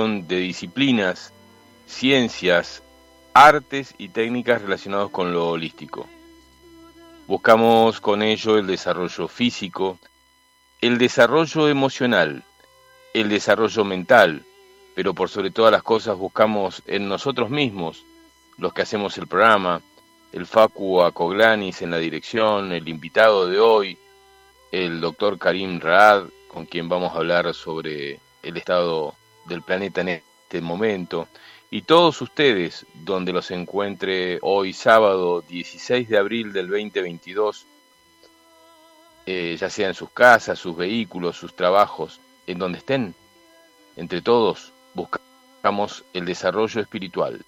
de disciplinas, ciencias, artes y técnicas relacionados con lo holístico. Buscamos con ello el desarrollo físico, el desarrollo emocional, el desarrollo mental, pero por sobre todas las cosas buscamos en nosotros mismos, los que hacemos el programa, el Facu Acoglanis en la dirección, el invitado de hoy, el doctor Karim Raad, con quien vamos a hablar sobre el estado del planeta en este momento, y todos ustedes, donde los encuentre hoy sábado 16 de abril del 2022, eh, ya sea en sus casas, sus vehículos, sus trabajos, en donde estén, entre todos buscamos el desarrollo espiritual.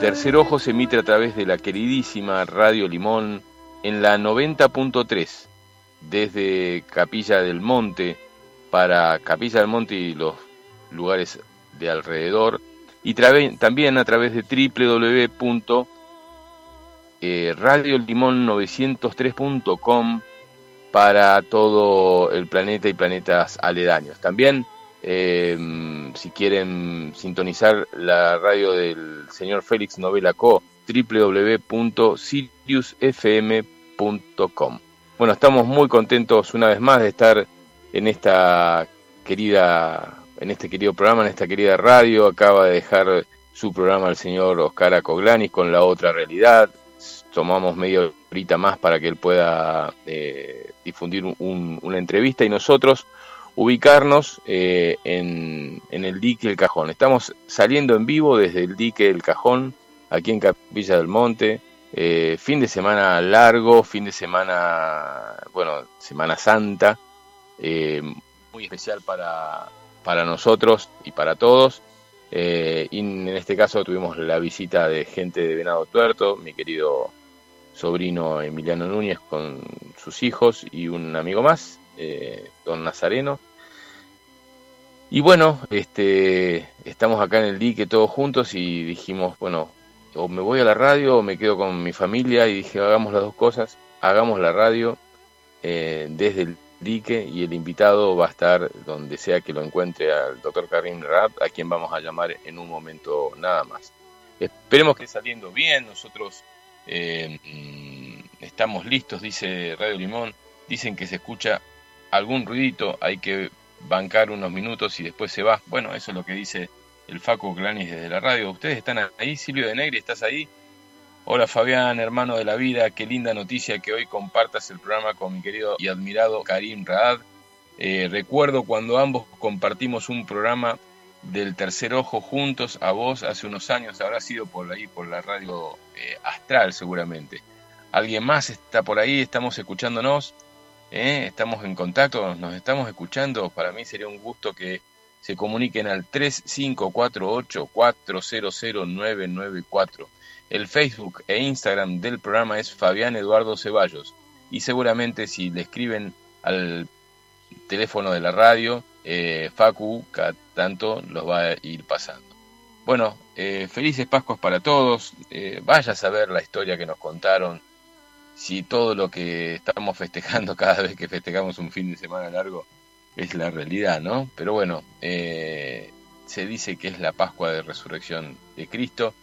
Tercer Ojo se emite a través de la queridísima Radio Limón en la 90.3 desde Capilla del Monte para Capilla del Monte y los lugares de alrededor y también a través de www.radiolimon903.com para todo el planeta y planetas aledaños. También eh, si quieren sintonizar la radio del señor Félix Novela Co, www.siriusfm.com. Bueno, estamos muy contentos una vez más de estar en esta querida, en este querido programa, en esta querida radio. Acaba de dejar su programa el señor Oscar Acoglanis con la otra realidad. Tomamos media horita más para que él pueda eh, difundir una entrevista y nosotros ubicarnos eh, en, el dique El Cajón. Estamos saliendo en vivo desde el dique El Cajón, aquí en Capilla del Monte. Eh, fin de semana largo, fin de semana, bueno, Semana Santa, eh, muy especial para, para nosotros y para todos. y en este caso tuvimos la visita de gente de Venado Tuerto, mi querido sobrino Emiliano Núñez con sus hijos y un amigo más, eh, don Nazareno. Y bueno, este, estamos acá en el dique todos juntos y dijimos, bueno, o me voy a la radio o me quedo con mi familia y dije, hagamos las dos cosas, hagamos la radio eh, desde el dique y el invitado va a estar donde sea que lo encuentre al doctor Karim Raab, a quien vamos a llamar en un momento nada más. Esperemos que saliendo bien, nosotros eh, mm, estamos listos, dice Radio Limón, dicen que se escucha algún ruidito, hay que bancar unos minutos y después se va. Bueno, eso es lo que dice el Facu Clanis desde la radio. ¿Ustedes están ahí? Silvio de Negri, ¿estás ahí? Hola Fabián, hermano de la vida, qué linda noticia que hoy compartas el programa con mi querido y admirado Karim Raad. Eh, recuerdo cuando ambos compartimos un programa del tercer ojo juntos a vos hace unos años, habrá sido por ahí, por la radio eh, astral seguramente. ¿Alguien más está por ahí? ¿Estamos escuchándonos? ¿eh? estamos en contacto, nos estamos escuchando, para mí sería un gusto que se comuniquen al 3548-400-994. El Facebook e Instagram del programa es Fabián Eduardo Ceballos y seguramente si le escriben al teléfono de la radio, eh, Facu cada tanto los va a ir pasando. Bueno, eh, felices Pascuas para todos. vaya a saber la historia que nos contaron si todo lo que estamos festejando cada vez que festejamos un fin de semana largo es la realidad, ¿no? Pero bueno, eh, se dice que es la Pascua de Resurrección de Cristo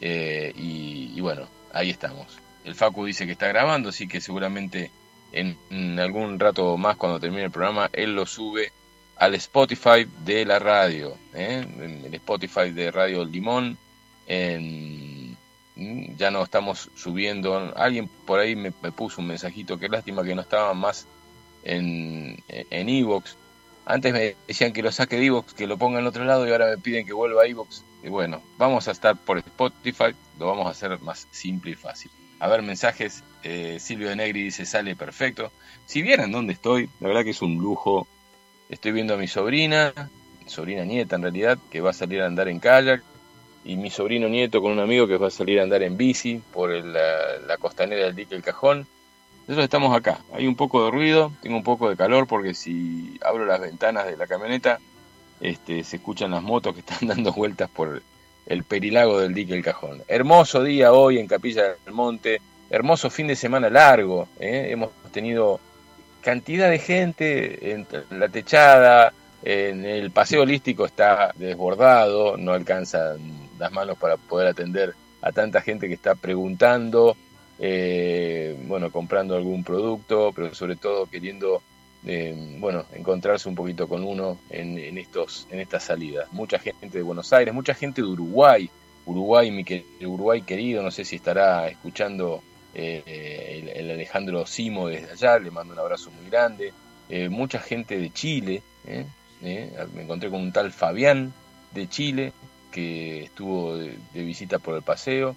eh, y, bueno, ahí estamos. El Facu dice que está grabando, así que seguramente en, algún rato más cuando termine el programa él lo sube al Spotify de la radio, ¿eh? en el Spotify de Radio Limón, en Mm, ya no estamos subiendo. Alguien por ahí me, puso un mensajito, qué lástima que no estaba más en Evox. Antes me decían que lo saque de Evox, que lo ponga en otro lado y ahora me piden que vuelva a Evox. Y bueno, vamos a estar por Spotify, lo vamos a hacer más simple y fácil. A ver, mensajes. Eh, Silvio de Negri dice, sale perfecto. Si vieran dónde estoy, la verdad que es un lujo. Estoy viendo a mi sobrina, sobrina nieta en realidad, que va a salir a andar en kayak y mi sobrino nieto con un amigo que va a salir a andar en bici por la, costanera del dique El Cajón. Nosotros estamos acá. Hay un poco de ruido, tengo un poco de calor porque si abro las ventanas de la camioneta este, se escuchan las motos que están dando vueltas por el perilago del dique El Cajón. Hermoso día hoy en Capilla del Monte, hermoso fin de semana largo. ¿eh? Hemos tenido cantidad de gente en la techada, En el paseo holístico está desbordado, no alcanzan las manos para poder atender a tanta gente que está preguntando, eh, bueno, comprando algún producto, pero sobre todo queriendo, eh, bueno, encontrarse un poquito con uno en, estos, en estas salidas. Mucha gente de Buenos Aires, mucha gente de Uruguay, Uruguay, mi Uruguay querido, no sé si estará escuchando eh, el, Alejandro Simo desde allá, le mando un abrazo muy grande. mucha gente de Chile, me encontré con un tal Fabián de Chile que estuvo de visita por el paseo.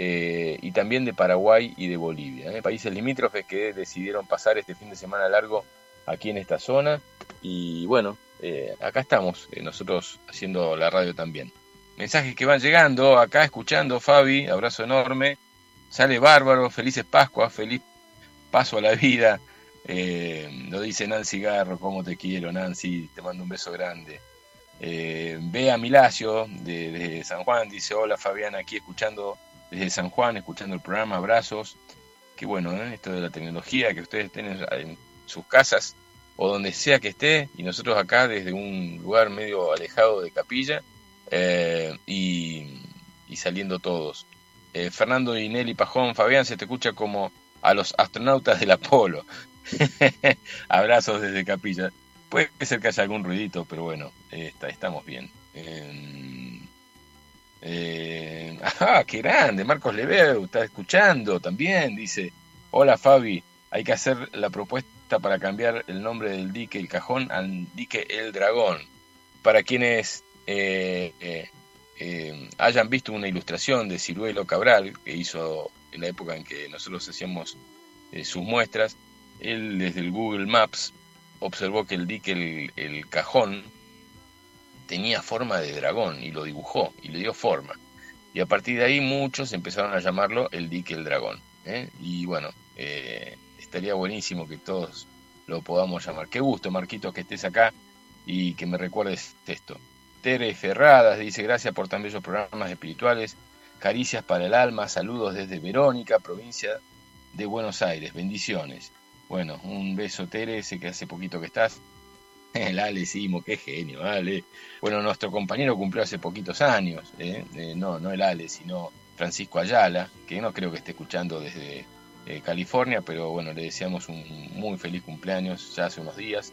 Eh, y también de Paraguay y de Bolivia, ¿eh? países limítrofes que decidieron pasar este fin de semana largo aquí en esta zona. Y bueno, eh, acá estamos, nosotros haciendo la radio también. Mensajes que van llegando, acá escuchando, Fabi, abrazo enorme. Sale bárbaro, felices Pascuas, feliz paso a la vida. lo dice Nancy Garro, cómo te quiero, Nancy, te mando un beso grande. Eh, Bea Milacio de, San Juan dice, hola Fabiana, aquí escuchando desde San Juan, escuchando el programa, abrazos. Qué bueno, ¿eh? esto de la tecnología, que ustedes estén en, sus casas o donde sea que esté, y nosotros acá desde un lugar medio alejado de capilla eh, y, saliendo todos. Eh, Fernando y Nelly Pajón, Fabián, se te escucha como a los astronautas del Apolo. Abrazos desde capilla. Puede ser que haya algún ruidito, pero bueno, está, estamos bien. Eh, ajá, qué grande, Marcos Leveu, está escuchando también, dice, hola Fabi, hay que hacer la propuesta para cambiar el nombre del dique El Cajón al dique El Dragón. Para quienes eh, eh, hayan visto una ilustración de Ciruelo Cabral, que hizo en la época en que nosotros hacíamos sus muestras, él desde el Google Maps observó que el dique el, Cajón tenía forma de dragón y lo dibujó y le dio forma. Y a partir de ahí muchos empezaron a llamarlo el dique el dragón. ¿eh? Y bueno, eh, estaría buenísimo que todos lo podamos llamar. Qué gusto, Marquito, que estés acá y que me recuerdes esto. Tere Ferradas dice gracias por tan bellos programas espirituales. Caricias para el alma, saludos desde Verónica, provincia de Buenos Aires, bendiciones. Bueno, un beso Tere, sé que hace poquito que estás, El Ale Simo, qué genio, Ale. Bueno, nuestro compañero cumplió hace poquitos años, ¿eh? Eh, no, no el Ale, sino Francisco Ayala, que no creo que esté escuchando desde eh, California, pero bueno, le deseamos un muy feliz cumpleaños ya hace unos días.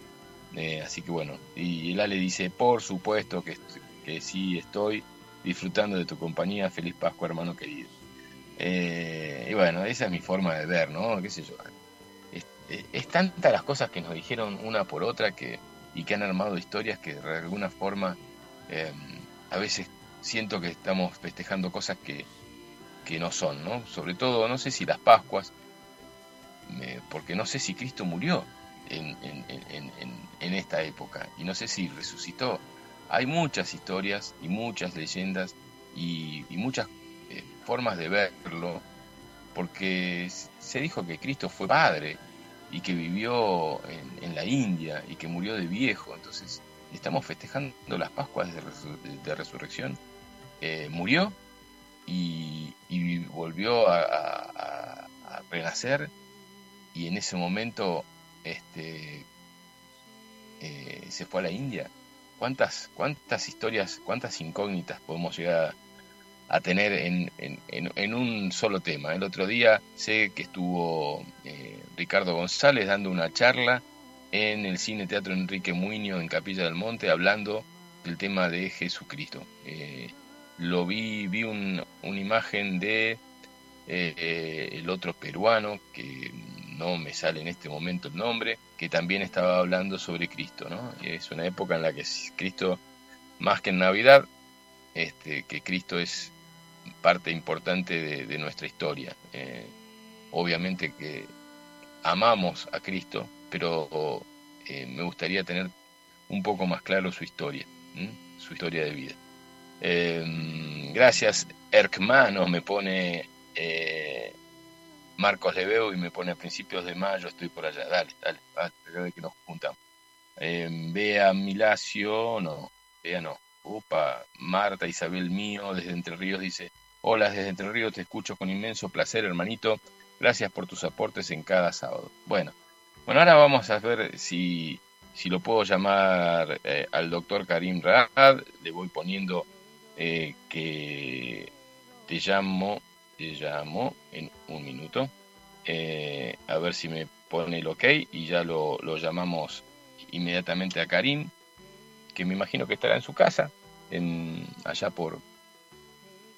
así que bueno, y el Ale dice, por supuesto que, que sí estoy disfrutando de tu compañía, feliz Pascua hermano querido. y bueno, esa es mi forma de ver, ¿no? ¿Qué sé yo? Es, tantas las cosas que nos dijeron una por otra que y que han armado historias que de alguna forma em, a veces siento que estamos festejando cosas que, no son, ¿no? Sobre todo, no sé si las Pascuas, porque no sé si Cristo murió en, esta época y no sé si resucitó. Hay muchas historias y muchas leyendas y, muchas eh, formas de verlo, porque se dijo que Cristo fue padre y que vivió en, la India y que murió de viejo. Entonces, estamos festejando las Pascuas de, Resurrección. Eh, murió y, volvió a, renacer y en ese momento este, eh, se fue a la India. ¿Cuántas, ¿Cuántas historias, cuántas incógnitas podemos llegar a tener en, en, un solo tema. El otro día sé que estuvo eh, Ricardo González dando una charla en el Cine Teatro Enrique Muñoz en Capilla del Monte hablando del tema de Jesucristo. Eh, lo vi, vi un, una imagen de eh, el otro peruano, que no me sale en este momento el nombre, que también estaba hablando sobre Cristo. ¿no? Es una época en la que Cristo, más que en Navidad, este, que Cristo es parte importante de, nuestra historia. Eh, obviamente que amamos a Cristo, pero eh, me gustaría tener un poco más claro su historia, su historia de vida. Eh, gracias, Hermano, me pone Marcos Leveo y me pone a principios de mayo, estoy por allá. Dale, dale, dale, que nos juntamos. Vea Milacio, no, Vea no. Opa, Marta Isabel Mío desde Entre Ríos dice, hola desde Entre Ríos, te escucho con inmenso placer, hermanito. Gracias por tus aportes en cada sábado. Bueno, bueno, ahora vamos a ver si si lo puedo llamar eh, al doctor Karim Raad, le voy poniendo eh, que te llamo, te llamo en un minuto, eh, a ver si me pone el ok y ya lo, lo, llamamos inmediatamente a Karim, que me imagino que estará en su casa, en, allá por,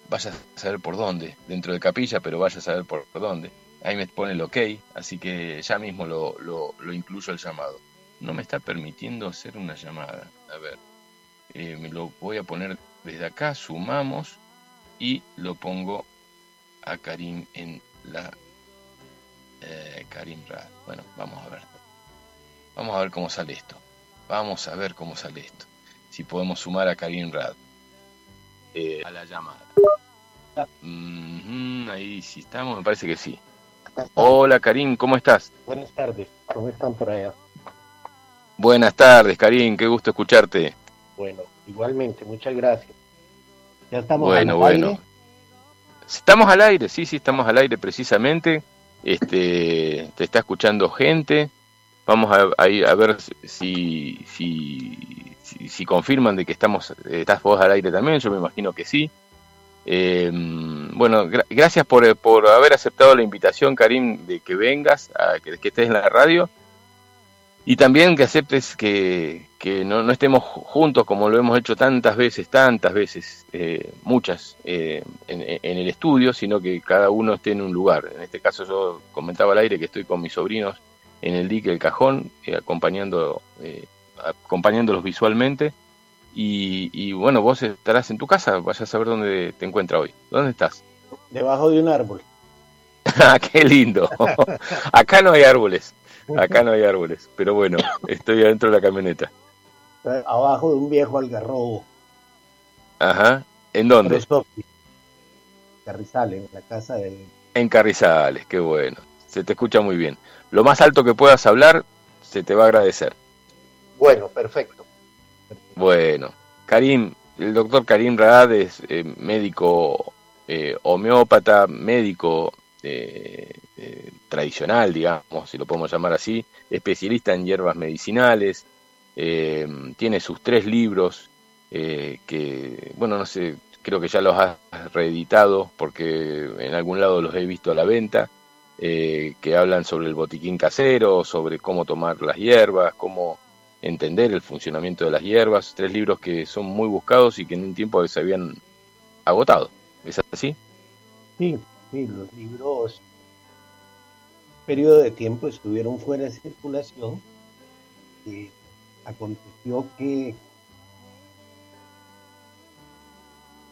vaya a saber por dónde, dentro de capilla, pero vaya a saber por dónde. Ahí me pone el ok, así que ya mismo lo, lo, lo incluyo el llamado no me está permitiendo hacer una llamada. A ver, eh, me lo voy a poner desde acá, sumamos y lo pongo a Karim en la eh, Karim Rad. Bueno, vamos a ver. Vamos a ver cómo sale esto. Vamos a ver cómo sale esto. Si podemos sumar a Karim Rad eh, a la llamada. ahí sí estamos, me parece que sí. Hola Karim, ¿cómo estás? Buenas tardes, ¿cómo están por allá? Buenas tardes, Karim, qué gusto escucharte. Bueno, igualmente, muchas gracias. Ya estamos bueno, al bueno. aire. Estamos al aire, sí, sí, estamos al aire precisamente. Este, te está escuchando gente. Vamos a, a, ver si, si, si, confirman de que estamos, estás vos al aire también. Yo me imagino que sí. Eh, bueno, gracias por, por, haber aceptado la invitación, Karim, de que vengas, a, que, que estés en la radio. Y también que aceptes que, no, estemos juntos como lo hemos hecho tantas veces, tantas veces, eh, muchas, eh, en, el estudio, sino que cada uno esté en un lugar. En este caso yo comentaba al aire que estoy con mis sobrinos en el dique del cajón, eh, acompañando, acompañándolos visualmente. Y, y, bueno, vos estarás en tu casa, vayas a saber dónde te encuentras hoy. ¿Dónde estás? Debajo de un árbol. Ah, ¡Qué lindo! Acá no hay árboles. Acá no hay árboles, pero bueno, estoy adentro de la camioneta. Abajo de un viejo algarrobo. Ajá. ¿En dónde? Carrizales, en la casa de... En Carrizales, qué bueno. Se te escucha muy bien. Lo más alto que puedas hablar, se te va a agradecer. Bueno, perfecto. Bueno, Karim, el doctor Karim Raad es eh, médico eh, homeópata, médico eh, eh, tradicional, digamos, si lo podemos llamar así, especialista en hierbas medicinales, eh, tiene sus tres libros que, bueno, no sé, creo que ya los has reeditado porque en algún lado los he visto a la venta, que hablan sobre el botiquín casero, sobre cómo tomar las hierbas, cómo entender el funcionamiento de las hierbas, tres libros que son muy buscados y que en un tiempo se habían agotado. ¿Es así? Sí, Sí, los libros, periodo de tiempo estuvieron fuera de circulación. Y aconteció que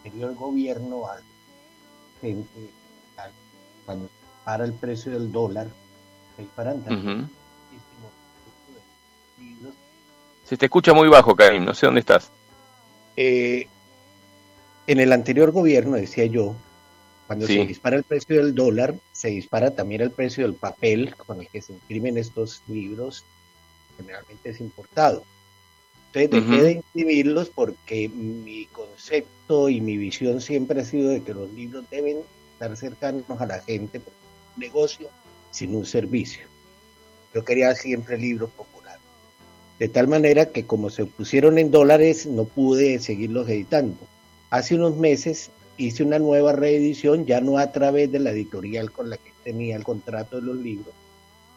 el gobierno al gente cuando para el precio del dólar se se te escucha muy bajo Karim no sé dónde estás eh, en el anterior gobierno decía yo cuando se dispara el precio del dólar, se dispara también el precio del papel con el que se imprimen estos libros, generalmente es importado. Entonces dejé de imprimirlos porque mi concepto y mi visión siempre ha sido de que los libros deben estar cercanos a la gente, porque un negocio sin un servicio. Yo quería siempre libros populares. De tal manera que como se pusieron en dólares, no pude seguirlos editando. Hace unos meses hice una nueva reedición, ya no a través de la editorial con la que tenía el contrato de los libros,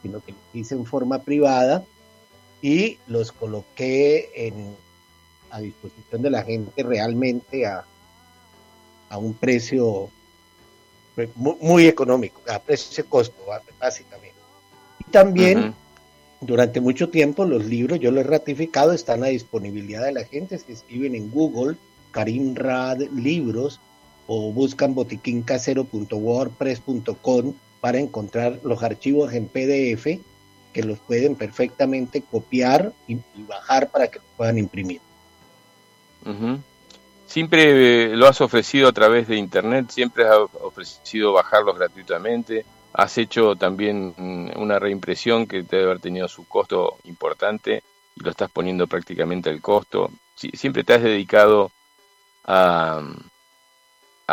sino que lo hice en forma privada y los coloqué en, a disposición de la gente realmente a, a un precio pues, muy, económico, a precio costo, básicamente. Y también, durante mucho tiempo, los libros, yo lo he ratificado, están a disponibilidad de la gente, se escriben en Google, Karim Rad Libros, o buscan botiquincasero.wordpress.com para encontrar los archivos en PDF que los pueden perfectamente copiar y, bajar para que los puedan imprimir. Siempre eh, lo has ofrecido a través de internet, siempre has ofrecido bajarlos gratuitamente. Has hecho también mm, una reimpresión que debe haber tenido su costo importante y lo estás poniendo prácticamente al costo. siempre te has dedicado a,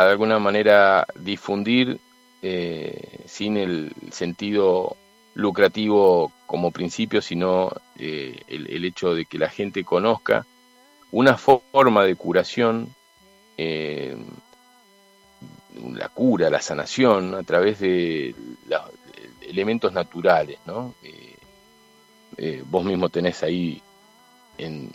de alguna manera difundir eh, sin el sentido lucrativo como principio, sino eh, el, hecho de que la gente conozca una forma de curación, eh, la cura, la sanación a través de los elementos naturales, ¿no? Vos mismo tenés ahí en,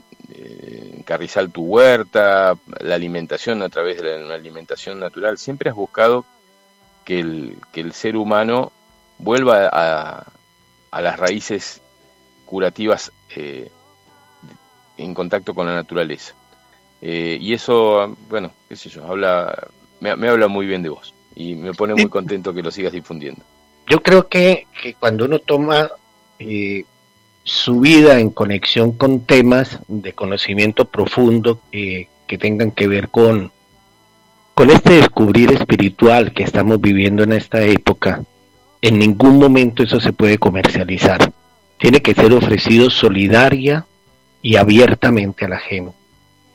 Carrizal tu huerta, la alimentación a través de la, alimentación natural. Siempre has buscado que el, que el ser humano vuelva a, a las raíces curativas eh, en contacto con la naturaleza. Eh, y eso, bueno, qué sé yo, habla, me, habla muy bien de vos y me pone muy contento que lo sigas difundiendo. Yo creo que, cuando uno toma eh, su vida en conexión con temas de conocimiento profundo que tengan que ver con, con este descubrir espiritual que estamos viviendo en esta época, en ningún momento eso se puede comercializar. Tiene que ser ofrecido solidaria y abiertamente al ajeno.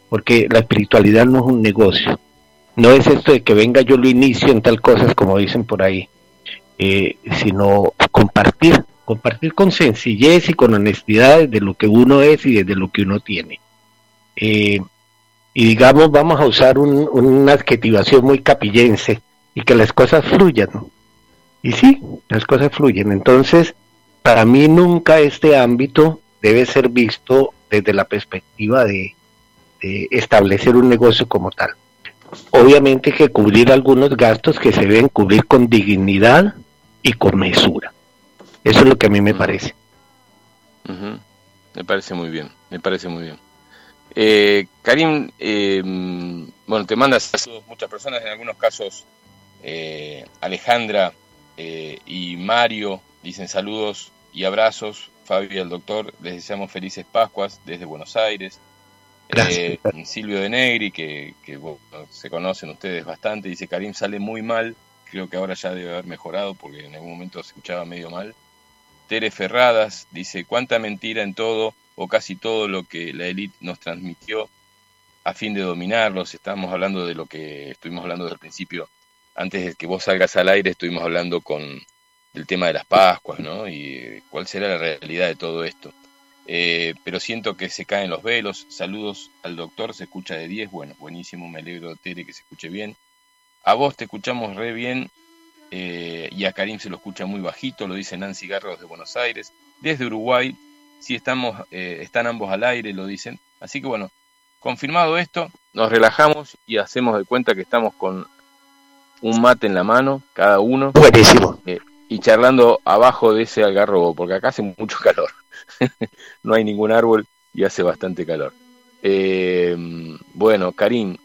Porque la espiritualidad no es un negocio. No es esto de que venga yo lo inicio en tal cosas como dicen por ahí, eh, sino compartir, compartir con sencillez y con honestidad de lo que uno es y desde lo que uno tiene. Eh, y digamos, vamos a usar una adjetivación muy capillense y que las cosas fluyan. Y sí, las cosas fluyen. Entonces, para mí nunca este ámbito debe ser visto desde la perspectiva de, establecer un negocio como tal. Obviamente hay que cubrir algunos gastos que se deben cubrir con dignidad y con mesura. Eso es lo que a mí me parece. Me parece muy bien, me parece muy bien. Eh, Karim, eh, bueno, te mandas saludos muchas personas, en algunos casos eh, Alejandra eh, y Mario dicen saludos y abrazos. Fabio y el doctor, les deseamos felices Pascuas desde Buenos Aires. Eh, Silvio de Negri, que, se conocen ustedes bastante, dice Karim sale muy mal, creo que ahora ya debe haber mejorado porque en algún momento se escuchaba medio mal. Tere Ferradas dice, cuánta mentira en todo o casi todo lo que la élite nos transmitió a fin de dominarlos. Estamos hablando de lo que estuvimos hablando desde el principio antes de que vos salgas al aire estuvimos hablando con el tema de las Pascuas, ¿no? Y cuál será la realidad de todo esto. Eh, pero siento que se caen los velos. Saludos al doctor, se escucha de 10. Bueno, buenísimo, me alegro, Tere, que se escuche bien. A vos te escuchamos re bien eh, y a Karim se lo escucha muy bajito, lo dice Nancy Garros de Buenos Aires. Desde Uruguay, sí estamos, eh, están ambos al aire, lo dicen. Así que bueno, confirmado esto, nos relajamos y hacemos de cuenta que estamos con un mate en la mano, cada uno. Buenísimo. Eh, y charlando abajo de ese algarrobo, porque acá hace mucho calor. no hay ningún árbol y hace bastante calor. Bueno, Karim,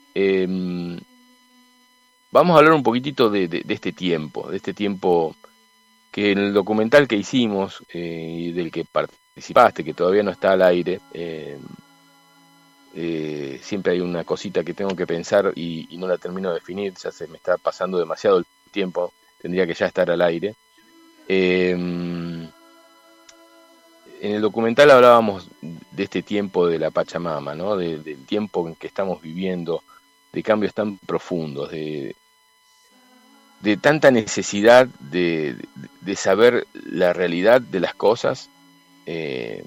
vamos a hablar un poquitito de, este tiempo, de este tiempo que en el documental que hicimos eh, y del que participaste, que todavía no está al aire, em, eh, siempre hay una cosita que tengo que pensar y, no la termino de definir, ya se me está pasando demasiado el tiempo, tendría que ya estar al aire. Em, en el documental hablábamos de este tiempo de la Pachamama, ¿no? del tiempo en que estamos viviendo, de cambios tan profundos, de, de tanta necesidad de, saber la realidad de las cosas, eh,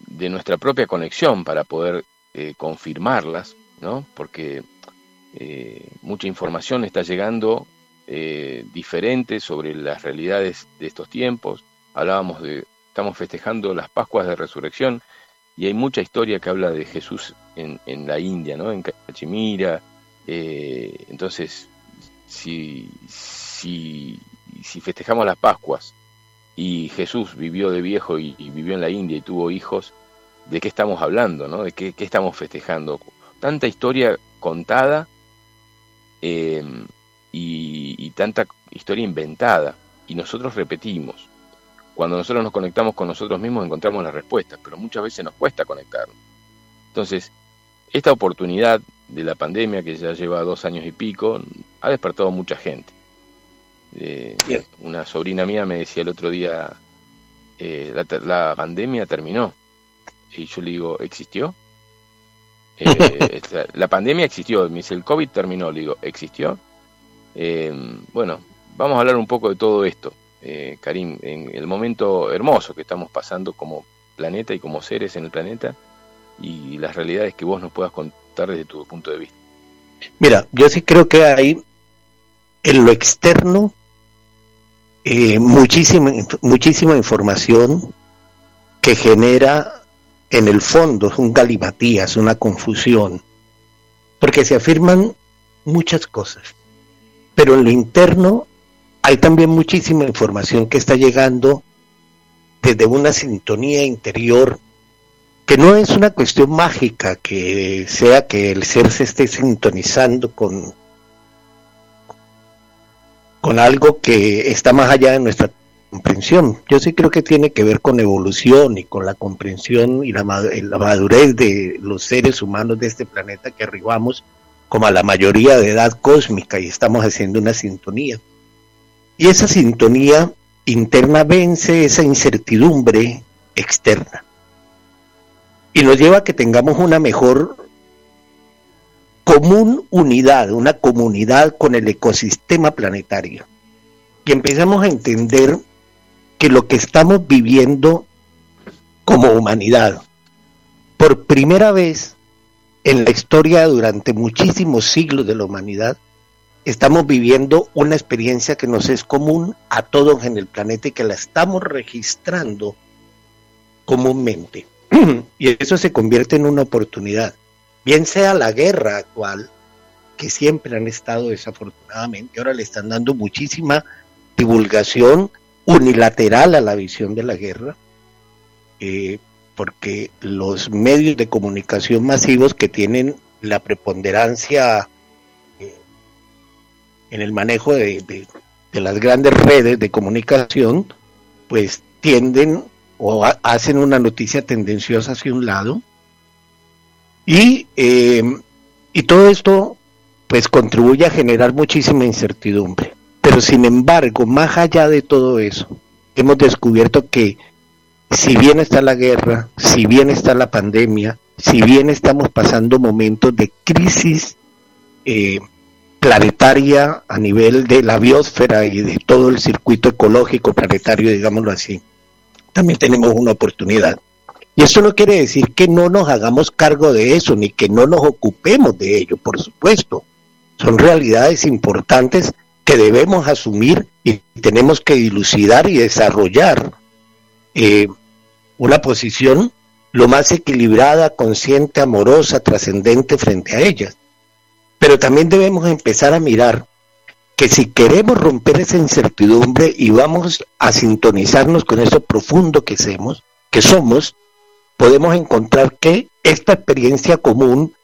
de nuestra propia conexión para poder eh, confirmarlas, ¿no? Porque eh, mucha información está llegando diferente sobre las realidades de estos tiempos. Hablábamos de, estamos festejando las Pascuas de Resurrección y hay mucha historia que habla de Jesús en, en la India, ¿no? En Cachemira. Entonces, si, si, si festejamos las Pascuas y Jesús vivió de viejo y, vivió en la India y tuvo hijos, de qué estamos hablando, ¿no? De qué, estamos festejando. Tanta historia contada em, y, tanta historia inventada. Y nosotros repetimos. Cuando nosotros nos conectamos con nosotros mismos encontramos las respuestas, pero muchas veces nos cuesta conectarnos. Entonces, esta oportunidad de la pandemia, que ya lleva dos años y pico, ha despertado mucha gente. Eh, una sobrina mía me decía el otro día, eh, la pandemia terminó y yo le digo, ¿existió? Eh, la pandemia existió, me dice, el COVID terminó, le digo, ¿existió? Bueno, vamos a hablar un poco de todo esto. eh, Karim, en el momento hermoso que estamos pasando como planeta y como seres en el planeta y las realidades que vos nos puedas contar desde tu punto de vista. Mira, yo sí creo que hay en lo externo eh, muchísima, muchísima información que genera en el fondo un galimatías, una confusión, porque se afirman muchas cosas, pero en lo interno hay también muchísima información que está llegando desde una sintonía interior que no es una cuestión mágica que sea que el ser se esté sintonizando con con algo que está más allá de nuestra comprensión. Yo sí creo que tiene que ver con evolución y con la comprensión y la, la madurez de los seres humanos de este planeta que arribamos como a la mayoría de edad cósmica y estamos haciendo una sintonía. Y esa sintonía interna vence esa incertidumbre externa y nos lleva a que tengamos una mejor común unidad, una comunidad con el ecosistema planetario. Y empezamos a entender que lo que estamos viviendo como humanidad, por primera vez en la historia durante muchísimos siglos de la humanidad, estamos viviendo una experiencia que nos es común a todos en el planeta y que la estamos registrando comúnmente. y eso se convierte en una oportunidad. Bien sea la guerra actual, que siempre han estado desafortunadamente, ahora le están dando muchísima divulgación unilateral a la visión de la guerra, eh, porque los medios de comunicación masivos que tienen la preponderancia en el manejo de, las grandes redes de comunicación, pues tienden o hacen una noticia tendenciosa hacia un lado. Y, eh, y todo esto pues contribuye a generar muchísima incertidumbre. Pero sin embargo, más allá de todo eso, hemos descubierto que si bien está la guerra, si bien está la pandemia, si bien estamos pasando momentos de crisis eh, planetaria a nivel de la biosfera y de todo el circuito ecológico planetario, digámoslo así, también tenemos una oportunidad. Y eso no quiere decir que no nos hagamos cargo de eso, ni que no nos ocupemos de ello, por supuesto. Son realidades importantes que debemos asumir y tenemos que dilucidar y desarrollar eh, una posición lo más equilibrada, consciente, amorosa, trascendente frente a ellas. Pero también debemos empezar a mirar que si queremos romper esa incertidumbre y vamos a sintonizarnos con eso profundo que somos, que somos, podemos encontrar que esta experiencia común,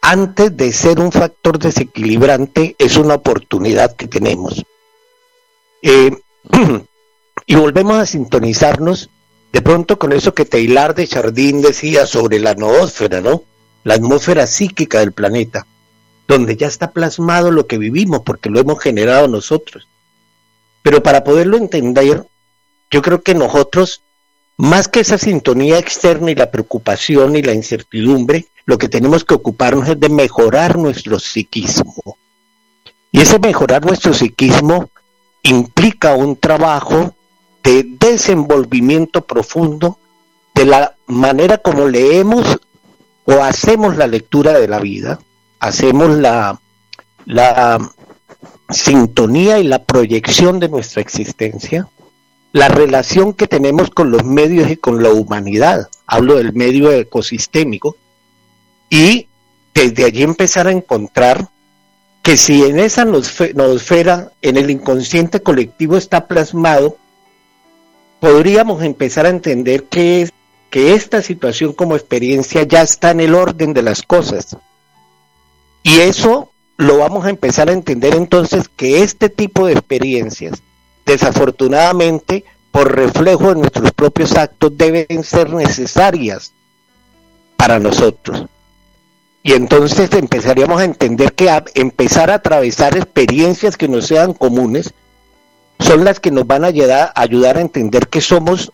antes de ser un factor desequilibrante, es una oportunidad que tenemos. Eh, y volvemos a sintonizarnos de pronto con eso que Taylor de Chardín decía sobre la noósfera, ¿no? La atmósfera psíquica del planeta donde ya está plasmado lo que vivimos, porque lo hemos generado nosotros. Pero para poderlo entender, yo creo que nosotros, más que esa sintonía externa y la preocupación y la incertidumbre, lo que tenemos que ocuparnos es de mejorar nuestro psiquismo. Y ese mejorar nuestro psiquismo implica un trabajo de desenvolvimiento profundo de la manera como leemos o hacemos la lectura de la vida, hacemos la, la sintonía y la proyección de nuestra existencia, la relación que tenemos con los medios y con la humanidad, hablo del medio ecosistémico, y desde allí empezar a encontrar que si en esa nosfera, en el inconsciente colectivo está plasmado, podríamos empezar a entender que, que esta situación como experiencia ya está en el orden de las cosas y eso lo vamos a empezar a entender entonces que este tipo de experiencias, desafortunadamente, por reflejo de nuestros propios actos, deben ser necesarias para nosotros. Y entonces empezaríamos a entender que empezar a atravesar experiencias que no sean comunes son las que nos van a ayudar, ayudar a entender que somos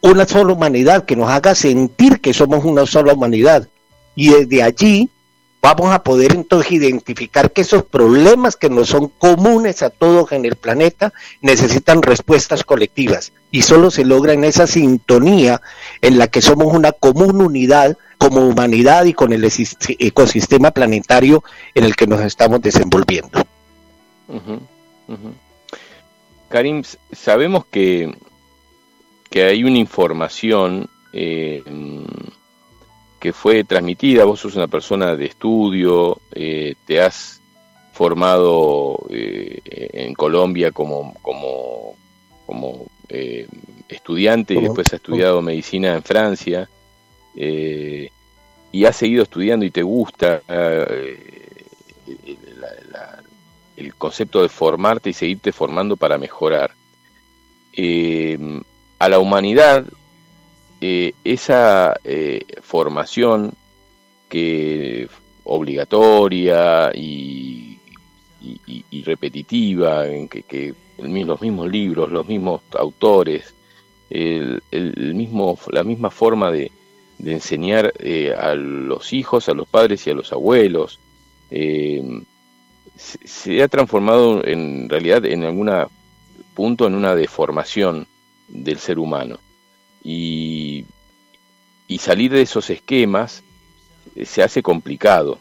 una sola humanidad, que nos haga sentir que somos una sola humanidad. Y desde allí vamos a poder entonces identificar que esos problemas que no son comunes a todos en el planeta necesitan respuestas colectivas y solo se logra en esa sintonía en la que somos una común unidad como humanidad y con el ecosistema planetario en el que nos estamos desenvolviendo. Karim, sabemos que, que hay una información eh, que fue transmitida, vos sos una persona de estudio, eh, te has formado eh, en Colombia como, como, como estudiante y después has estudiado medicina en Francia y has seguido estudiando y te gusta el concepto de formarte y seguirte formando para mejorar. Eh, a la humanidad, eh, esa eh, formación que obligatoria y, repetitiva, en que, los mismos libros, los mismos autores, el, mismo, la misma forma de, enseñar a los hijos, a los padres y a los abuelos, se, ha transformado en realidad en algún punto en una deformación del ser humano. Y, salir de esos esquemas eh, se hace complicado.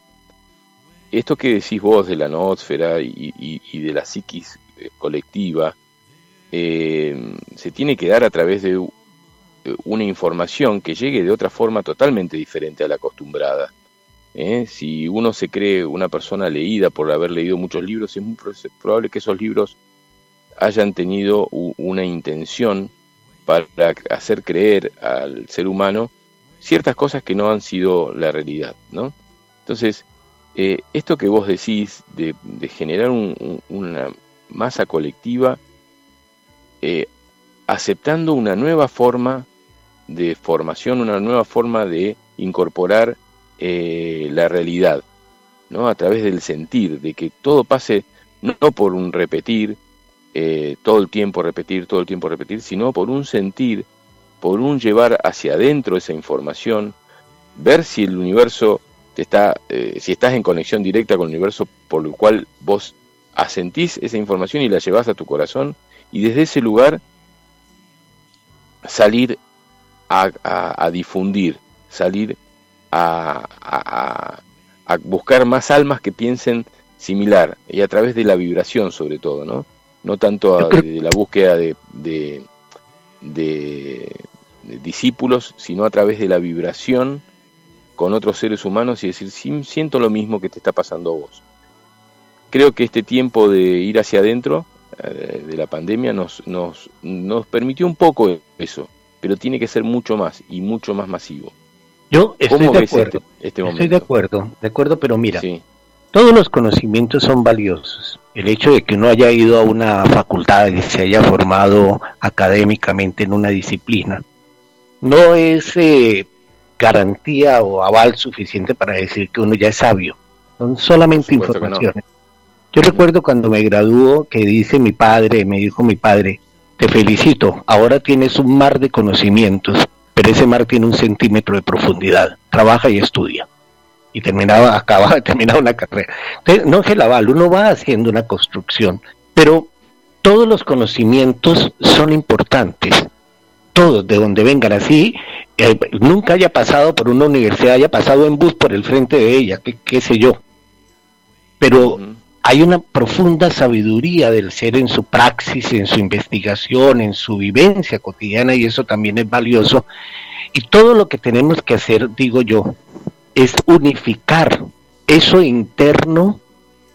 Esto que decís vos de la noósfera y, de la psiquis eh, colectiva, eh, se tiene que dar a través de una información que llegue de otra forma totalmente diferente a la acostumbrada. ¿eh? Si uno se cree una persona leída por haber leído muchos libros, es muy probable que esos libros hayan tenido una intención para hacer creer al ser humano ciertas cosas que no han sido la realidad, ¿no? Entonces, eh, esto que vos decís de, generar una masa colectiva, eh, aceptando una nueva forma de formación, una nueva forma de incorporar eh, la realidad, ¿no? A través del sentir, de que todo pase no por un repetir, eh, todo el tiempo repetir, todo el tiempo repetir, sino por un sentir, por un llevar hacia adentro esa información, ver si el universo te está, eh, si estás en conexión directa con el universo por lo cual vos asentís esa información y la llevas a tu corazón, y desde ese lugar salir a, a difundir, salir a, buscar más almas que piensen similar y a través de la vibración sobre todo, ¿no? No tanto de la búsqueda de, de, discípulos, sino a través de la vibración con otros seres humanos y decir, siento lo mismo que te está pasando a vos. Creo que este tiempo de ir hacia adentro eh, de la pandemia nos, nos, nos permitió un poco eso, pero tiene que ser mucho más y mucho más masivo. Yo estoy de acuerdo. Este, este estoy de acuerdo, de acuerdo, pero mira, todos los conocimientos son valiosos. El hecho de que uno haya ido a una facultad y se haya formado académicamente en una disciplina no es eh, garantía o aval suficiente para decir que uno ya es sabio. Son solamente informaciones. Yo recuerdo cuando me graduó que dice mi padre, me dijo mi padre, te felicito, ahora tienes un mar de conocimientos pero ese mar tiene un centímetro de profundidad, trabaja y estudia. Y terminaba, acaba de terminar una carrera. Entonces, no es el aval, uno va haciendo una construcción, pero todos los conocimientos son importantes, todos, de donde vengan así, eh, nunca haya pasado por una universidad, haya pasado en bus por el frente de ella, qué, sé yo. Pero hay una profunda sabiduría del ser en su praxis, en su investigación, en su vivencia cotidiana y eso también es valioso. Y todo lo que tenemos que hacer, digo yo, es unificar eso interno,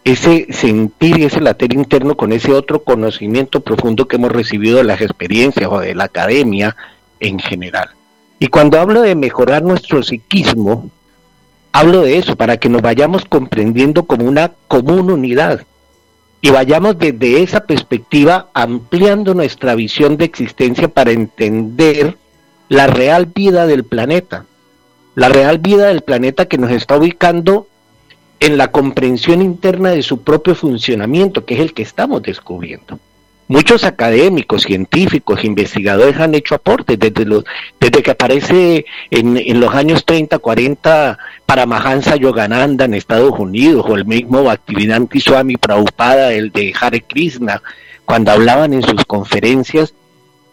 ese sentir y ese latir interno con ese otro conocimiento profundo que hemos recibido de las experiencias o de la academia en general. Y cuando hablo de mejorar nuestro psiquismo, Hablo de eso, para que nos vayamos comprendiendo como una común unidad y vayamos desde esa perspectiva ampliando nuestra visión de existencia para entender la real vida del planeta, la real vida del planeta que nos está ubicando en la comprensión interna de su propio funcionamiento, que es el que estamos descubriendo. muchos académicos, científicos, investigadores han hecho aportes desde, los, desde que aparece en, en los años 30, 40 Paramahansa Yogananda en Estados Unidos o el mismo Bhaktivedanta Swami Prabhupada, el de Hare Krishna, cuando hablaban en sus conferencias.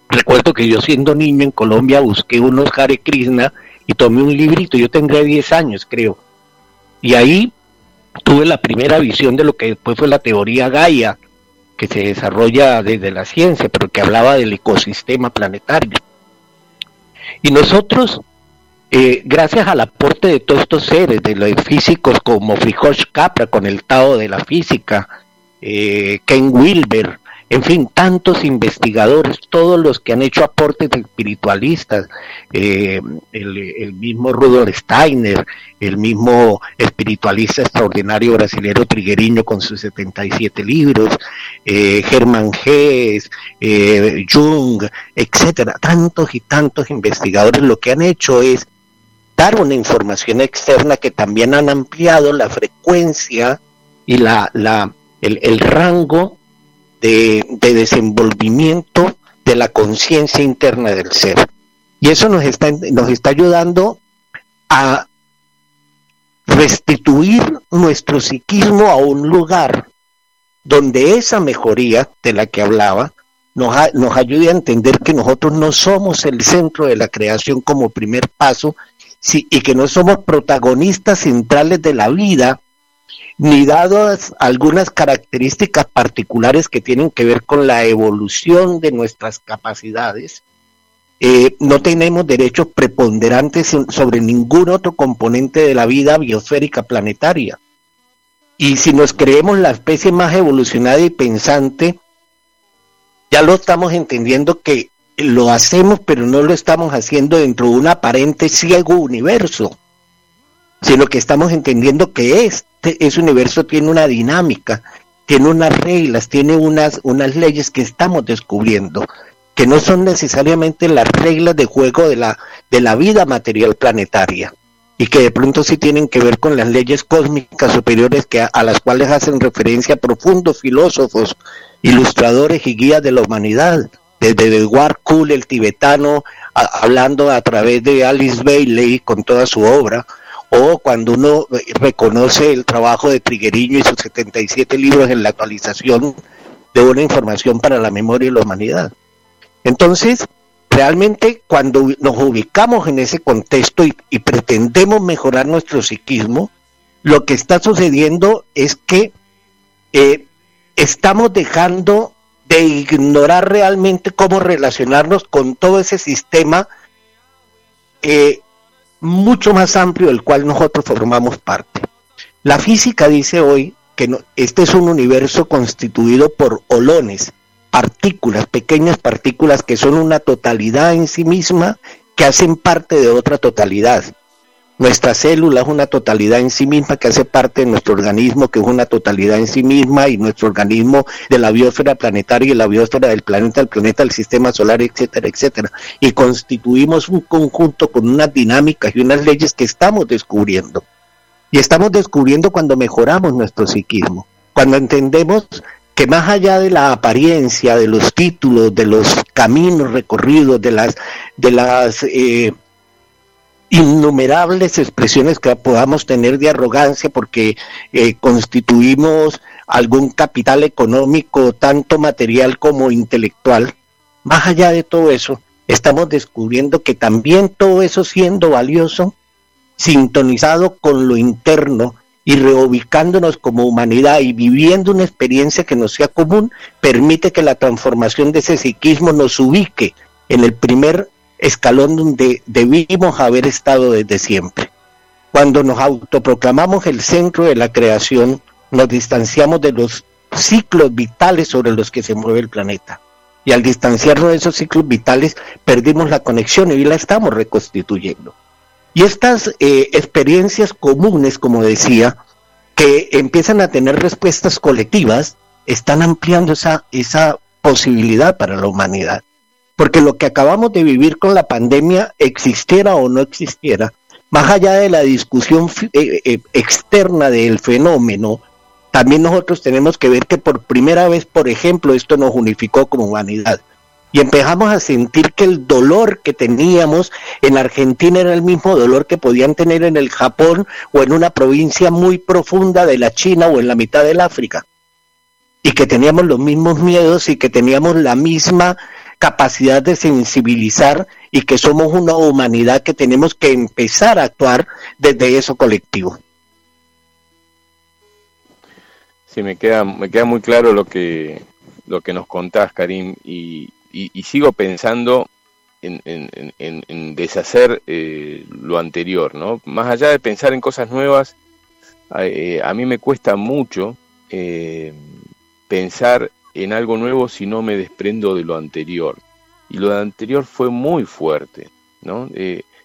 Recuerdo que yo siendo niño en Colombia busqué unos Hare Krishna y tomé un librito, yo tendría 10 años creo, y ahí tuve la primera visión de lo que después fue la teoría Gaia, que se desarrolla desde la ciencia, pero que hablaba del ecosistema planetario. Y nosotros, eh, gracias al aporte de todos estos seres, de los físicos como Frijosh Capra con el Tao de la física, eh, Ken Wilber, en fin, tantos investigadores, todos los que han hecho aportes espiritualistas, eh, el, mismo Rudolf Steiner, el mismo espiritualista extraordinario brasileño Trigueriño con sus 77 libros, eh, Germán eh, Jung, etcétera, tantos y tantos investigadores lo que han hecho es dar una información externa que también han ampliado la frecuencia y la, la, el rango de, desenvolvimiento de la conciencia interna del ser. Y eso nos está, nos está ayudando a restituir nuestro psiquismo a un lugar donde esa mejoría de la que hablaba nos, nos ayude a entender que nosotros no somos el centro de la creación como primer paso y que no somos protagonistas centrales de la vida, ni dadas algunas características particulares que tienen que ver con la evolución de nuestras capacidades, eh, no tenemos derechos preponderantes sobre ningún otro componente de la vida biosférica planetaria. Y si nos creemos la especie más evolucionada y pensante, ya lo estamos entendiendo que lo hacemos, pero no lo estamos haciendo dentro de un aparente ciego universo sino que estamos entendiendo que este ese universo tiene una dinámica, tiene unas reglas, tiene unas, unas leyes que estamos descubriendo, que no son necesariamente las reglas de juego de la, de la vida material planetaria y que de pronto sí tienen que ver con las leyes cósmicas superiores que a, las cuales hacen referencia profundos filósofos, ilustradores y guías de la humanidad, desde Edward Kuhl, el tibetano, hablando a través de Alice Bailey con toda su obra, o cuando uno reconoce el trabajo de Trigueriño y sus 77 libros en la actualización de una información para la memoria y la humanidad. Entonces, realmente cuando nos ubicamos en ese contexto y, pretendemos mejorar nuestro psiquismo, lo que está sucediendo es que eh, estamos dejando de ignorar realmente cómo relacionarnos con todo ese sistema eh, mucho más amplio del cual nosotros formamos parte. La física dice hoy que este es un universo constituido por holones, partículas, pequeñas partículas que son una totalidad en sí misma, que hacen parte de otra totalidad. Nuestra célula es una totalidad en sí misma que hace parte de nuestro organismo, que es una totalidad en sí misma, y nuestro organismo de la biosfera planetaria y la biosfera del planeta, el planeta, el sistema solar, etcétera, etcétera. Y constituimos un conjunto con unas dinámicas y unas leyes que estamos descubriendo. Y estamos descubriendo cuando mejoramos nuestro psiquismo, cuando entendemos que más allá de la apariencia, de los títulos, de los caminos recorridos, de las, de las eh, innumerables expresiones que podamos tener de arrogancia porque eh, constituimos algún capital económico, tanto material como intelectual. Más allá de todo eso, estamos descubriendo que también todo eso siendo valioso, sintonizado con lo interno y reubicándonos como humanidad y viviendo una experiencia que nos sea común, permite que la transformación de ese psiquismo nos ubique en el primer escalón donde debimos haber estado desde siempre. Cuando nos autoproclamamos el centro de la creación, nos distanciamos de los ciclos vitales sobre los que se mueve el planeta. Y al distanciarnos de esos ciclos vitales, perdimos la conexión y la estamos reconstituyendo. Y estas eh, experiencias comunes, como decía, que empiezan a tener respuestas colectivas, están ampliando esa, esa posibilidad para la humanidad porque lo que acabamos de vivir con la pandemia, existiera o no existiera, más allá de la discusión eh, eh, externa del fenómeno, también nosotros tenemos que ver que por primera vez, por ejemplo, esto nos unificó como humanidad. Y empezamos a sentir que el dolor que teníamos en Argentina era el mismo dolor que podían tener en el Japón o en una provincia muy profunda de la China o en la mitad del África. Y que teníamos los mismos miedos y que teníamos la misma capacidad de sensibilizar y que somos una humanidad que tenemos que empezar a actuar desde eso colectivo. Sí, me queda, me queda muy claro lo que, lo que nos contás, Karim, y, y, sigo pensando en, en, deshacer eh, lo anterior, ¿no? Más allá de pensar en cosas nuevas, eh, a mí me cuesta mucho eh, pensar en algo nuevo si no me desprendo de lo anterior. Y lo anterior fue muy fuerte, ¿no?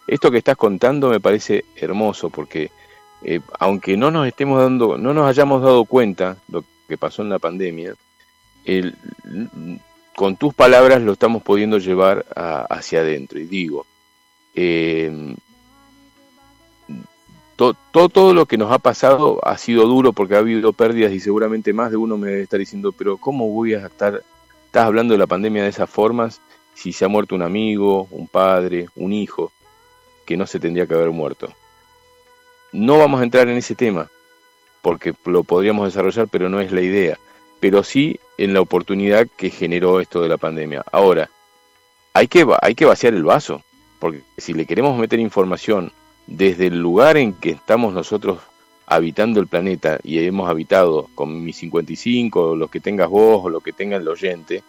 esto que estás contando me parece hermoso porque aunque no nos estemos dando, no nos hayamos dado cuenta lo que pasó en la pandemia, con tus palabras lo estamos pudiendo llevar hacia adentro. Y digo, eh, todo lo que nos ha pasado ha sido duro porque ha habido pérdidas y seguramente más de uno me debe estar diciendo, pero ¿cómo voy a estar, estás hablando de la pandemia de esas formas si se ha muerto un amigo, un padre, un hijo, que no se tendría que haber muerto? No vamos a entrar en ese tema porque lo podríamos desarrollar, pero no es la idea pero sí en la oportunidad que generó esto de la pandemia. Ahora, hay que, hay que vaciar el vaso, porque si le queremos meter información desde el lugar en que estamos nosotros habitando el planeta y hemos habitado con mis 55, o los que tengas vos o lo que tenga el oyente,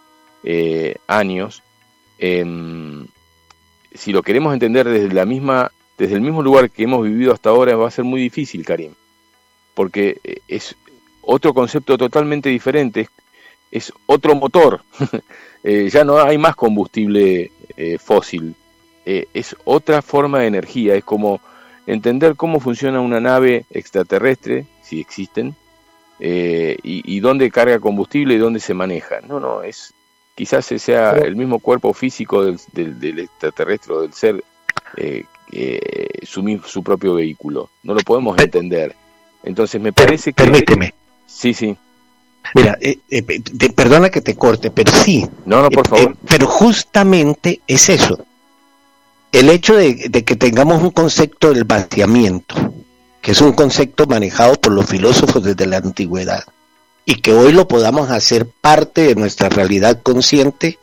eh, años, em, si lo queremos entender desde la misma, desde el mismo lugar que hemos vivido hasta ahora, va a ser muy difícil, Karim, porque eh, es, otro concepto totalmente diferente, es, otro motor, eh, ya no hay más combustible eh, fósil, eh, es otra forma de energía, es como entender cómo funciona una nave extraterrestre, si existen, y, dónde carga combustible y dónde se maneja. No, no, es quizás sea el mismo cuerpo físico del, del, extraterrestre o del ser su, su propio vehículo. No lo podemos entender. Entonces me parece que... Permíteme, Sí, sí. Mira, eh, eh, perdona que te corte, pero sí. No, no, por eh, favor. pero justamente es eso. El hecho de, que tengamos un concepto del vaciamiento, que es un concepto manejado por los filósofos desde la antigüedad, y que hoy lo podamos hacer parte de nuestra realidad consciente,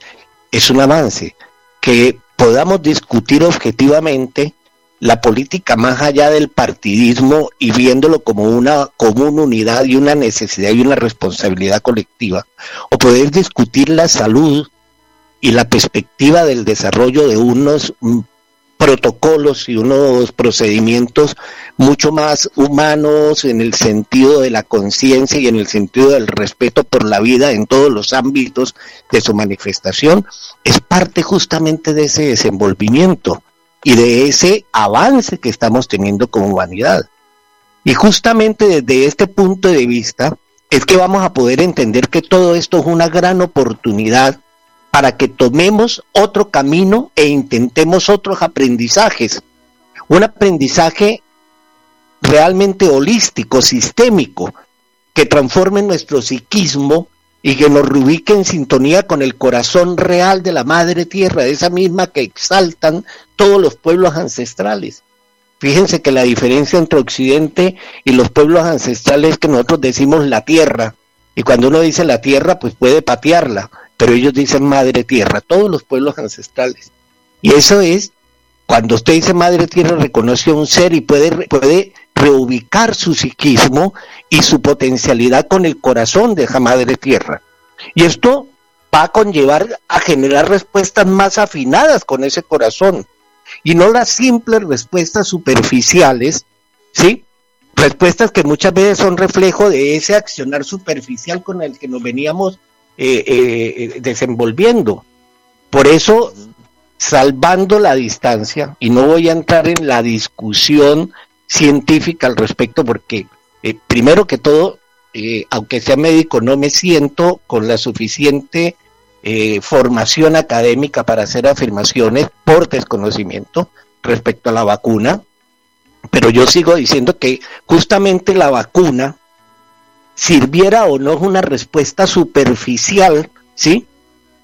es un avance. Que podamos discutir objetivamente la política más allá del partidismo y viéndolo como una común unidad y una necesidad y una responsabilidad colectiva, o poder discutir la salud y la perspectiva del desarrollo de unos protocolos y unos procedimientos mucho más humanos en el sentido de la conciencia y en el sentido del respeto por la vida en todos los ámbitos de su manifestación, es parte justamente de ese desenvolvimiento y de ese avance que estamos teniendo como humanidad. Y justamente desde este punto de vista es que vamos a poder entender que todo esto es una gran oportunidad para que tomemos otro camino e intentemos otros aprendizajes. Un aprendizaje realmente holístico, sistémico, que transforme nuestro psiquismo y que nos reubique en sintonía con el corazón real de la Madre Tierra, esa misma que exaltan todos los pueblos ancestrales. Fíjense que la diferencia entre Occidente y los pueblos ancestrales es que nosotros decimos la tierra, y cuando uno dice la tierra, pues puede patearla, pero ellos dicen Madre Tierra, todos los pueblos ancestrales. Y eso es, cuando usted dice Madre Tierra, reconoce a un ser y puede, puede reubicar su psiquismo y su potencialidad con el corazón de esa madre tierra. Y esto va a conllevar a generar respuestas más afinadas con ese corazón y no las simples respuestas superficiales, ¿sí? Respuestas que muchas veces son reflejo de ese accionar superficial con el que nos veníamos eh, eh, desenvolviendo. Por eso, salvando la distancia, y no voy a entrar en la discusión científica al respecto porque eh, primero que todo, eh, aunque sea médico, no me siento con la suficiente eh, formación académica para hacer afirmaciones por desconocimiento respecto a la vacuna, pero yo sigo diciendo que justamente la vacuna sirviera o no una respuesta superficial, ¿sí?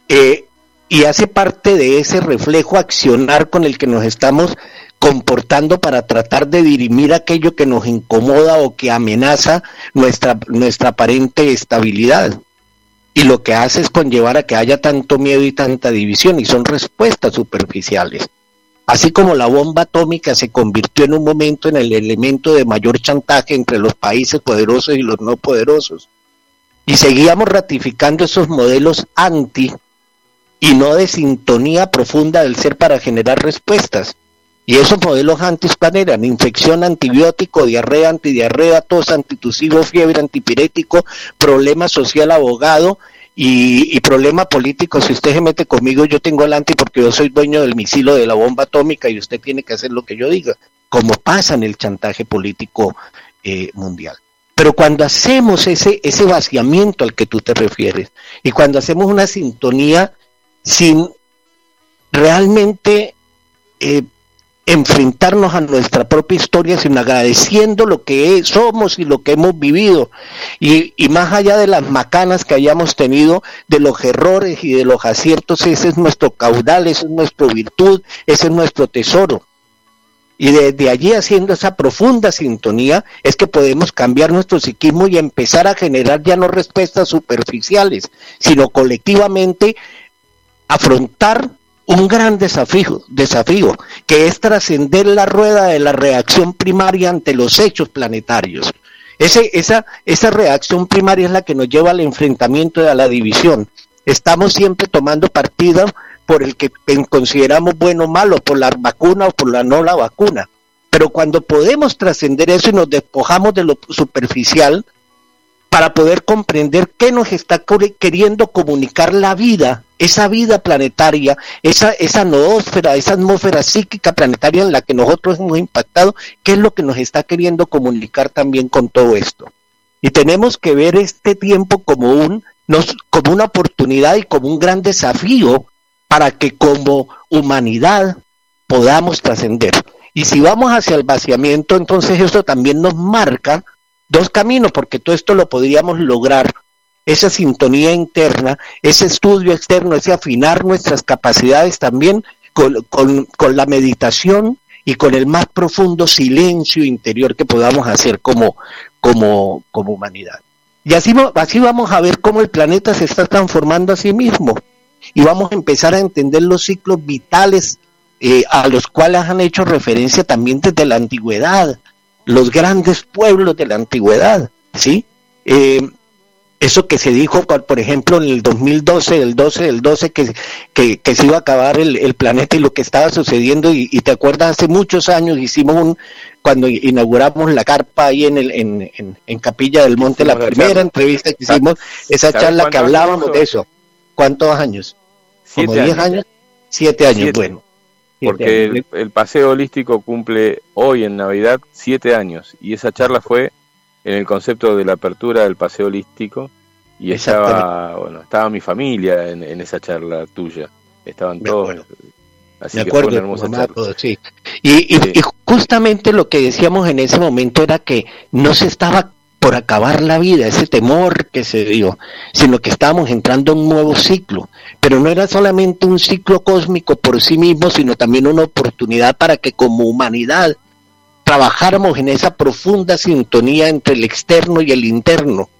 Eh, y hace parte de ese reflejo accionar con el que nos estamos comportando para tratar de dirimir aquello que nos incomoda o que amenaza nuestra, nuestra aparente estabilidad. Y lo que hace es conllevar a que haya tanto miedo y tanta división, y son respuestas superficiales. Así como la bomba atómica se convirtió en un momento en el elemento de mayor chantaje entre los países poderosos y los no poderosos. Y seguíamos ratificando esos modelos anti y no de sintonía profunda del ser para generar respuestas. Y esos modelos anti eran infección, antibiótico, diarrea, antidiarrea, tos, antitusivo, fiebre, antipirético, problema social, abogado y, problema político. Si usted se mete conmigo, yo tengo el anti porque yo soy dueño del misilo de la bomba atómica y usted tiene que hacer lo que yo diga, como pasa en el chantaje político eh, mundial. Pero cuando hacemos ese, ese vaciamiento al que tú te refieres y cuando hacemos una sintonía sin realmente eh, enfrentarnos a nuestra propia historia, sino agradeciendo lo que somos y lo que hemos vivido. Y, más allá de las macanas que hayamos tenido, de los errores y de los aciertos, ese es nuestro caudal, esa es nuestra virtud, ese es nuestro tesoro. Y desde allí haciendo esa profunda sintonía es que podemos cambiar nuestro psiquismo y empezar a generar ya no respuestas superficiales, sino colectivamente afrontar un gran desafío, desafío que es trascender la rueda de la reacción primaria ante los hechos planetarios. Ese, esa, esa reacción primaria es la que nos lleva al enfrentamiento y a la división. Estamos siempre tomando partido por el que consideramos bueno o malo, por la vacuna o por la no la vacuna. Pero cuando podemos trascender eso y nos despojamos de lo superficial, para poder comprender qué nos está queriendo comunicar la vida, esa vida planetaria, esa, esa noósfera, esa atmósfera psíquica planetaria en la que nosotros hemos impactado, qué es lo que nos está queriendo comunicar también con todo esto. Y tenemos que ver este tiempo como, un, nos, como una oportunidad y como un gran desafío para que como humanidad podamos trascender. Y si vamos hacia el vaciamiento, entonces eso también nos marca dos caminos, porque todo esto lo podríamos lograr, esa sintonía interna, ese estudio externo, ese afinar nuestras capacidades también con, con, la meditación y con el más profundo silencio interior que podamos hacer como, como, como humanidad. Y así, así vamos a ver cómo el planeta se está transformando a sí mismo y vamos a empezar a entender los ciclos vitales eh, a los cuales han hecho referencia también desde la antigüedad, los grandes pueblos de la antigüedad, ¿sí? Eh, eso que se dijo, por ejemplo, en el 2012, el 12 del 12, que, que, se iba a acabar el, planeta y lo que estaba sucediendo, y, te acuerdas, hace muchos años hicimos un, cuando inauguramos la carpa ahí en, el, en, en, Capilla del Monte, la primera entrevista que hicimos, esa charla que hablábamos de eso. ¿Cuántos años? ¿Como 10 años? Siete años, bueno. Porque el, paseo holístico cumple hoy en Navidad siete años y esa charla fue en el concepto de la apertura del paseo holístico y estaba, bueno, estaba mi familia en, esa charla tuya, estaban todos. Así que fue una hermosa charla. sí. y, y justamente lo que decíamos en ese momento era que no se estaba por acabar la vida, ese temor que se dio, sino que estábamos entrando en un nuevo ciclo. Pero no era solamente un ciclo cósmico por sí mismo, sino también una oportunidad para que como humanidad trabajáramos en esa profunda sintonía entre el externo y el interno,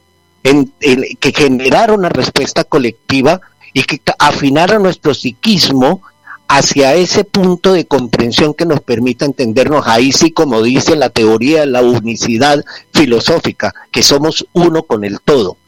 en, que generara una respuesta colectiva y que afinara nuestro psiquismo hacia ese punto de comprensión que nos permita entendernos ahí sí como dice la teoría de la unicidad filosófica, que somos uno con el todo.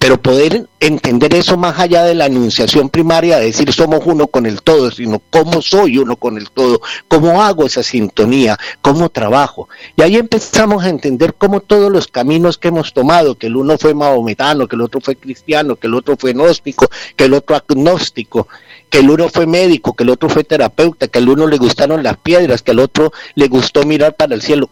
Pero poder entender eso más allá de la enunciación primaria, decir somos uno con el todo, sino cómo soy uno con el todo, cómo hago esa sintonía, cómo trabajo. Y ahí empezamos a entender cómo todos los caminos que hemos tomado, que el uno fue maometano, que el otro fue cristiano, que el otro fue gnóstico, que el otro agnóstico, que el uno fue médico, que el otro fue terapeuta, que al uno le gustaron las piedras, que al otro le gustó mirar para el cielo.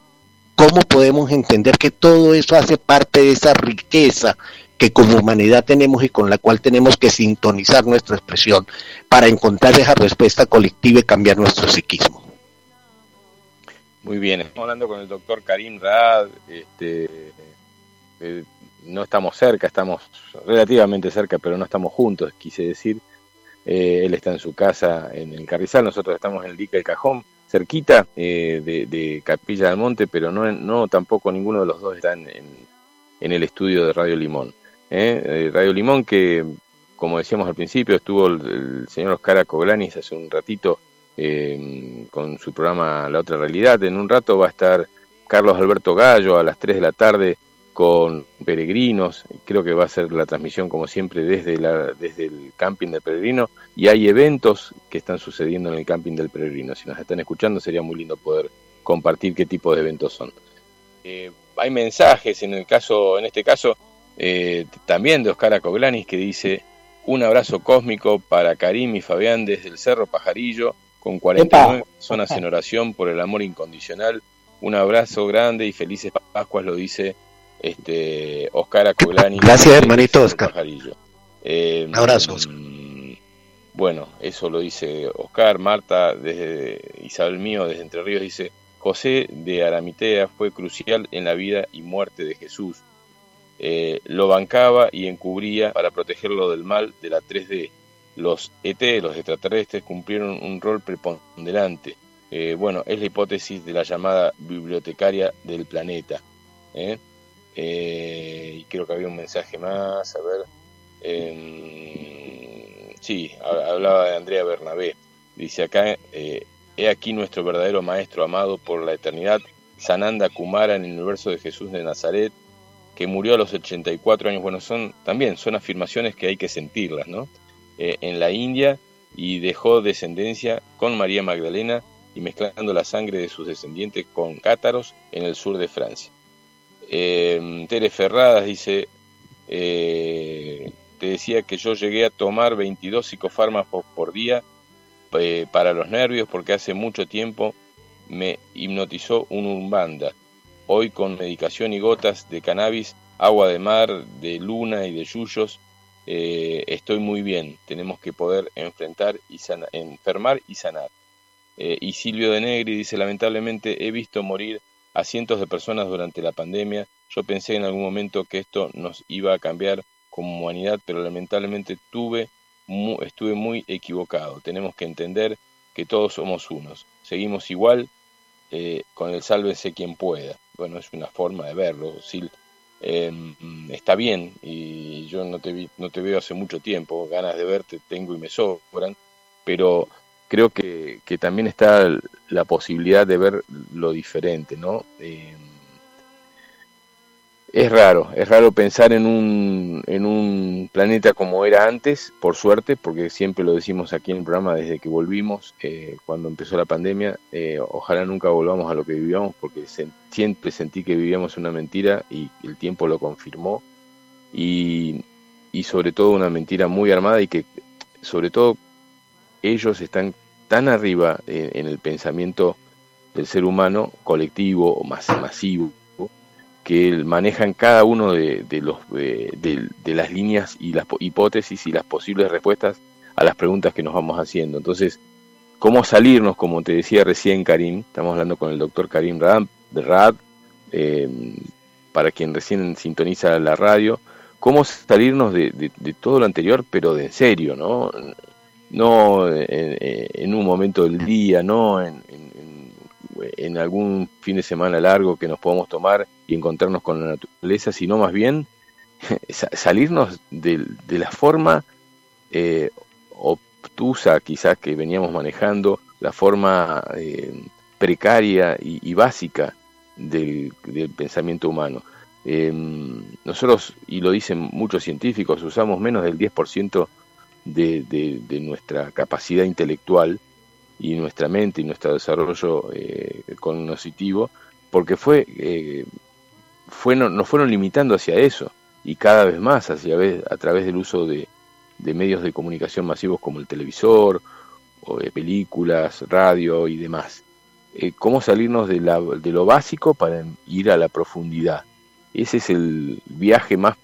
¿Cómo podemos entender que todo eso hace parte de esa riqueza que como humanidad tenemos y con la cual tenemos que sintonizar nuestra expresión para encontrar esa respuesta colectiva y cambiar nuestro psiquismo? Muy bien, estamos hablando con el doctor Karim Rad, este, no estamos cerca, estamos relativamente cerca, pero no estamos juntos, quise decir. Eh, él está en su casa en el Carrizal, nosotros estamos en el Dique del Cajón, cerquita eh, de, Capilla del Monte, pero no, no tampoco ninguno de los dos está en el estudio de Radio Limón. ¿Eh? Radio Limón que, como decíamos al principio, estuvo el, señor Oscar Acoglanis hace un ratito con su programa La Otra Realidad. En un rato va a estar Carlos Alberto Gallo a las 3 de la tarde con peregrinos, creo que va a ser la transmisión como siempre desde el camping del peregrino y hay eventos que están sucediendo en el camping del peregrino. Si nos están escuchando sería muy lindo poder compartir qué tipo de eventos son. Eh, hay mensajes en el caso, en este caso, eh, también de Oscar Acoglanis que dice un abrazo cósmico para Karim y Fabián desde el Cerro Pajarillo con 49 personas en oración por el amor incondicional. Un abrazo grande y felices Pascuas, lo dice este, Oscar Acoglani. Gracias, hermanito Oscar. Eh, Abrazos. Mm, bueno, eso lo dice Oscar, Marta, desde Isabel Mío, desde Entre Ríos, dice, José de Aramitea fue crucial en la vida y muerte de Jesús. Eh, lo bancaba y encubría para protegerlo del mal de la 3D. Los ET, los extraterrestres, cumplieron un rol preponderante. Eh, bueno, es la hipótesis de la llamada bibliotecaria del planeta. ¿eh? Y creo que había un mensaje más, a ver. Eh, sí, hablaba de Andrea Bernabé. Dice acá, he aquí nuestro verdadero maestro amado por la eternidad, Sananda Kumara en el universo de Jesús de Nazaret, que murió a los 84 años. Bueno, son también son afirmaciones que hay que sentirlas, ¿no? Eh, en la India y dejó descendencia con María Magdalena y mezclando la sangre de sus descendientes con cátaros en el sur de Francia. Eh, Tere Ferradas dice, eh, te decía que yo llegué a tomar 22 psicofármacos por día eh, para los nervios porque hace mucho tiempo me hipnotizó un umbanda. Hoy con medicación y gotas de cannabis, agua de mar, de luna y de yuyos, eh, estoy muy bien. Tenemos que poder enfrentar y enfermar y sanar. y Silvio de Negri dice, lamentablemente he visto morir a cientos de personas durante la pandemia. Yo pensé en algún momento que esto nos iba a cambiar como humanidad, pero lamentablemente tuve, estuve muy equivocado. Tenemos que entender que todos somos unos. Seguimos igual eh, con el sálvese quien pueda. Bueno, es una forma de verlo. Sil, em, está bien y yo no te, vi, no te veo hace mucho tiempo. Ganas de verte tengo y me sobran. Pero creo que, que, también está la posibilidad de ver lo diferente, ¿no? Eh, es raro, es raro pensar en un, en un planeta como era antes, por suerte, porque siempre lo decimos aquí en el programa desde que volvimos, eh, cuando empezó la pandemia, eh, ojalá nunca volvamos a lo que vivíamos, porque siempre sentí que vivíamos una mentira y el tiempo lo confirmó, y, y sobre todo una mentira muy armada y que sobre todo ellos están tan arriba en, el pensamiento del ser humano colectivo o más masivo que manejan cada uno de, los de, las líneas y las hipótesis y las posibles respuestas a las preguntas que nos vamos haciendo. Entonces, cómo salirnos, como te decía recién Karim, estamos hablando con el doctor Karim Rad, eh, para quien recién sintoniza la radio, cómo salirnos de, todo lo anterior, pero de en serio, ¿no? no en, un momento del día, no en, algún fin de semana largo que nos podamos tomar y encontrarnos con la naturaleza, sino más bien salirnos de, la forma eh, obtusa quizás que veníamos manejando, la forma eh, precaria y, básica del, pensamiento humano. Eh, nosotros, y lo dicen muchos científicos, usamos menos del 10% de, nuestra capacidad intelectual y nuestra mente y nuestro desarrollo eh, cognitivo, porque fue, eh, fue nos fueron limitando hacia eso y cada vez más hacia, a través del uso de, medios de comunicación masivos como el televisor, o de películas, radio y demás. Eh, cómo salirnos de, la, de lo básico para ir a la profundidad. Ese es el viaje más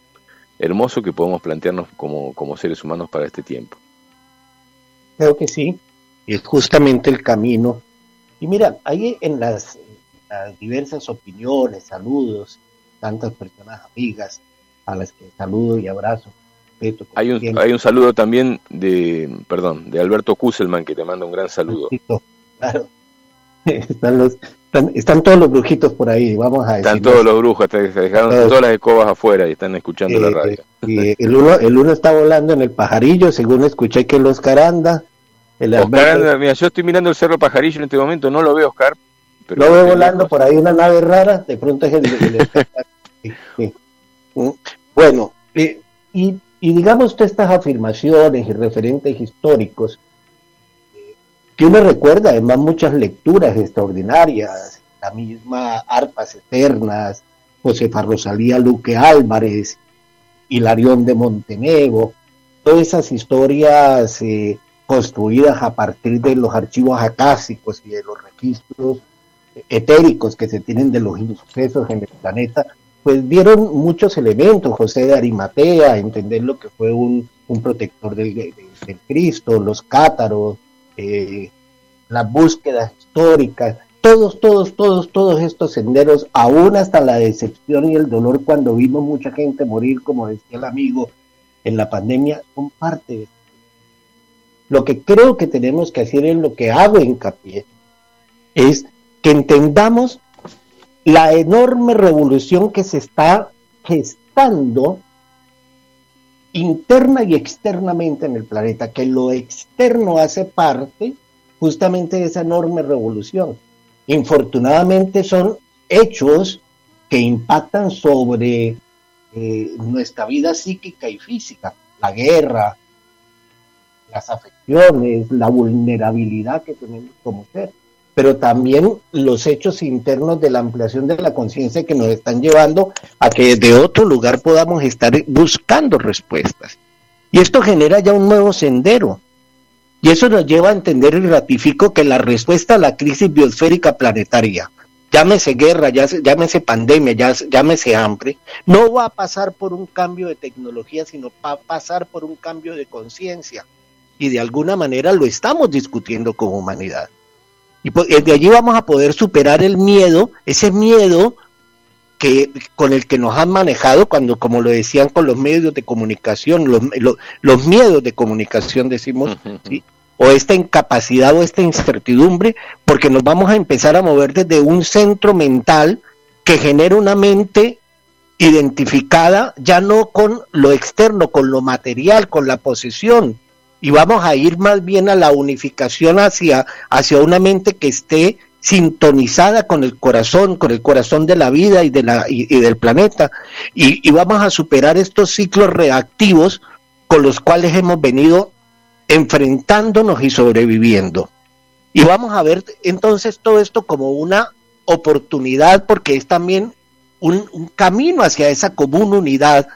hermoso que podemos plantearnos como, como seres humanos para este tiempo. Creo que sí, es justamente el camino. Y mira, ahí en las, diversas opiniones, saludos, tantas personas amigas, a las que saludo y abrazo. Hay un, hay un saludo también de, perdón, de Alberto Kusselman que te manda un gran saludo. Claro. Están, los, están, todos los brujitos por ahí, vamos a Están todos los brujos, te dejaron todas las escobas afuera y están escuchando la radio. Y el uno, el uno está volando en el pajarillo, según escuché que el Oscar anda. El Oscar mira, yo estoy mirando el Cerro Pajarillo en este momento, no lo veo Oscar. Pero lo veo volando por ahí una nave rara, de pronto es el... Bueno, eh, y y digamos todas estas afirmaciones y referentes históricos, que uno recuerda además muchas lecturas extraordinarias, la misma Arpas Eternas, Josefa Rosalía Luque Álvarez, Hilarión de Montenegro, todas esas historias eh, construidas a partir de los archivos acásicos y de los registros etéricos que se tienen de los sucesos en el planeta, pues vieron muchos elementos, José de Arimatea, entender lo que fue un, protector del, Cristo, los cátaros, eh, las búsquedas históricas, todos, todos, todos, todos estos senderos, aún hasta la decepción y el dolor cuando vimos mucha gente morir, como decía el amigo, en la pandemia, son parte de. Lo que creo que tenemos que hacer en lo que hago hincapié es que entendamos la enorme revolución que se está gestando interna y externamente en el planeta, que lo externo hace parte justamente de esa enorme revolución. Infortunadamente son hechos que impactan sobre eh, nuestra vida psíquica y física, la guerra, las afecciones, la vulnerabilidad que tenemos como ser pero también los hechos internos de la ampliación de la conciencia que nos están llevando a que desde otro lugar podamos estar buscando respuestas. Y esto genera ya un nuevo sendero. Y eso nos lleva a entender y ratifico que la respuesta a la crisis biosférica planetaria, llámese guerra, llámese pandemia, llámese hambre, no va a pasar por un cambio de tecnología, sino va a pasar por un cambio de conciencia. Y de alguna manera lo estamos discutiendo como humanidad. Y de allí vamos a poder superar el miedo, ese miedo que con el que nos han manejado cuando, como lo decían con los medios de comunicación, los, los, miedos de comunicación, decimos, o esta incapacidad o esta incertidumbre, porque nos vamos a empezar a mover desde un centro mental que genera una mente identificada ya no con lo externo, con lo material, con la posesión, y vamos a ir más bien a la unificación hacia, hacia una mente que esté sintonizada con el corazón, con el corazón de la vida y, de la, y, del planeta. Y, vamos a superar estos ciclos reactivos con los cuales hemos venido enfrentándonos y sobreviviendo. Y vamos a ver entonces todo esto como una oportunidad porque es también un, un camino hacia esa común unidad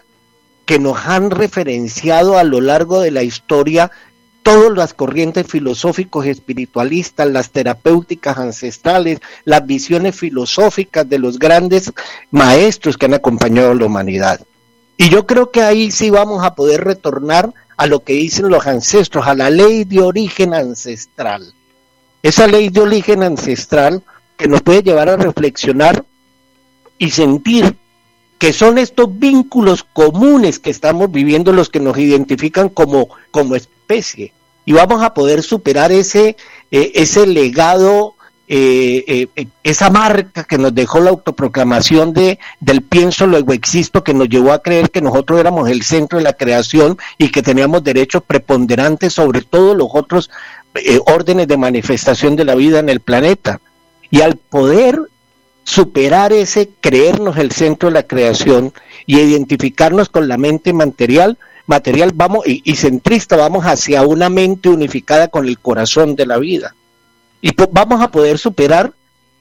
que nos han referenciado a lo largo de la historia todas las corrientes filosóficos espiritualistas, las terapéuticas ancestrales, las visiones filosóficas de los grandes maestros que han acompañado a la humanidad. Y yo creo que ahí sí vamos a poder retornar a lo que dicen los ancestros, a la ley de origen ancestral. Esa ley de origen ancestral que nos puede llevar a reflexionar y sentir que son estos vínculos comunes que estamos viviendo los que nos identifican como, como especie. Y vamos a poder superar ese, eh, ese legado, eh, eh, esa marca que nos dejó la autoproclamación de, del pienso, luego existo, que nos llevó a creer que nosotros éramos el centro de la creación y que teníamos derechos preponderantes sobre todos los otros órdenes de manifestación de la vida en el planeta. Y al poder superar ese creernos el centro de la creación y identificarnos con la mente material, material vamos y, centrista, vamos hacia una mente unificada con el corazón de la vida. Y vamos a poder superar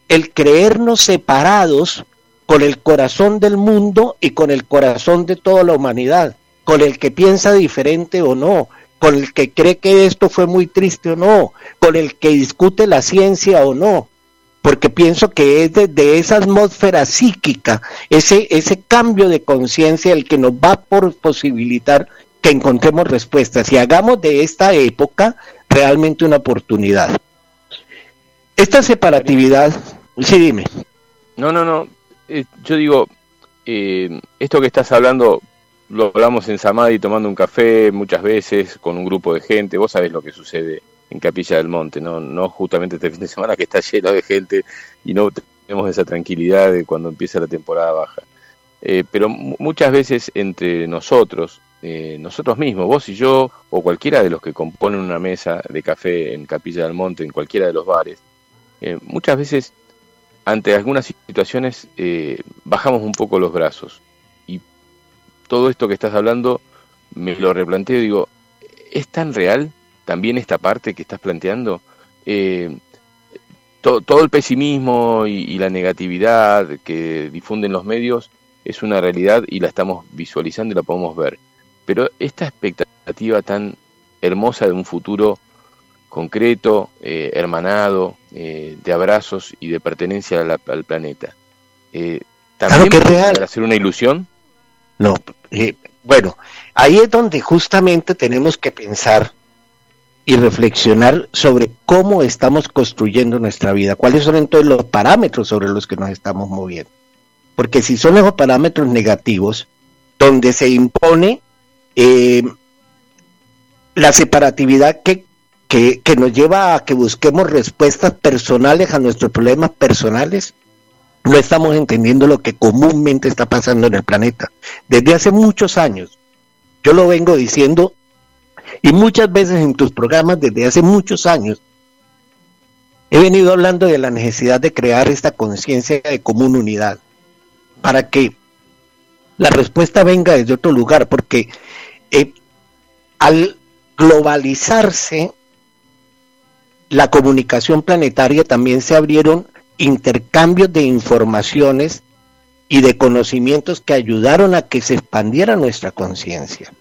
el creernos separados con el corazón del mundo y con el corazón de toda la humanidad, con el que piensa diferente o no, con el que cree que esto fue muy triste o no, con el que discute la ciencia o no, porque pienso que es desde esa atmósfera psíquica, ese, ese cambio de conciencia el que nos va por posibilitar que encontremos respuestas y hagamos de esta época realmente una oportunidad. Esta separatividad, sí dime. No, no, no, eh, yo digo, eh, esto que estás hablando lo hablamos en Samadhi tomando un café muchas veces con un grupo de gente, vos sabés lo que sucede en Capilla del Monte, no, no justamente este fin de semana que está lleno de gente y no tenemos esa tranquilidad de cuando empieza la temporada baja. Eh, pero muchas veces entre nosotros, eh, nosotros mismos, vos y yo, o cualquiera de los que componen una mesa de café en Capilla del Monte, en cualquiera de los bares, eh, muchas veces ante algunas situaciones bajamos un poco los brazos. Y todo esto que estás hablando me lo replanteo y digo, ¿es tan real también esta parte que estás planteando? todo el pesimismo y, la negatividad que difunden los medios es una realidad y la estamos visualizando y la podemos ver. Pero esta expectativa tan hermosa de un futuro concreto, eh, hermanado, eh, de abrazos y de pertenencia al planeta, eh, ¿también que puede ser una ilusión? No, bueno, ahí es donde justamente tenemos que pensar y reflexionar sobre cómo estamos construyendo nuestra vida, cuáles son entonces los parámetros sobre los que nos estamos moviendo. Porque si son esos parámetros negativos, donde se impone eh, la separatividad que, que, que nos lleva a que busquemos respuestas personales a nuestros problemas personales, no estamos entendiendo lo que comúnmente está pasando en el planeta. Desde hace muchos años, yo lo vengo diciendo y muchas veces en tus programas desde hace muchos años, he venido hablando de la necesidad de crear esta conciencia de común unidad para que la respuesta venga desde otro lugar, porque eh, al globalizarse la comunicación planetaria también se abrieron intercambios de informaciones y de conocimientos que ayudaron a que se expandiera nuestra conciencia.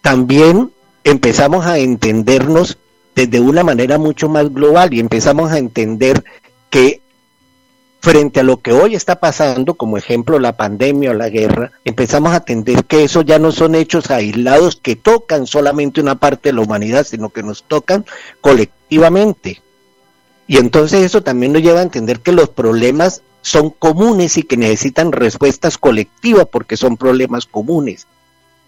También empezamos a entendernos desde una manera mucho más global y empezamos a entender que frente a lo que hoy está pasando, como ejemplo la pandemia o la guerra, empezamos a entender que eso ya no son hechos aislados que tocan solamente una parte de la humanidad, sino que nos tocan colectivamente. Y entonces eso también nos lleva a entender que los problemas son comunes y que necesitan respuestas colectivas porque son problemas comunes.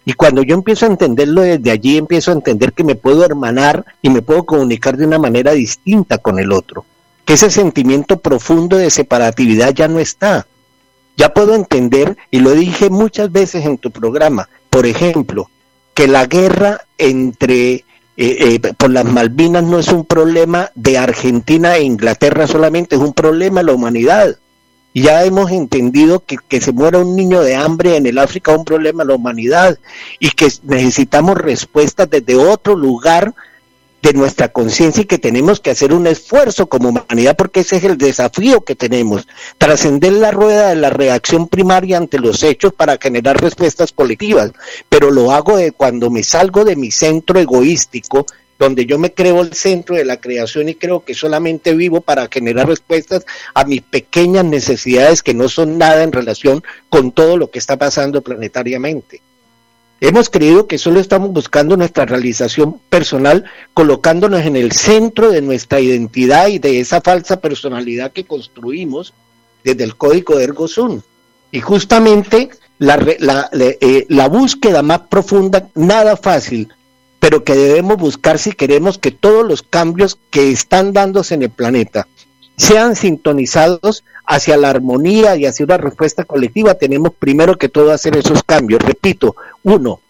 Y cuando yo empiezo a entenderlo desde allí, empiezo a entender que me puedo hermanar y me puedo comunicar de una manera distinta con el otro. Que ese sentimiento profundo de separatividad ya no está. Ya puedo entender, y lo dije muchas veces en tu programa, por ejemplo, que la guerra entre eh, eh, por las Malvinas no es un problema de Argentina e Inglaterra solamente, es un problema de la humanidad ya hemos entendido que, que se muera un niño de hambre en el África es un problema de la humanidad y que necesitamos respuestas desde otro lugar de nuestra conciencia y que tenemos que hacer un esfuerzo como humanidad porque ese es el desafío que tenemos, trascender la rueda de la reacción primaria ante los hechos para generar respuestas colectivas, pero lo hago de cuando me salgo de mi centro egoístico donde yo me creo el centro de la creación y creo que solamente vivo para generar respuestas a mis pequeñas necesidades que no son nada en relación con todo lo que está pasando planetariamente. Hemos creído que solo estamos buscando nuestra realización personal, colocándonos en el centro de nuestra identidad y de esa falsa personalidad que construimos desde el código de Ergo Sum. Y justamente la, la, eh, la búsqueda más profunda, nada fácil, pero que debemos buscar si queremos que todos los cambios que están dándose en el planeta sean sintonizados hacia la armonía y hacia una respuesta colectiva, tenemos primero que todo hacer esos cambios. Repito, uno,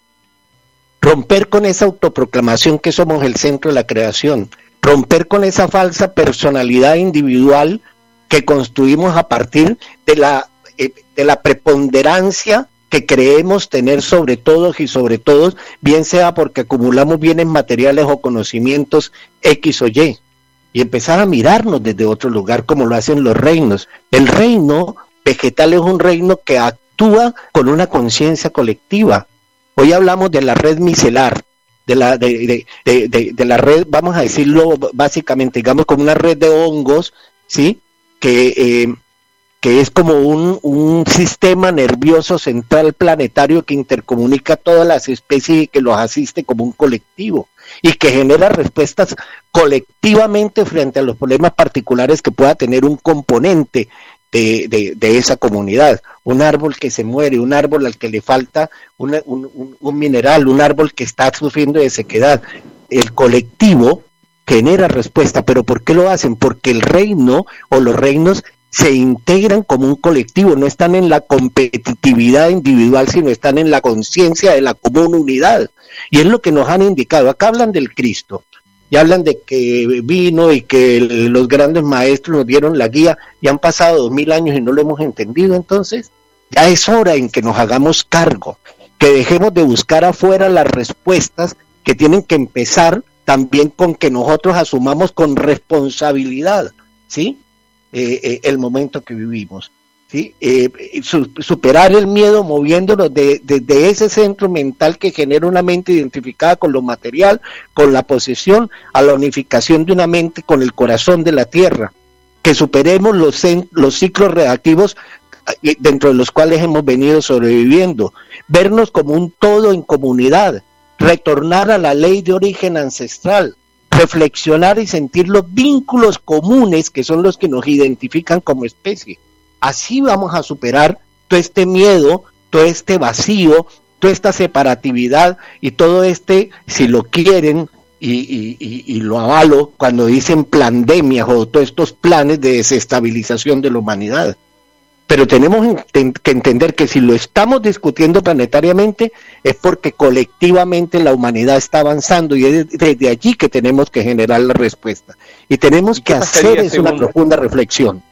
romper con esa autoproclamación que somos el centro de la creación, romper con esa falsa personalidad individual que construimos a partir de la, eh, de la preponderancia que creemos tener sobre todos y sobre todos, bien sea porque acumulamos bienes materiales o conocimientos X o Y, y empezar a mirarnos desde otro lugar como lo hacen los reinos. El reino vegetal es un reino que actúa con una conciencia colectiva. Hoy hablamos de la red micelar, de la, de, de, la red, vamos a decirlo básicamente, digamos como una red de hongos, ¿sí? Que eh, que es como un, un, sistema nervioso central planetario que intercomunica todas las especies y que los asiste como un colectivo y que genera respuestas colectivamente frente a los problemas particulares que pueda tener un componente de, esa comunidad. Un árbol que se muere, un árbol al que le falta un, un mineral, un árbol que está sufriendo de sequedad. El colectivo genera respuesta, pero ¿por qué lo hacen? Porque el reino o los reinos se integran como un colectivo, no están en la competitividad individual, sino están en la conciencia de la común unidad. Y es lo que nos han indicado. Acá hablan del Cristo, y hablan de que vino y que los grandes maestros nos dieron la guía y han pasado dos mil años y no lo hemos entendido, entonces ya es hora en que nos hagamos cargo, que dejemos de buscar afuera las respuestas que tienen que empezar también con que nosotros asumamos con responsabilidad, ¿sí? Eh, eh, el momento que vivimos. ¿sí? Eh, superar el miedo moviéndonos desde de, ese centro mental que genera una mente identificada con lo material, con la posesión, a la unificación de una mente con el corazón de la tierra. Que superemos los, los ciclos reactivos dentro de los cuales hemos venido sobreviviendo. Vernos como un todo en comunidad. Retornar a la ley de origen ancestral reflexionar y sentir los vínculos comunes que son los que nos identifican como especie. Así vamos a superar todo este miedo, todo este vacío, toda esta separatividad y todo este, si lo quieren, y, lo avalo cuando dicen pandemias o todos estos planes de desestabilización de la humanidad. Pero tenemos que entender que si lo estamos discutiendo planetariamente es porque colectivamente la humanidad está avanzando y es desde allí que tenemos que generar la respuesta. Y tenemos que hacer es una profunda reflexión.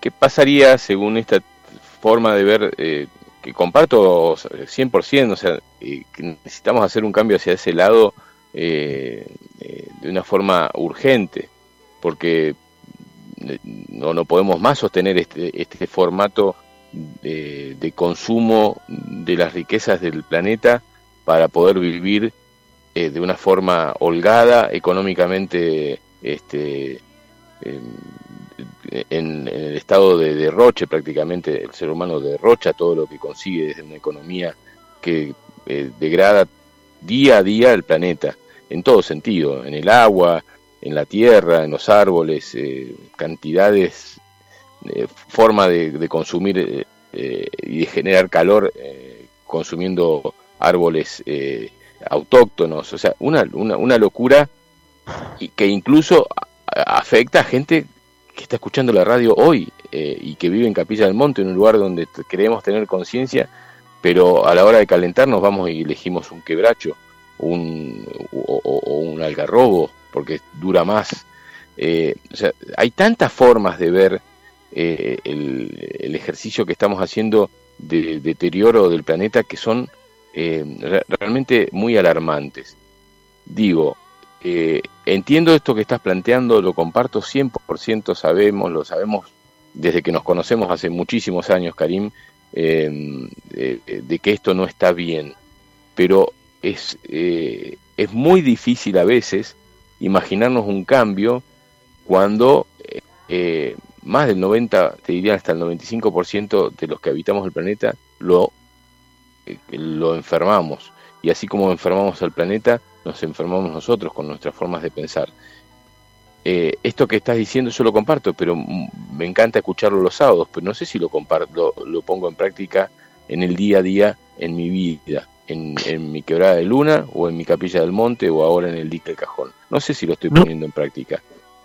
¿Qué pasaría según esta forma de ver eh, que comparto 100%, o sea, eh, necesitamos hacer un cambio hacia ese lado eh, de una forma urgente, porque no, no podemos más sostener este, este formato de, consumo de las riquezas del planeta para poder vivir eh, de una forma holgada, económicamente este, en, el estado de derroche prácticamente, el ser humano derrocha todo lo que consigue desde una economía que eh, degrada día a día el planeta, en todo sentido, en el agua, en la tierra, en los árboles, eh, cantidades, eh, forma de, consumir eh, eh, y de generar calor consumiendo árboles autóctonos, o sea, una, una, una locura y que incluso afecta a gente que está escuchando la radio hoy y que vive en Capilla del Monte, en un lugar donde queremos tener conciencia, pero a la hora de calentarnos vamos y elegimos un quebracho un, o un algarrobo porque dura más. Eh, hay tantas formas de ver eh, el, ejercicio que estamos haciendo de, deterioro del planeta que son eh, realmente muy alarmantes. Digo, entiendo esto que estás planteando, lo comparto 100%, sabemos, lo sabemos desde que nos conocemos hace muchísimos años, Karim, de, que esto no está bien, pero es, es muy difícil a veces imaginarnos un cambio cuando eh, eh, más del 90, te diría hasta el 95% de los que habitamos el planeta lo, eh, lo enfermamos. Y así como enfermamos al planeta, nos enfermamos nosotros con nuestras formas de pensar. esto que estás diciendo yo lo comparto, pero me encanta escucharlo los sábados, pero no sé si lo, comparto, lo pongo en práctica en el día a día en mi vida en, mi quebrada de luna o en mi capilla del monte o ahora en el dique del cajón. No sé si lo estoy poniendo en práctica.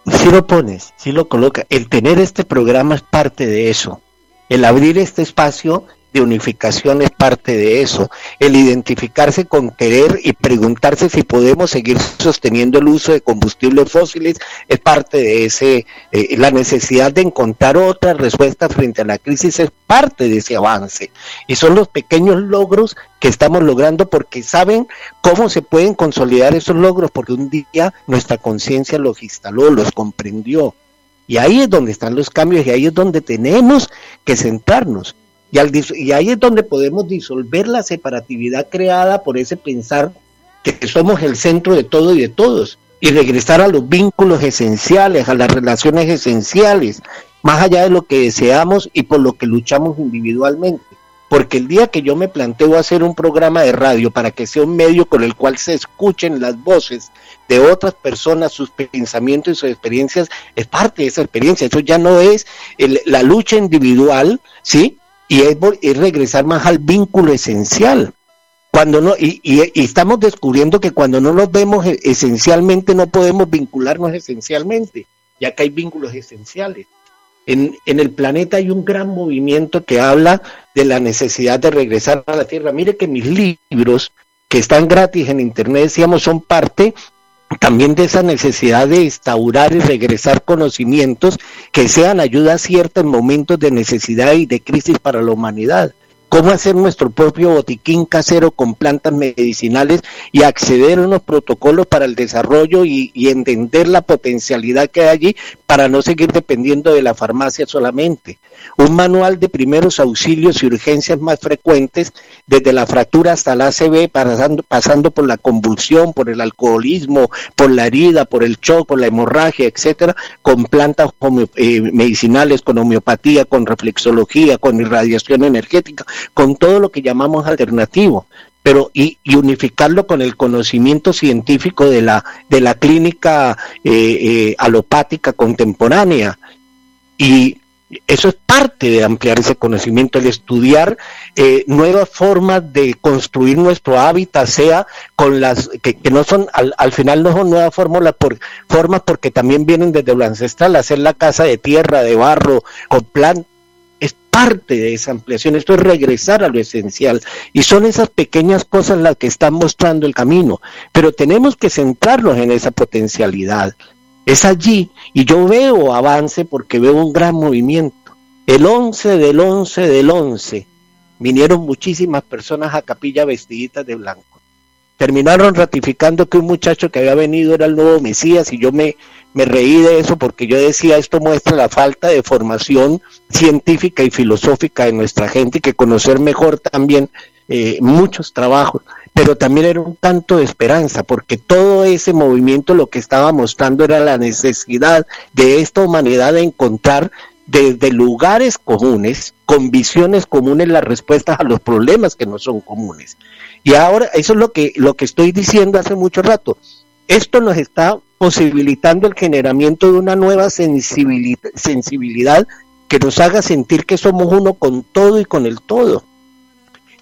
Si lo pones, si lo coloca. El tener este programa es parte de eso. El abrir este espacio de unificación es parte de eso. El identificarse con querer y preguntarse si podemos seguir sosteniendo el uso de combustibles fósiles es parte de ese, eh, la necesidad de encontrar otras respuestas frente a la crisis es parte de ese avance. Y son los pequeños logros que estamos logrando porque saben cómo se pueden consolidar esos logros, porque un día nuestra conciencia los instaló, los comprendió. Y ahí es donde están los cambios y ahí es donde tenemos que sentarnos y, y ahí es donde podemos disolver la separatividad creada por ese pensar que somos el centro de todo y de todos y regresar a los vínculos esenciales, a las relaciones esenciales, más allá de lo que deseamos y por lo que luchamos individualmente. porque el día que yo me planteo hacer un programa de radio para que sea un medio con el cual se escuchen las voces de otras personas, sus pensamientos y sus experiencias, es parte de esa experiencia. Eso ya no es la lucha individual, ¿sí? Y es, es, regresar más al vínculo esencial. Cuando no, y, y, estamos descubriendo que cuando no nos vemos e, esencialmente, no podemos vincularnos esencialmente, ya que hay vínculos esenciales. En, en, el planeta hay un gran movimiento que habla de la necesidad de regresar a la Tierra. Mire que mis libros, que están gratis en Internet, decíamos, son parte también de esa necesidad de instaurar y regresar conocimientos que sean ayuda cierta en momentos de necesidad y de crisis para la humanidad cómo hacer nuestro propio botiquín casero con plantas medicinales y acceder a unos protocolos para el desarrollo y, entender la potencialidad que hay allí para no seguir dependiendo de la farmacia solamente. Un manual de primeros auxilios y urgencias más frecuentes, desde la fractura hasta la ACV, pasando, por la convulsión, por el alcoholismo, por la herida, por el shock, por la hemorragia, etcétera, con plantas eh, medicinales, con homeopatía, con reflexología, con irradiación energética, con todo lo que llamamos alternativo, pero y, unificarlo con el conocimiento científico de la, de la clínica eh, eh, alopática contemporánea. Y eso es parte de ampliar ese conocimiento, el estudiar eh, nuevas formas de construir nuestro hábitat, sea con las que, no son, al, al, final no son nuevas fórmulas por, formas porque también vienen desde lo ancestral, hacer la casa de tierra, de barro, con plantas parte de esa ampliación, esto es regresar a lo esencial. Y son esas pequeñas cosas las que están mostrando el camino, pero tenemos que centrarnos en esa potencialidad. Es allí y yo veo avance porque veo un gran movimiento. El 11 del 11 del 11 vinieron muchísimas personas a capilla vestiditas de blanco. Terminaron ratificando que un muchacho que había venido era el nuevo Mesías y yo me, me reí de eso porque yo decía, esto muestra la falta de formación científica y filosófica de nuestra gente y que conocer mejor también eh, muchos trabajos, pero también era un tanto de esperanza, porque todo ese movimiento lo que estaba mostrando era la necesidad de esta humanidad de encontrar desde lugares comunes, con visiones comunes, las respuestas a los problemas que no son comunes. Y ahora, eso es lo que, lo que estoy diciendo hace mucho rato. Esto nos está posibilitando el generamiento de una nueva sensibilidad, que nos haga sentir que somos uno con todo y con el todo.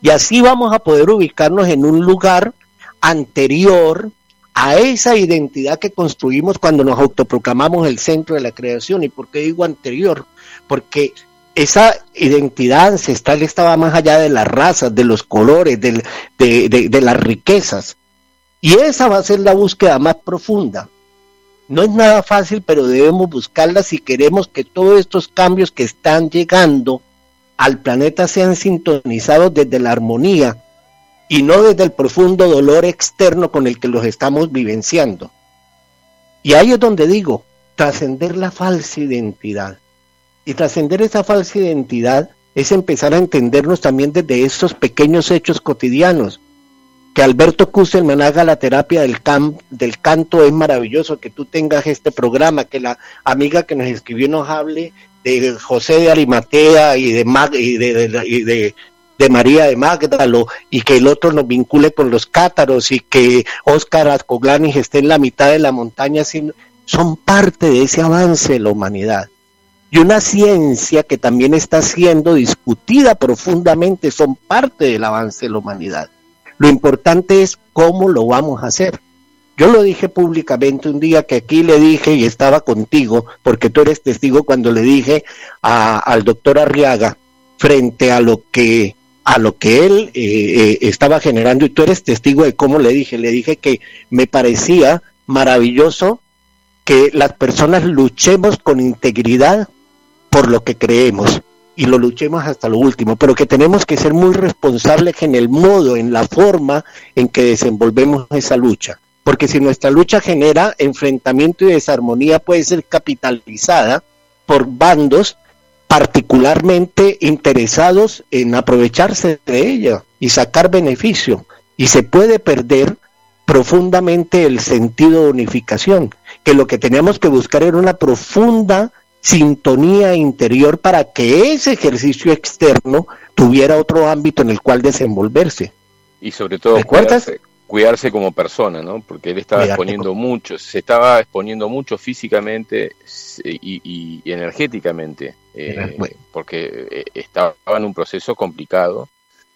Y así vamos a poder ubicarnos en un lugar anterior a esa identidad que construimos cuando nos autoproclamamos el centro de la creación. ¿Y por qué digo anterior? Porque esa identidad ancestral estaba más allá de las razas, de los colores, de, de las riquezas. Y esa va a ser la búsqueda más profunda. No es nada fácil, pero debemos buscarla si queremos que todos estos cambios que están llegando al planeta sean sintonizados desde la armonía y no desde el profundo dolor externo con el que los estamos vivenciando. Y ahí es donde digo, trascender la falsa identidad. Y trascender esa falsa identidad es empezar a entendernos también desde estos pequeños hechos cotidianos que Alberto Kusselman haga la terapia del, del canto es maravilloso, que tú tengas este programa, que la amiga que nos escribió nos hable de José de Arimatea y de, y de, de, María de Magdalo y que el otro nos vincule con los cátaros y que Óscar Ascoglanis esté en la mitad de la montaña, son parte de ese avance de la humanidad. Y una ciencia que también está siendo discutida profundamente, son parte del avance de la humanidad. Lo importante es cómo lo vamos a hacer. Yo lo dije públicamente un día que aquí le dije y estaba contigo, porque tú eres testigo cuando le dije al doctor Arriaga frente a lo que a lo que él eh, eh, estaba generando y tú eres testigo de cómo le dije. Le dije que me parecía maravilloso que las personas luchemos con integridad por lo que creemos y lo luchemos hasta lo último, pero que tenemos que ser muy responsables en el modo, en la forma en que desenvolvemos esa lucha. Porque si nuestra lucha genera enfrentamiento y desarmonía, puede ser capitalizada por bandos particularmente interesados en aprovecharse de ella y sacar beneficio. Y se puede perder profundamente el sentido de unificación, que lo que teníamos que buscar era una profunda sintonía interior para que ese ejercicio externo tuviera otro ámbito en el cual desenvolverse. Y sobre todo cuidarse, cuidarse, como persona, ¿no? Porque él estaba exponiendo mucho, se estaba exponiendo mucho físicamente y, energéticamente, eh, porque eh, estaba en un proceso complicado.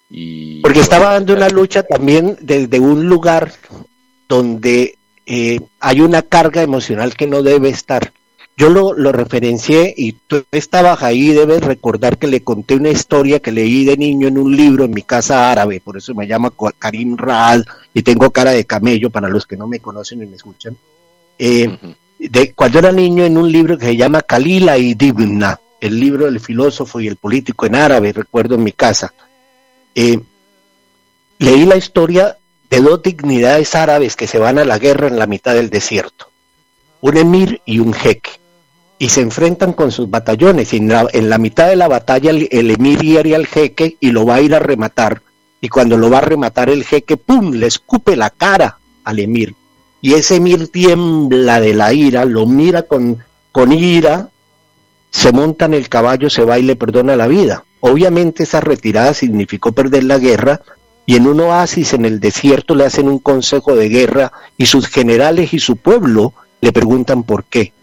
Y, porque estaba dando una lucha también desde un lugar donde eh, hay una carga emocional que no debe estar. Yo lo, lo referencié y tú estabas ahí, debes recordar que le conté una historia que leí de niño en un libro en mi casa árabe, por eso me llama Karim Raad y tengo cara de camello para los que no me conocen y me escuchan. Eh, de, cuando era niño en un libro que se llama Kalila y Dibna, el libro del filósofo y el político en árabe, recuerdo en mi casa. Eh, leí la historia de dos dignidades árabes que se van a la guerra en la mitad del desierto, un emir y un jeque y se enfrentan con sus batallones. Y en la, mitad de la batalla el, emir hiere al jeque y lo va a ir a rematar. Y cuando lo va a rematar el jeque, ¡pum!, le escupe la cara al emir. Y ese emir tiembla de la ira, lo mira con, con ira, se monta en el caballo, se va y le perdona la vida. Obviamente esa retirada significó perder la guerra y en un oasis en el desierto le hacen un consejo de guerra y sus generales y su pueblo le preguntan por qué.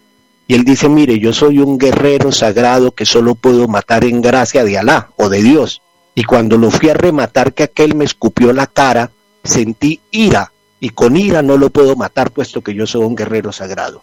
Y él dice, mire, yo soy un guerrero sagrado que solo puedo matar en gracia de Alá o de Dios. Y cuando lo fui a rematar que aquel me escupió la cara, sentí ira y con ira no lo puedo matar puesto que yo soy un guerrero sagrado.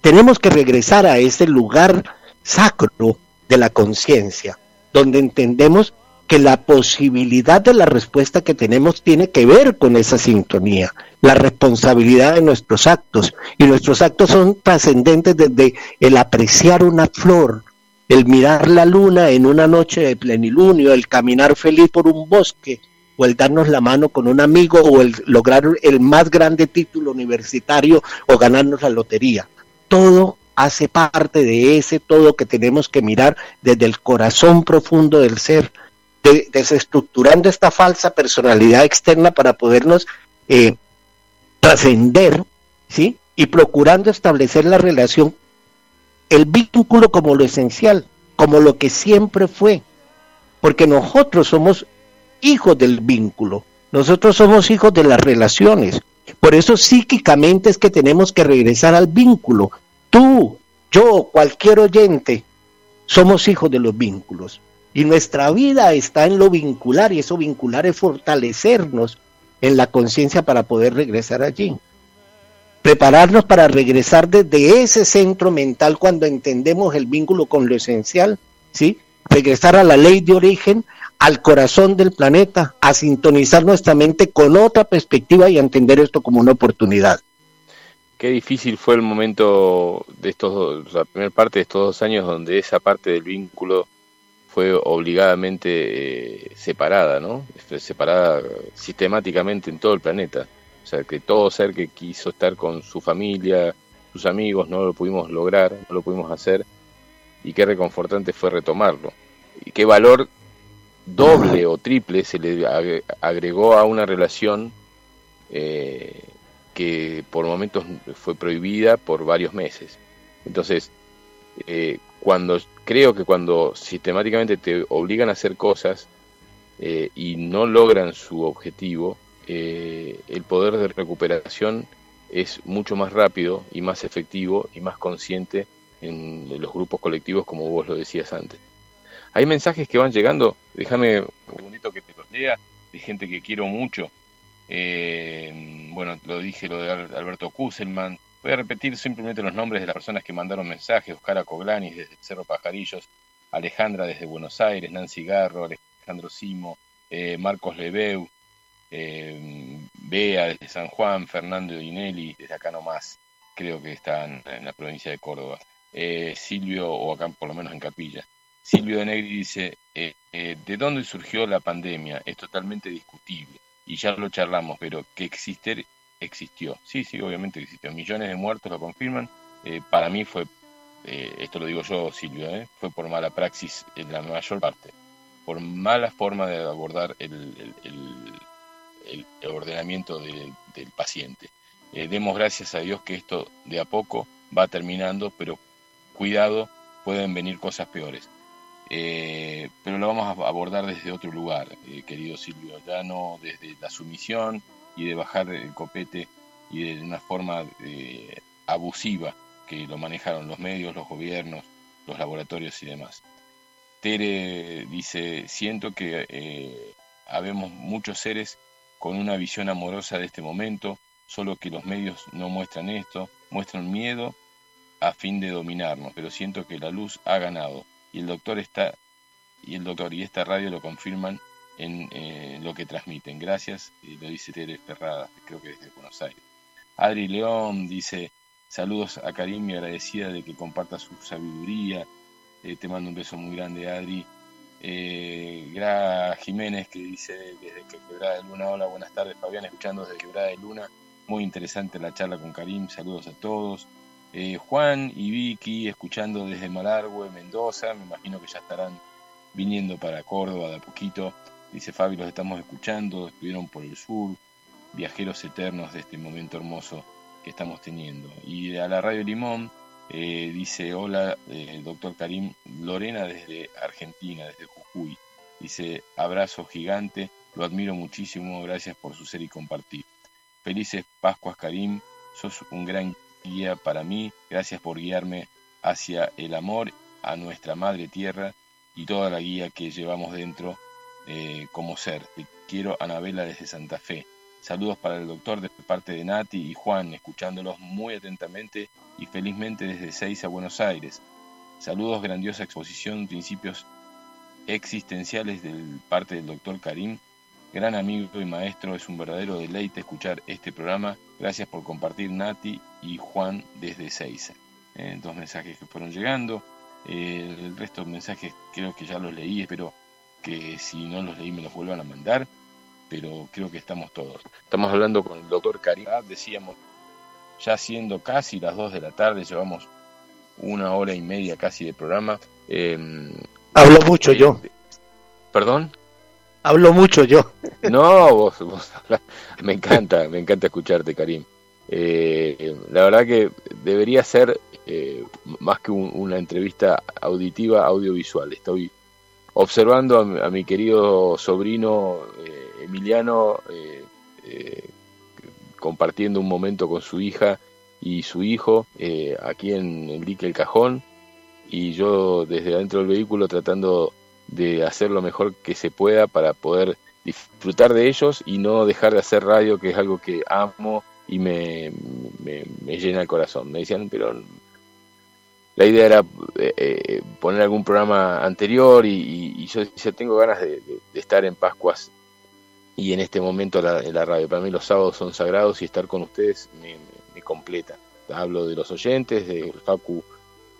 Tenemos que regresar a ese lugar sacro de la conciencia, donde entendemos que la posibilidad de la respuesta que tenemos tiene que ver con esa sintonía, la responsabilidad de nuestros actos. Y nuestros actos son trascendentes desde el apreciar una flor, el mirar la luna en una noche de plenilunio, el caminar feliz por un bosque, o el darnos la mano con un amigo, o el lograr el más grande título universitario, o ganarnos la lotería. Todo hace parte de ese todo que tenemos que mirar desde el corazón profundo del ser desestructurando esta falsa personalidad externa para podernos eh, trascender, ¿sí? Y procurando establecer la relación, el vínculo como lo esencial, como lo que siempre fue, porque nosotros somos hijos del vínculo, nosotros somos hijos de las relaciones, por eso psíquicamente es que tenemos que regresar al vínculo. Tú, yo, cualquier oyente, somos hijos de los vínculos. Y nuestra vida está en lo vincular y eso vincular es fortalecernos en la conciencia para poder regresar allí. Prepararnos para regresar desde ese centro mental cuando entendemos el vínculo con lo esencial, ¿sí? Regresar a la ley de origen, al corazón del planeta, a sintonizar nuestra mente con otra perspectiva y a entender esto como una oportunidad. Qué difícil fue el momento de estos la primera parte de estos dos años donde esa parte del vínculo fue obligadamente eh, separada, ¿no? Separada sistemáticamente en todo el planeta. O sea, que todo ser que quiso estar con su familia, sus amigos, no lo pudimos lograr, no lo pudimos hacer. Y qué reconfortante fue retomarlo. Y qué valor doble o triple se le agregó a una relación eh, que por momentos fue prohibida por varios meses. Entonces, eh, cuando creo que cuando sistemáticamente te obligan a hacer cosas eh, y no logran su objetivo, eh, el poder de recuperación es mucho más rápido y más efectivo y más consciente en los grupos colectivos como vos lo decías antes. Hay mensajes que van llegando, déjame un bonito que te los lea, de gente que quiero mucho. bueno, lo dije lo de Alberto Kusselman, Voy a repetir simplemente los nombres de las personas que mandaron mensajes. Oscar Acoglanis desde Cerro Pajarillos, Alejandra desde Buenos Aires, Nancy Garro, Alejandro Simo, eh, Marcos Lebeu, eh, Bea desde San Juan, Fernando Dinelli desde acá nomás, creo que están en la provincia de Córdoba. Eh, Silvio, o acá por lo menos en Capilla. Silvio de Negri dice, ¿de dónde surgió la pandemia? Es totalmente discutible y ya lo charlamos, pero que existe existió. Sí, sí, obviamente existió. Millones de muertos lo confirman. Eh, para mí fue, eh, esto lo digo yo, Silvio, eh, fue por mala praxis en la mayor parte, por mala forma de abordar el, el, ordenamiento del paciente. demos gracias a Dios que esto de a poco va terminando, pero cuidado pueden venir cosas peores. Pero lo vamos a abordar desde otro lugar, querido Silvio, ya no desde la sumisión y de bajar el copete y de una forma eh, abusiva que lo manejaron los medios, los gobiernos, los laboratorios y demás. Tere dice, siento que habemos muchos seres con una visión amorosa de este momento, solo que los medios no muestran esto, muestran miedo a fin de dominarnos, pero siento que la luz ha ganado y el doctor está y el doctor y esta radio lo confirman en eh, lo que transmiten. Gracias, y lo dice Tere Ferrada, creo que desde Buenos Aires. Adri León dice, saludos a Karim y agradecida de que comparta su sabiduría. Eh, te mando un beso muy grande, Adri. Eh, Gra Jiménez que dice desde Quebrada de Luna, hola, buenas tardes Fabián, escuchando desde Quebrada de Luna, muy interesante la charla con Karim, saludos a todos. Eh, Juan y Vicky escuchando desde Malargüe, Mendoza, me imagino que ya estarán viniendo para Córdoba de a poquito. Dice Fabi, los estamos escuchando, estuvieron por el sur, viajeros eternos de este momento hermoso que estamos teniendo. Y a la Radio Limón eh, dice, hola, eh, doctor Karim, Lorena desde Argentina, desde Jujuy. Dice, abrazo gigante, lo admiro muchísimo, gracias por su ser y compartir. Felices Pascuas Karim, sos un gran guía para mí. Gracias por guiarme hacia el amor a nuestra Madre Tierra y toda la guía que llevamos dentro eh, como ser. Te quiero, Anabela, desde Santa Fe. Saludos para el doctor de parte de Nati y Juan, escuchándolos muy atentamente y felizmente desde Seis a Buenos Aires. Saludos, grandiosa exposición, principios existenciales de parte del doctor Karim Gran amigo y maestro, es un verdadero deleite escuchar este programa. Gracias por compartir Nati y Juan desde Seiza. Eh, dos mensajes que fueron llegando. Eh, el resto de mensajes creo que ya los leí, espero que si no los leí me los vuelvan a mandar, pero creo que estamos todos. Estamos hablando con el doctor Caridad, decíamos, ya siendo casi las 2 de la tarde, llevamos una hora y media casi de programa. Eh, Hablo mucho yo. ¿Perdón? Hablo mucho yo. No, vos, me encanta, me encanta escucharte, Karim. Eh, la verdad que debería ser eh, más que una entrevista auditiva, audiovisual. Estoy observando a, mi querido sobrino eh, Emiliano compartiendo un momento con su hija y su hijo aquí en el dique El Cajón y yo desde adentro del vehículo tratando de hacer lo mejor que se pueda para poder disfrutar de ellos y no dejar de hacer radio, que es algo que amo y me, me, llena el corazón. Me decían, pero la idea era eh, eh, poner algún programa anterior y, yo, tengo ganas de, estar en Pascuas y en este momento en la radio. Para mí los sábados son sagrados y estar con ustedes me, me completa. Hablo de los oyentes, de Facu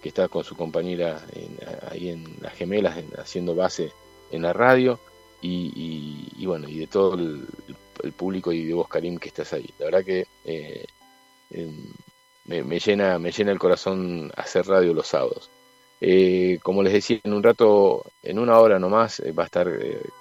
que está con su compañera ahí en las gemelas haciendo base en la radio y, bueno y de todo el, público y de vos Karim que estás ahí la verdad que eh, em, me, llena me llena el corazón hacer radio los sábados. Eh, como les decía en un rato en una hora nomás eh, va a estar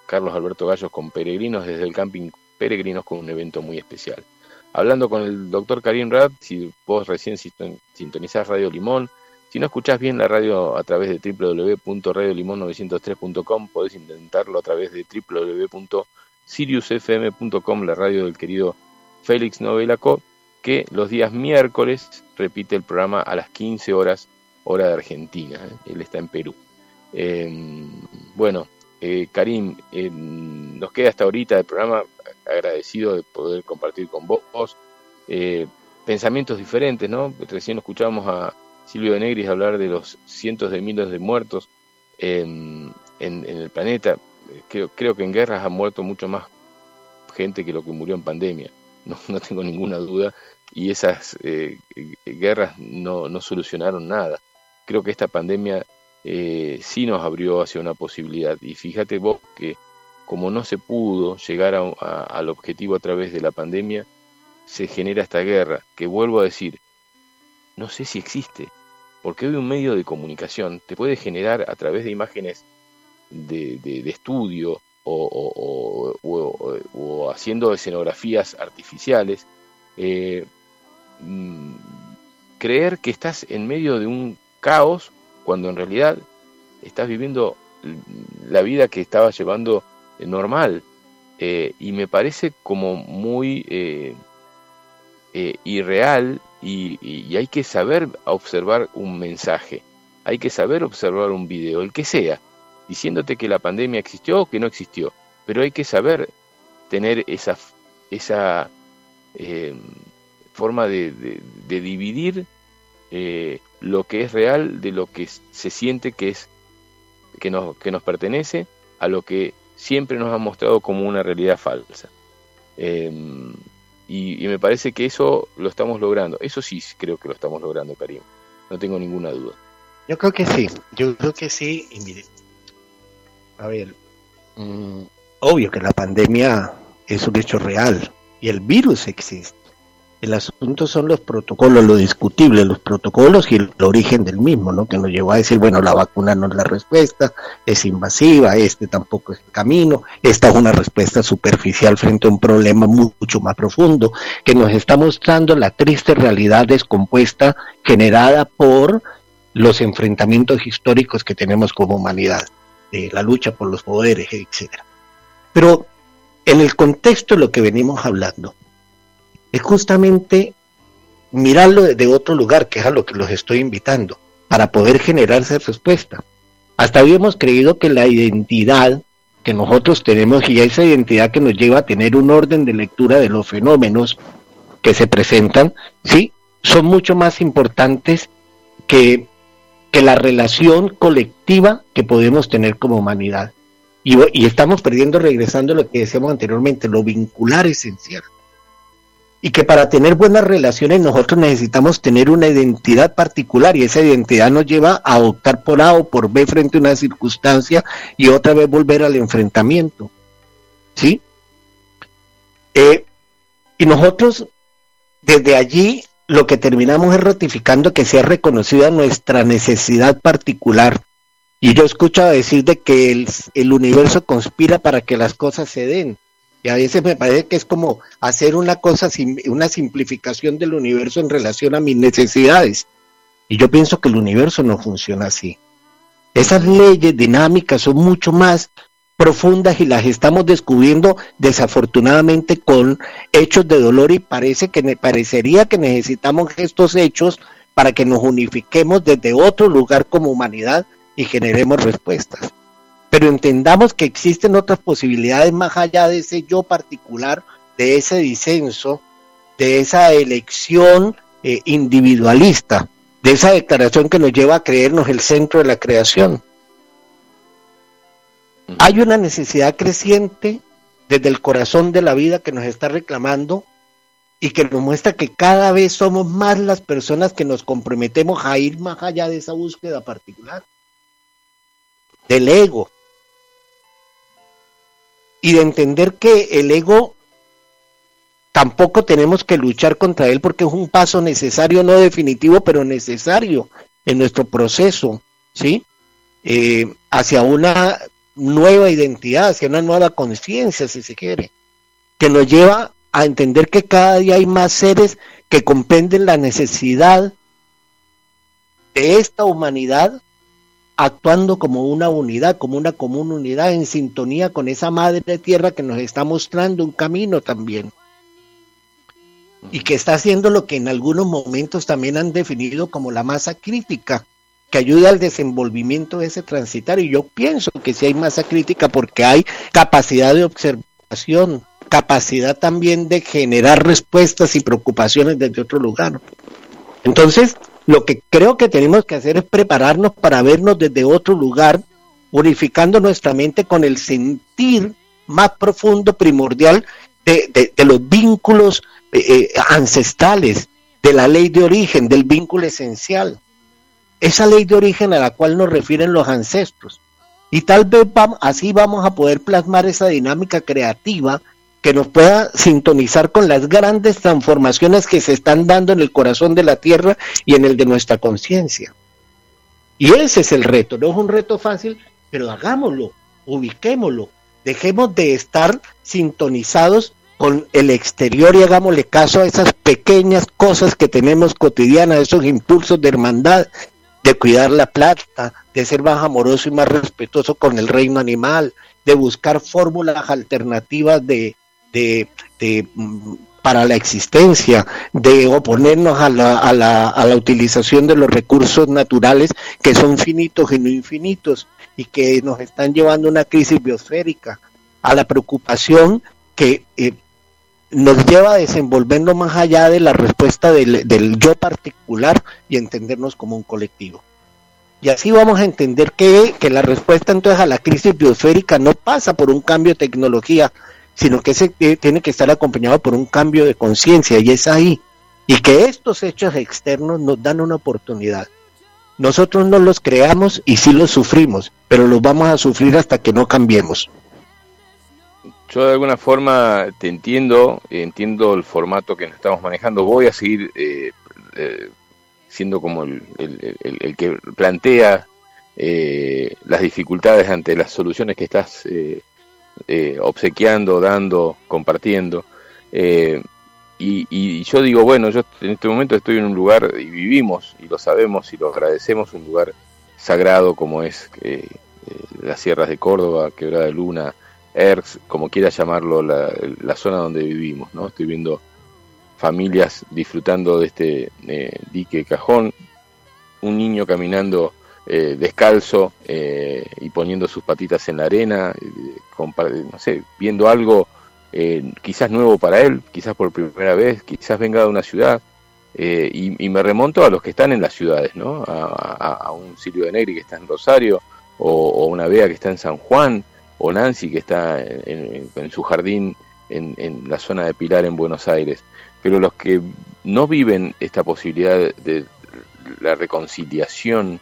Carlos Alberto Gallos con peregrinos desde el camping peregrinos con un evento muy especial. Hablando con el doctor Karim Rad si vos recién sintonizás Radio Limón si no escuchás bien la radio a través de www.radiolimon903.com, podés intentarlo a través de www.siriusfm.com, la radio del querido Félix Novelaco, que los días miércoles repite el programa a las 15 horas, hora de Argentina. ¿eh? Él está en Perú. Em, bueno, eh, Karim, em, nos queda hasta ahorita el programa agradecido de poder compartir con vos eh, pensamientos diferentes, ¿no? Recién escuchamos a Silvio Negris hablar de los cientos de miles de muertos en, el planeta. Creo, creo, que en guerras ha muerto mucho más gente que lo que murió en pandemia, no, no tengo ninguna duda, y esas eh, guerras no, no, solucionaron nada. Creo que esta pandemia eh, sí nos abrió hacia una posibilidad, y fíjate vos que como no se pudo llegar al objetivo a través de la pandemia, se genera esta guerra, que vuelvo a decir, no sé si existe, porque hoy un medio de comunicación te puede generar a través de imágenes de, estudio o, haciendo escenografías artificiales, eh, mm, creer que estás en medio de un caos cuando en realidad estás viviendo la vida que estabas llevando eh, normal. Eh, y me parece como muy irreal y, hay que saber observar un mensaje, hay que saber observar un video, el que sea, diciéndote que la pandemia existió o que no existió, pero hay que saber tener esa, esa forma de, dividir lo que es real de lo que se siente que es que nos, que nos pertenece a lo que siempre nos ha mostrado como una realidad falsa. Em, y, me parece que eso lo estamos logrando. Eso sí creo que lo estamos logrando, Karim. No tengo ninguna duda. Yo creo que sí. Yo creo que sí. A ver, mm, obvio que la pandemia es un hecho real y el virus existe. El asunto son los protocolos, lo discutible, los protocolos y el origen del mismo, ¿no? Que nos llevó a decir, bueno, la vacuna no es la respuesta, es invasiva, este tampoco es el camino, esta es una respuesta superficial frente a un problema mucho más profundo, que nos está mostrando la triste realidad descompuesta generada por los enfrentamientos históricos que tenemos como humanidad, la lucha por los poderes, etcétera. Pero en el contexto de lo que venimos hablando, es justamente mirarlo desde otro lugar, que es a lo que los estoy invitando, para poder generar esa respuesta. Hasta habíamos creído que la identidad que nosotros tenemos y esa identidad que nos lleva a tener un orden de lectura de los fenómenos que se presentan, sí, son mucho más importantes que, que la relación colectiva que podemos tener como humanidad. Y, y estamos perdiendo, regresando a lo que decíamos anteriormente, lo vincular esencial y que para tener buenas relaciones nosotros necesitamos tener una identidad particular y esa identidad nos lleva a optar por A o por B frente a una circunstancia y otra vez volver al enfrentamiento. ¿Sí? Eh, y nosotros desde allí lo que terminamos es ratificando que se ha reconocido nuestra necesidad particular. Y yo escucho decir de que el, el universo conspira para que las cosas se den. Y a veces me parece que es como hacer una cosa, una simplificación del universo en relación a mis necesidades. Y yo pienso que el universo no funciona así. Esas leyes dinámicas son mucho más profundas y las estamos descubriendo desafortunadamente con hechos de dolor y parece que parecería que necesitamos estos hechos para que nos unifiquemos desde otro lugar como humanidad y generemos respuestas pero entendamos que existen otras posibilidades más allá de ese yo particular, de ese disenso, de esa elección eh, individualista, de esa declaración que nos lleva a creernos el centro de la creación. Hay una necesidad creciente desde el corazón de la vida que nos está reclamando y que nos muestra que cada vez somos más las personas que nos comprometemos a ir más allá de esa búsqueda particular, del ego, y de entender que el ego tampoco tenemos que luchar contra él porque es un paso necesario, no definitivo, pero necesario en nuestro proceso, ¿sí? Eh, hacia una nueva identidad, hacia una nueva conciencia, si se quiere, que nos lleva a entender que cada día hay más seres que comprenden la necesidad de esta humanidad actuando como una unidad, como una común unidad, en sintonía con esa madre tierra que nos está mostrando un camino también. Y que está haciendo lo que en algunos momentos también han definido como la masa crítica, que ayuda al desenvolvimiento de ese transitario. Y yo pienso que si hay masa crítica porque hay capacidad de observación, capacidad también de generar respuestas y preocupaciones desde otro lugar. Entonces, lo que creo que tenemos que hacer es prepararnos para vernos desde otro lugar, unificando nuestra mente con el sentir más profundo, primordial de, los vínculos eh, eh, ancestrales, de la ley de origen, del vínculo esencial. Esa ley de origen a la cual nos refieren los ancestros. Y tal vez así vamos a poder plasmar esa dinámica creativa que nos pueda sintonizar con las grandes transformaciones que se están dando en el corazón de la tierra y en el de nuestra conciencia. Y ese es el reto, no es un reto fácil, pero hagámoslo, ubiquémoslo, dejemos de estar sintonizados con el exterior y hagámosle caso a esas pequeñas cosas que tenemos cotidianas, esos impulsos de hermandad de cuidar la plata, de ser más amoroso y más respetuoso con el reino animal, de buscar fórmulas alternativas de, de, mm, para la existencia, de oponernos a la, a, la, a la utilización de los recursos naturales que son finitos y no infinitos y que nos están llevando a una crisis biosférica, a la preocupación que eh, nos lleva a desenvolvernos más allá de la respuesta del, del, yo particular y entendernos como un colectivo. Y así vamos a entender que, que la respuesta entonces a la crisis biosférica no pasa por un cambio de tecnología, sino que se tiene que estar acompañado por un cambio de conciencia y es ahí. Y que estos hechos externos nos dan una oportunidad. Nosotros no los creamos y sí los sufrimos, pero los vamos a sufrir hasta que no cambiemos. Yo de alguna forma te entiendo, entiendo el formato que nos estamos manejando. Voy a seguir eh, eh, siendo como el, el, que plantea eh, las dificultades ante las soluciones que estás obsequiando, dando, compartiendo. Y, y, yo digo, bueno, yo en este momento estoy en un lugar y vivimos, y lo sabemos y lo agradecemos, un lugar sagrado como es las sierras de Córdoba, Quebrada de Luna, ERX, como quiera llamarlo, la, zona donde vivimos, ¿no? Estoy viendo familias disfrutando de este eh, dique cajón, un niño caminando eh, descalzo eh, y poniendo sus patitas en la arena, no sé, viendo algo quizás nuevo para él, quizás por primera vez, quizás venga de una ciudad. Y, me remonto a los que están en las ciudades, ¿no? A, un Silvio de Negri que está en Rosario, o, o, una Bea que está en San Juan, o Nancy que está en, su jardín en, la zona de Pilar en Buenos Aires. Pero los que no viven esta posibilidad de la reconciliación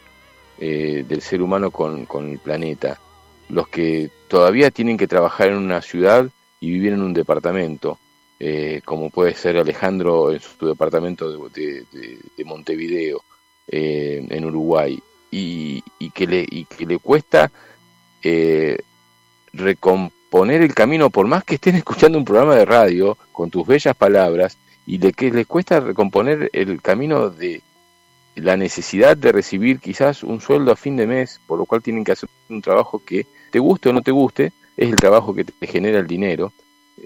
eh, del ser humano con, el planeta, los que todavía tienen que trabajar en una ciudad y vivir en un departamento, eh, como puede ser Alejandro en su departamento de, Montevideo, eh, en Uruguay, y, que le, y que le cuesta recomponer el camino, por más que estén escuchando un programa de radio con tus bellas palabras, y de que les cuesta recomponer el camino de la necesidad de recibir quizás un sueldo a fin de mes, por lo cual tienen que hacer un trabajo que te guste o no te guste, es el trabajo que te genera el dinero,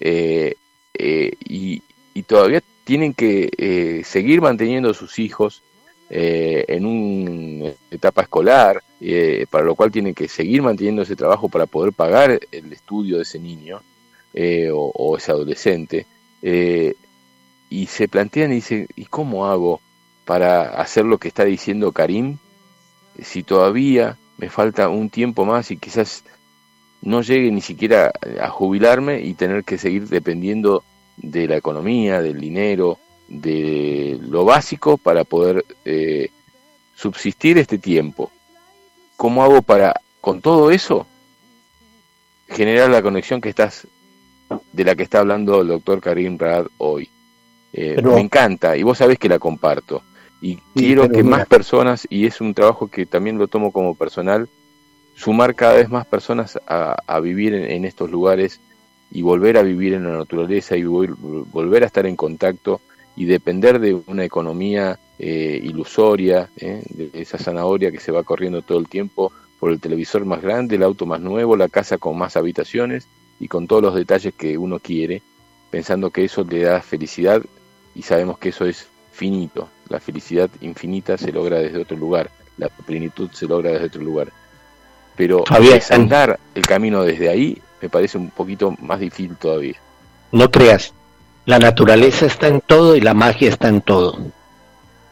eh, eh, y, todavía tienen que eh, seguir manteniendo a sus hijos en una etapa escolar, eh, para lo cual tienen que seguir manteniendo ese trabajo para poder pagar el estudio de ese niño eh, o, ese adolescente. Eh, y se plantean y dicen, ¿y cómo hago para hacer lo que está diciendo Karim si todavía me falta un tiempo más y quizás no llegue ni siquiera a jubilarme y tener que seguir dependiendo de la economía, del dinero, de lo básico para poder subsistir este tiempo. ¿Cómo hago para, con todo eso, generar la conexión que estás, de la que está hablando el doctor Karim Rad hoy? Eh, me encanta y vos sabés que la comparto. Y quiero que más personas, y es un trabajo que también lo tomo como personal, sumar cada vez más personas a, vivir en, estos lugares y volver a vivir en la naturaleza y volver a estar en contacto y depender de una economía eh, ilusoria, eh, de esa zanahoria que se va corriendo todo el tiempo por el televisor más grande, el auto más nuevo, la casa con más habitaciones y con todos los detalles que uno quiere, pensando que eso le da felicidad y sabemos que eso es finito. La felicidad infinita se logra desde otro lugar, la plenitud se logra desde otro lugar. Pero andar el camino desde ahí me parece un poquito más difícil todavía. No creas, la naturaleza está en todo y la magia está en todo.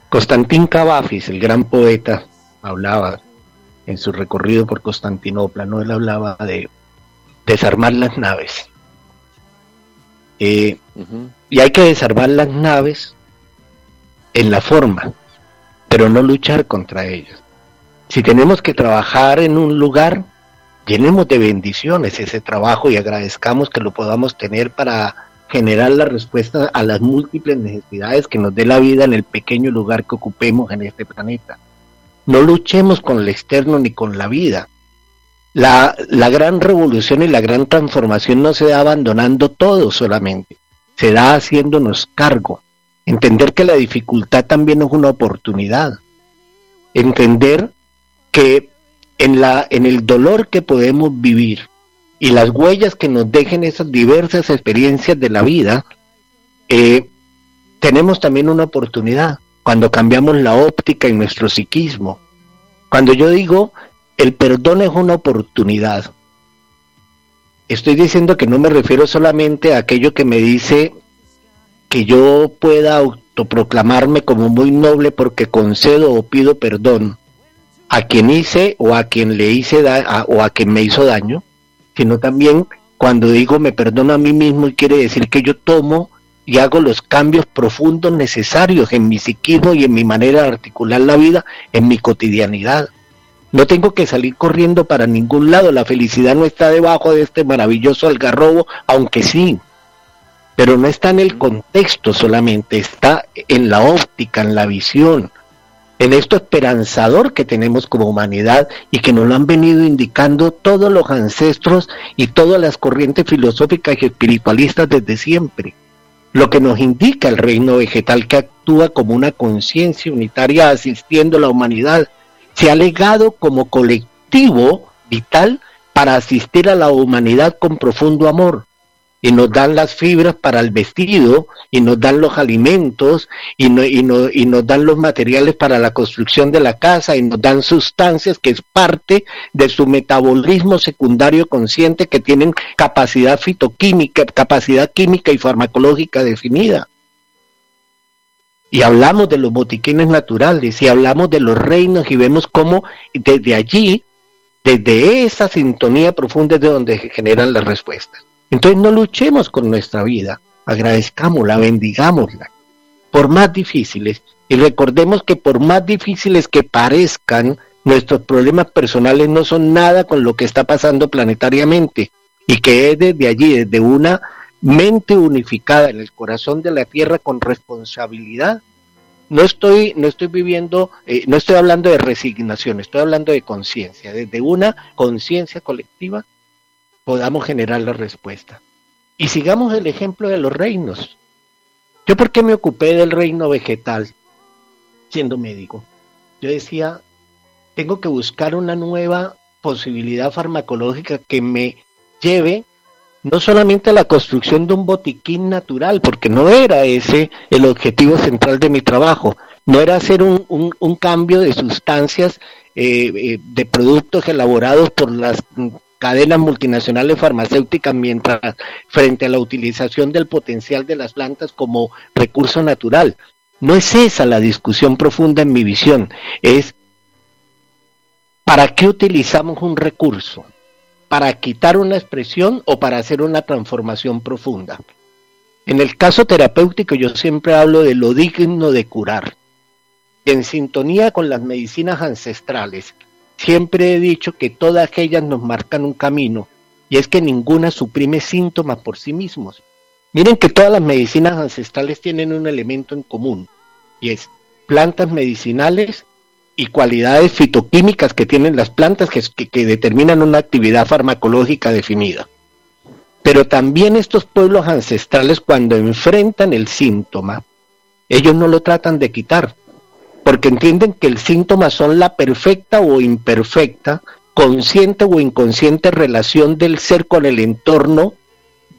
Constantín Cavafis, el gran poeta, hablaba en su recorrido por Constantinopla, ¿no? Él hablaba de desarmar las naves. Eh, y hay que desarmar las naves en la forma, pero no luchar contra ellas. Si tenemos que trabajar en un lugar, llenemos de bendiciones ese trabajo y agradezcamos que lo podamos tener para generar la respuesta a las múltiples necesidades que nos dé la vida en el pequeño lugar que ocupemos en este planeta. No luchemos con el externo ni con la vida. La, la gran revolución y la gran transformación no se da abandonando todo solamente, se da haciéndonos cargo. Entender que la dificultad también es una oportunidad. entender que en, la, en el dolor que podemos vivir y las huellas que nos dejen esas diversas experiencias de la vida, eh, tenemos también una oportunidad cuando cambiamos la óptica en nuestro psiquismo. Cuando yo digo el perdón es una oportunidad, estoy diciendo que no me refiero solamente a aquello que me dice que yo pueda autoproclamarme como muy noble porque concedo o pido perdón a quien hice o a quien le hice o a quien me hizo daño, sino también cuando digo me perdono a mí mismo y quiere decir que yo tomo y hago los cambios profundos necesarios en mi psiquismo y en mi manera de articular la vida en mi cotidianidad. No tengo que salir corriendo para ningún lado, la felicidad no está debajo de este maravilloso algarrobo, aunque sí, pero no está en el contexto solamente, está en la óptica, en la visión, en esto esperanzador que tenemos como humanidad y que nos lo han venido indicando todos los ancestros y todas las corrientes filosóficas y espiritualistas desde siempre. Lo que nos indica el reino vegetal que actúa como una conciencia unitaria asistiendo a la humanidad, se ha legado como colectivo vital para asistir a la humanidad con profundo amor y nos dan las fibras para el vestido y nos dan los alimentos y, no, y, no, y nos dan los materiales para la construcción de la casa y nos dan sustancias que es parte de su metabolismo secundario consciente que tienen capacidad fitoquímica, capacidad química y farmacológica definida. Y hablamos de los botiquines naturales y hablamos de los reinos y vemos cómo desde allí, desde esa sintonía profunda es de donde se generan las respuestas. Entonces no luchemos con nuestra vida, agradezcámosla, bendigámosla, por más difíciles, y recordemos que por más difíciles que parezcan, nuestros problemas personales no son nada con lo que está pasando planetariamente, y que es desde allí, desde una mente unificada en el corazón de la tierra con responsabilidad. No estoy, no estoy viviendo, eh, no estoy hablando de resignación, estoy hablando de conciencia, desde una conciencia colectiva podamos generar la respuesta. Y sigamos el ejemplo de los reinos. Yo por qué me ocupé del reino vegetal siendo médico. Yo decía, tengo que buscar una nueva posibilidad farmacológica que me lleve no solamente a la construcción de un botiquín natural, porque no era ese el objetivo central de mi trabajo, no era hacer un, un, cambio de sustancias, eh, eh, de productos elaborados por las cadenas multinacionales farmacéuticas mientras frente a la utilización del potencial de las plantas como recurso natural. No es esa la discusión profunda en mi visión, es ¿para qué utilizamos un recurso? ¿Para quitar una expresión o para hacer una transformación profunda? En el caso terapéutico yo siempre hablo de lo digno de curar. en sintonía con las medicinas ancestrales, Siempre he dicho que todas ellas nos marcan un camino y es que ninguna suprime síntomas por sí mismos. Miren que todas las medicinas ancestrales tienen un elemento en común y es plantas medicinales y cualidades fitoquímicas que tienen las plantas que, que, determinan una actividad farmacológica definida. Pero también estos pueblos ancestrales cuando enfrentan el síntoma, ellos no lo tratan de quitar, porque entienden que el síntoma son la perfecta o imperfecta, consciente o inconsciente relación del ser con el entorno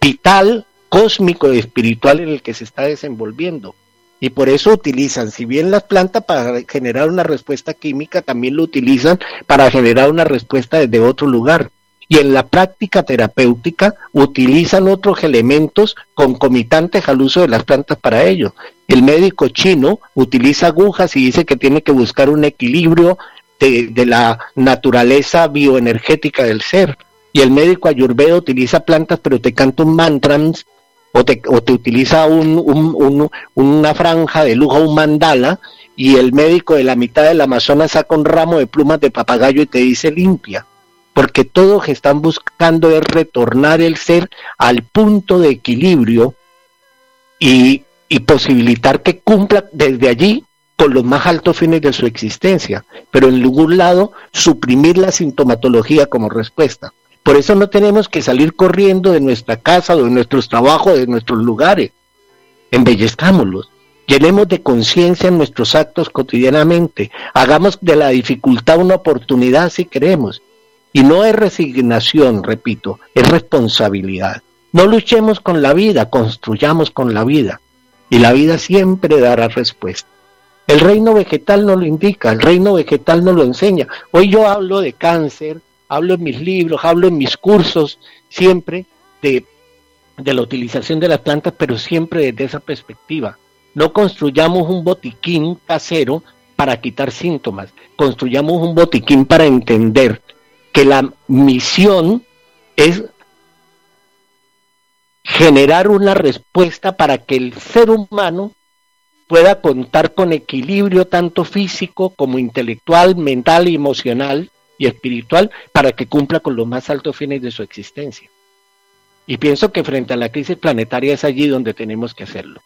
vital, cósmico y espiritual en el que se está desenvolviendo. Y por eso utilizan, si bien las plantas para generar una respuesta química, también lo utilizan para generar una respuesta desde otro lugar y en la práctica terapéutica utilizan otros elementos concomitantes al uso de las plantas para ello. El médico chino utiliza agujas y dice que tiene que buscar un equilibrio de, la naturaleza bioenergética del ser. Y el médico ayurveda utiliza plantas pero te canta un mantrams o te, o te utiliza un, una franja de lujo, un mandala, y el médico de la mitad del Amazonas saca un ramo de plumas de papagayo y te dice limpia porque todos están buscando es retornar el ser al punto de equilibrio y, posibilitar que cumpla desde allí con los más altos fines de su existencia, pero en ningún lado suprimir la sintomatología como respuesta. Por eso no tenemos que salir corriendo de nuestra casa, de nuestros trabajos, de nuestros lugares. Embellezcámoslos. Llenemos de conciencia en nuestros actos cotidianamente. Hagamos de la dificultad una oportunidad si queremos. Y no es resignación, repito, es responsabilidad. No luchemos con la vida, construyamos con la vida. Y la vida siempre dará respuesta. El reino vegetal no lo indica, el reino vegetal no lo enseña. Hoy yo hablo de cáncer, hablo en mis libros, hablo en mis cursos, siempre de, de la utilización de las plantas, pero siempre desde esa perspectiva. No construyamos un botiquín casero para quitar síntomas, construyamos un botiquín para entender que la misión es generar una respuesta para que el ser humano pueda contar con equilibrio tanto físico como intelectual, mental, emocional y espiritual para que cumpla con los más altos fines de su existencia. Y pienso que frente a la crisis planetaria es allí donde tenemos que hacerlo.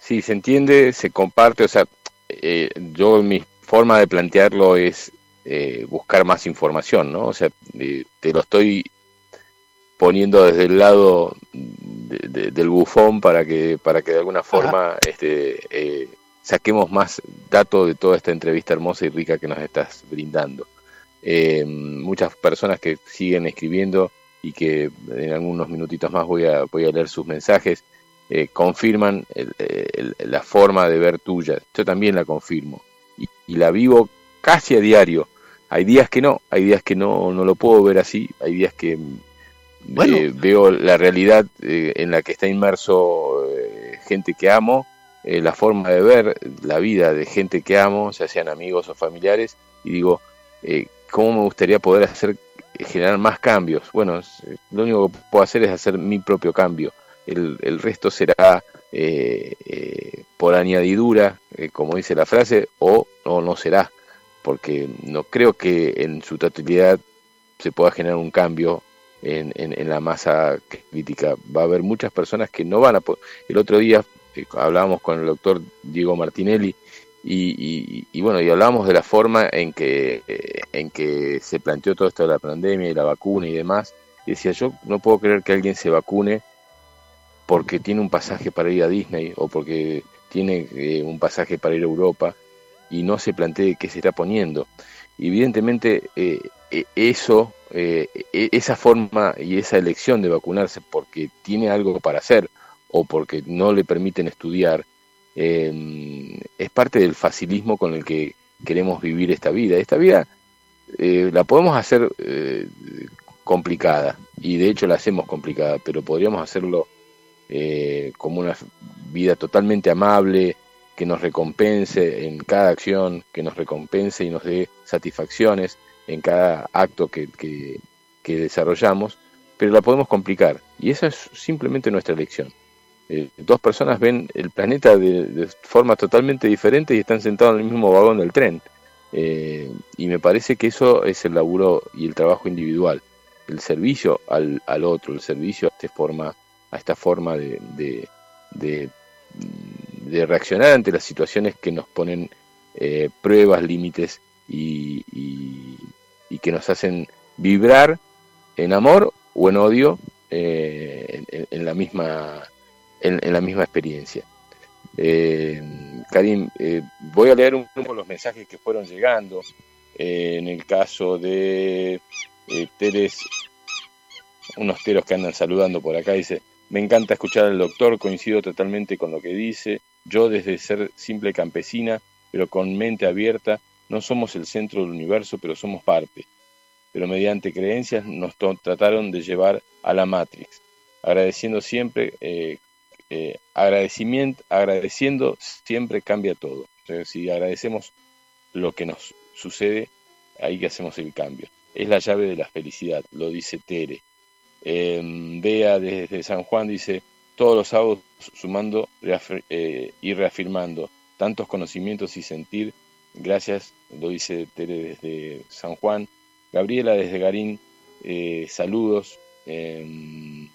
Sí, se entiende, se comparte, o sea, eh, yo mi forma de plantearlo es eh, buscar más información, ¿no? O sea, eh, te lo estoy poniendo desde el lado del bufón para que para que de alguna forma este, eh, saquemos más datos de toda esta entrevista hermosa y rica que nos estás brindando. Eh, muchas personas que siguen escribiendo y que en algunos minutitos más voy a, voy a leer sus mensajes, eh, confirman la forma de ver tuya. Yo también la confirmo y, y, la vivo casi a diario. Hay días que no, hay días que no, no lo puedo ver así, hay días que eh, veo la realidad eh, en la que está inmerso eh, gente que amo, la forma de ver la vida de gente que amo, ya sean amigos o familiares, y digo, ¿cómo me gustaría poder hacer, generar más cambios? Bueno, lo único que puedo hacer es hacer mi propio cambio. El, el resto será por añadidura, como dice la frase, o, o no será, porque no creo que en su totalidad se pueda generar un cambio en, la masa crítica. Va a haber muchas personas que no van a. El otro día eh, hablábamos con el doctor Diego Martinelli y, y, bueno, y hablábamos de la forma en que, eh, en que se planteó todo esto de la pandemia y la vacuna y demás. Y decía, yo no puedo creer que alguien se vacune porque tiene un pasaje para ir a Disney o porque tiene eh, un pasaje para ir a Europa y no se plantee qué se está poniendo. evidentemente eso eh, e, esa forma y esa elección de vacunarse porque tiene algo para hacer o porque no le permiten estudiar, eh, es parte del facilismo con el que queremos vivir esta vida. Esta vida eh, la podemos hacer complicada y de hecho la hacemos complicada, pero podríamos hacerlo como una vida totalmente amable, que nos recompense en cada acción, que nos recompense y nos dé satisfacciones en cada acto que, que, desarrollamos, pero la podemos complicar. Y esa es simplemente nuestra elección. Eh, dos personas ven el planeta de, forma totalmente diferente y están sentados en el mismo vagón del tren. Eh, y me parece que eso es el laburo y el trabajo individual, el servicio al, al otro, el servicio a, este forma, a esta forma de, de, de, reaccionar ante las situaciones que nos ponen eh, pruebas, límites y, y que nos hacen vibrar en amor o en odio eh, en, la misma en, la misma experiencia. Eh, Karim, voy a leer un poco los mensajes que fueron llegando. en el caso de Teres, unos teros que andan saludando por acá, dice, me encanta escuchar al doctor, coincido totalmente con lo que dice. Yo desde ser simple campesina, pero con mente abierta, no somos el centro del universo, pero somos parte. Pero mediante creencias nos trataron de llevar a la Matrix. Agradeciendo siempre, eh, eh, agradecimiento, agradeciendo siempre cambia todo. si agradecemos lo que nos sucede, ahí que hacemos el cambio. Es la llave de la felicidad, lo dice Tere. Eh, desde San Juan dice, todos los sábados sumando eh, y reafirmando tantos conocimientos y sentir Gracias, lo dice Tere desde San Juan. Gabriela desde Garín, eh, saludos. Em,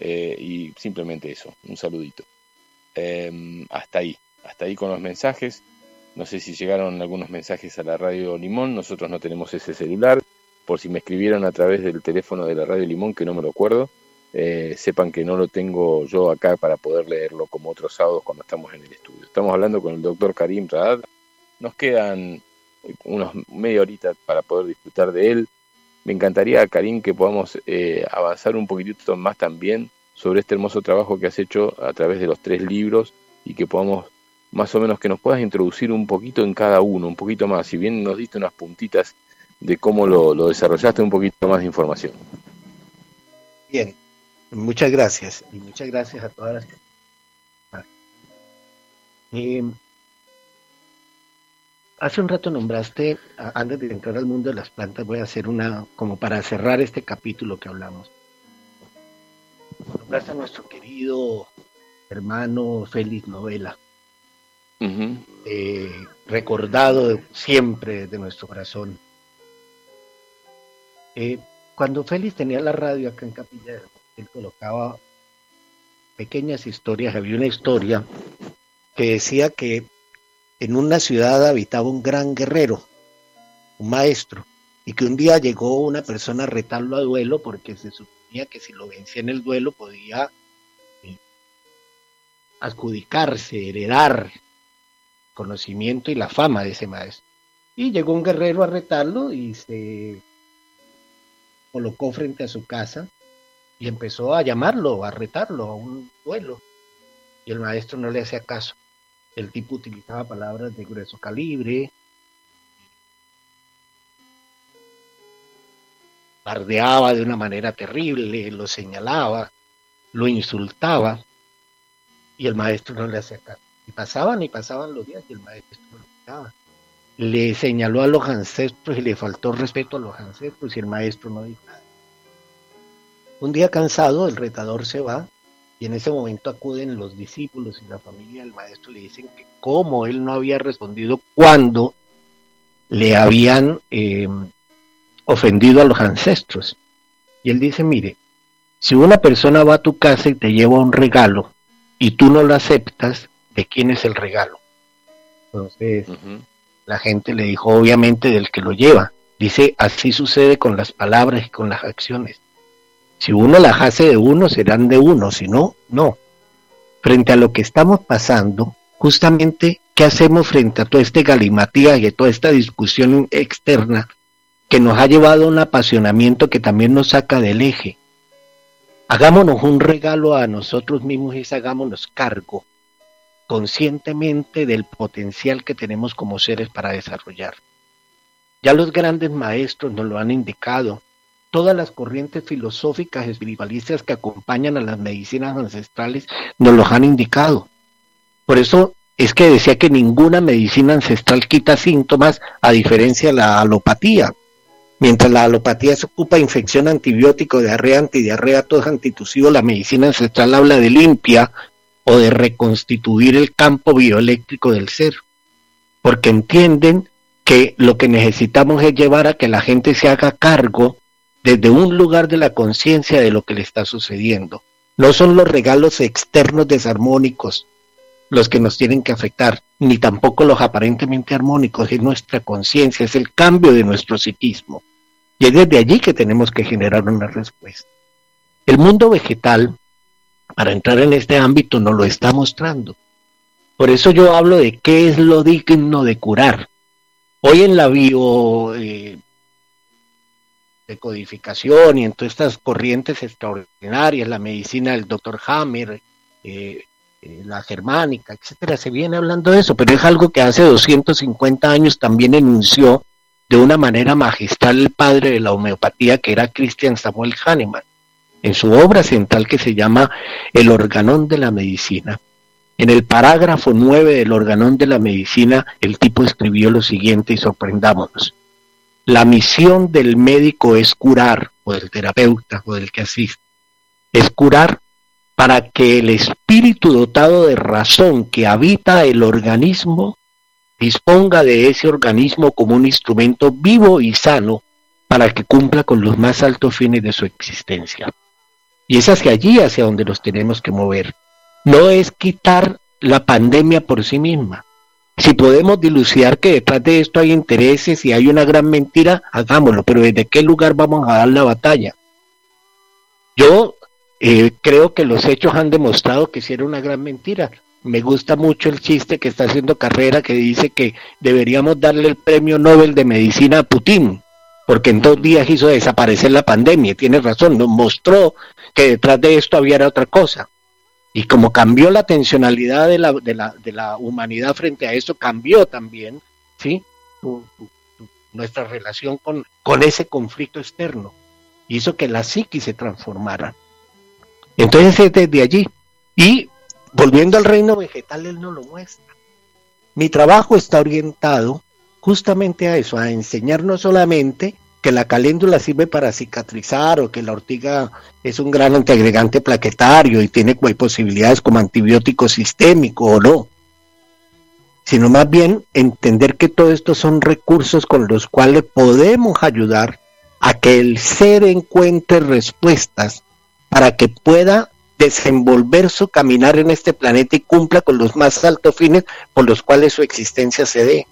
eh, y simplemente eso, un saludito. Em, hasta ahí, hasta ahí con los mensajes. No sé si llegaron algunos mensajes a la radio Limón, nosotros no tenemos ese celular. Por si me escribieron a través del teléfono de la radio Limón, que no me lo acuerdo, eh, sepan que no lo tengo yo acá para poder leerlo como otros sábados cuando estamos en el estudio. Estamos hablando con el doctor Karim Raad. Nos quedan unos media horita para poder disfrutar de él. Me encantaría, Karim, que podamos eh, avanzar un poquitito más también sobre este hermoso trabajo que has hecho a través de los tres libros y que podamos más o menos que nos puedas introducir un poquito en cada uno, un poquito más, si bien nos diste unas puntitas de cómo lo, lo desarrollaste, un poquito más de información. Bien, Muchas gracias y muchas gracias a todas las eh, hace un rato nombraste, antes de entrar al mundo de las plantas, voy a hacer una, como para cerrar este capítulo que hablamos. Nombraste a nuestro querido hermano Félix Novela, eh, recordado siempre de nuestro corazón. Eh, cuando Félix tenía la radio acá en Capilla él colocaba pequeñas historias. Había una historia que decía que en una ciudad habitaba un gran guerrero, un maestro, y que un día llegó una persona a retarlo a duelo porque se suponía que si lo vencía en el duelo podía eh, adjudicarse, heredar conocimiento y la fama de ese maestro. Y llegó un guerrero a retarlo y se colocó frente a su casa y empezó a llamarlo, a retarlo a un duelo. Y el maestro no le hacía caso. El tipo utilizaba palabras de grueso calibre, bardeaba de una manera terrible, lo señalaba, lo insultaba, y el maestro no le hacía caso. Y pasaban y pasaban los días y el maestro no lo escuchaba. Le señaló a los ancestros y le faltó respeto a los ancestros y el maestro no dijo nada. Un día cansado, el retador se va y en ese momento acuden los discípulos y la familia del maestro le dicen que cómo él no había respondido cuando le habían eh, ofendido a los ancestros. Y él dice, mire, si una persona va a tu casa y te lleva un regalo y tú no lo aceptas, ¿de quién es el regalo? Entonces, la gente le dijo, obviamente, del que lo lleva. Dice, así sucede con las palabras y con las acciones. Si uno las hace de uno, serán de uno, si no, no. Frente a lo que estamos pasando, justamente, ¿qué hacemos frente a todo este galimatías y a toda esta discusión externa que nos ha llevado a un apasionamiento que también nos saca del eje? Hagámonos un regalo a nosotros mismos y hagámonos cargo conscientemente del potencial que tenemos como seres para desarrollar. Ya los grandes maestros nos lo han indicado, todas las corrientes filosóficas espiritualistas que acompañan a las medicinas ancestrales nos los han indicado. Por eso es que decía que ninguna medicina ancestral quita síntomas a diferencia de la alopatía. Mientras la alopatía se ocupa de infección antibiótico, diarrea, antidiarrea, todo es antitusivo, la medicina ancestral habla de limpia o de reconstituir el campo bioeléctrico del ser. Porque entienden que lo que necesitamos es llevar a que la gente se haga cargo desde un lugar de la conciencia de lo que le está sucediendo. No son los regalos externos desarmónicos los que nos tienen que afectar, ni tampoco los aparentemente armónicos, es nuestra conciencia, es el cambio de nuestro psiquismo. Y es desde allí que tenemos que generar una respuesta. El mundo vegetal, para entrar en este ámbito, nos lo está mostrando. Por eso yo hablo de qué es lo digno de curar. Hoy en la bio, eh, de codificación y en todas estas corrientes extraordinarias, la medicina del doctor Hammer, eh, eh, la germánica, etcétera, se viene hablando de eso, pero es algo que hace 250 años también enunció de una manera magistral el padre de la homeopatía, que era Christian Samuel Hahnemann, en su obra central que se llama El organón de la medicina. En el parágrafo 9 del organón de la medicina, el tipo escribió lo siguiente y sorprendámonos. La misión del médico es curar, o del terapeuta, o del que asiste, es curar para que el espíritu dotado de razón que habita el organismo disponga de ese organismo como un instrumento vivo y sano para que cumpla con los más altos fines de su existencia. Y es hacia allí hacia donde nos tenemos que mover. No es quitar la pandemia por sí misma, si podemos dilucidar que detrás de esto hay intereses y hay una gran mentira, hagámoslo, pero ¿desde qué lugar vamos a dar la batalla? Yo eh, creo que los hechos han demostrado que sí era una gran mentira. Me gusta mucho el chiste que está haciendo Carrera que dice que deberíamos darle el premio Nobel de Medicina a Putin, porque en dos días hizo desaparecer la pandemia. Tiene razón, nos mostró que detrás de esto había otra cosa. Y como cambió la tensionalidad de la, de la, de la humanidad frente a eso, cambió también ¿sí? nuestra relación con, con ese conflicto externo. Hizo que la psiquis se transformara. Entonces es desde allí. Y volviendo al reino vegetal, él no lo muestra. Mi trabajo está orientado justamente a eso, a enseñar no solamente que la caléndula sirve para cicatrizar o que la ortiga es un gran antiagregante plaquetario y tiene posibilidades como antibiótico sistémico o no, sino más bien entender que todo esto son recursos con los cuales podemos ayudar a que el ser encuentre respuestas para que pueda desenvolver su caminar en este planeta y cumpla con los más altos fines por los cuales su existencia se dé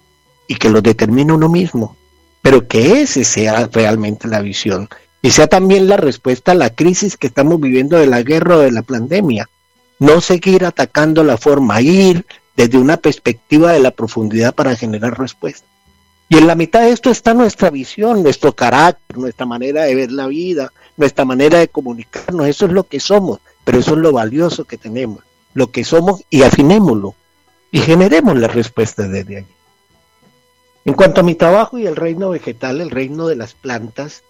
y que lo determine uno mismo, pero que ese sea realmente la visión y sea también la respuesta a la crisis que estamos viviendo de la guerra o de la pandemia. No seguir atacando la forma, ir desde una perspectiva de la profundidad para generar respuestas. Y en la mitad de esto está nuestra visión, nuestro carácter, nuestra manera de ver la vida, nuestra manera de comunicarnos, eso es lo que somos, pero eso es lo valioso que tenemos, lo que somos y afinémoslo y generemos la respuesta desde allí. En cuanto a mi trabajo y el reino vegetal, el reino de las plantas,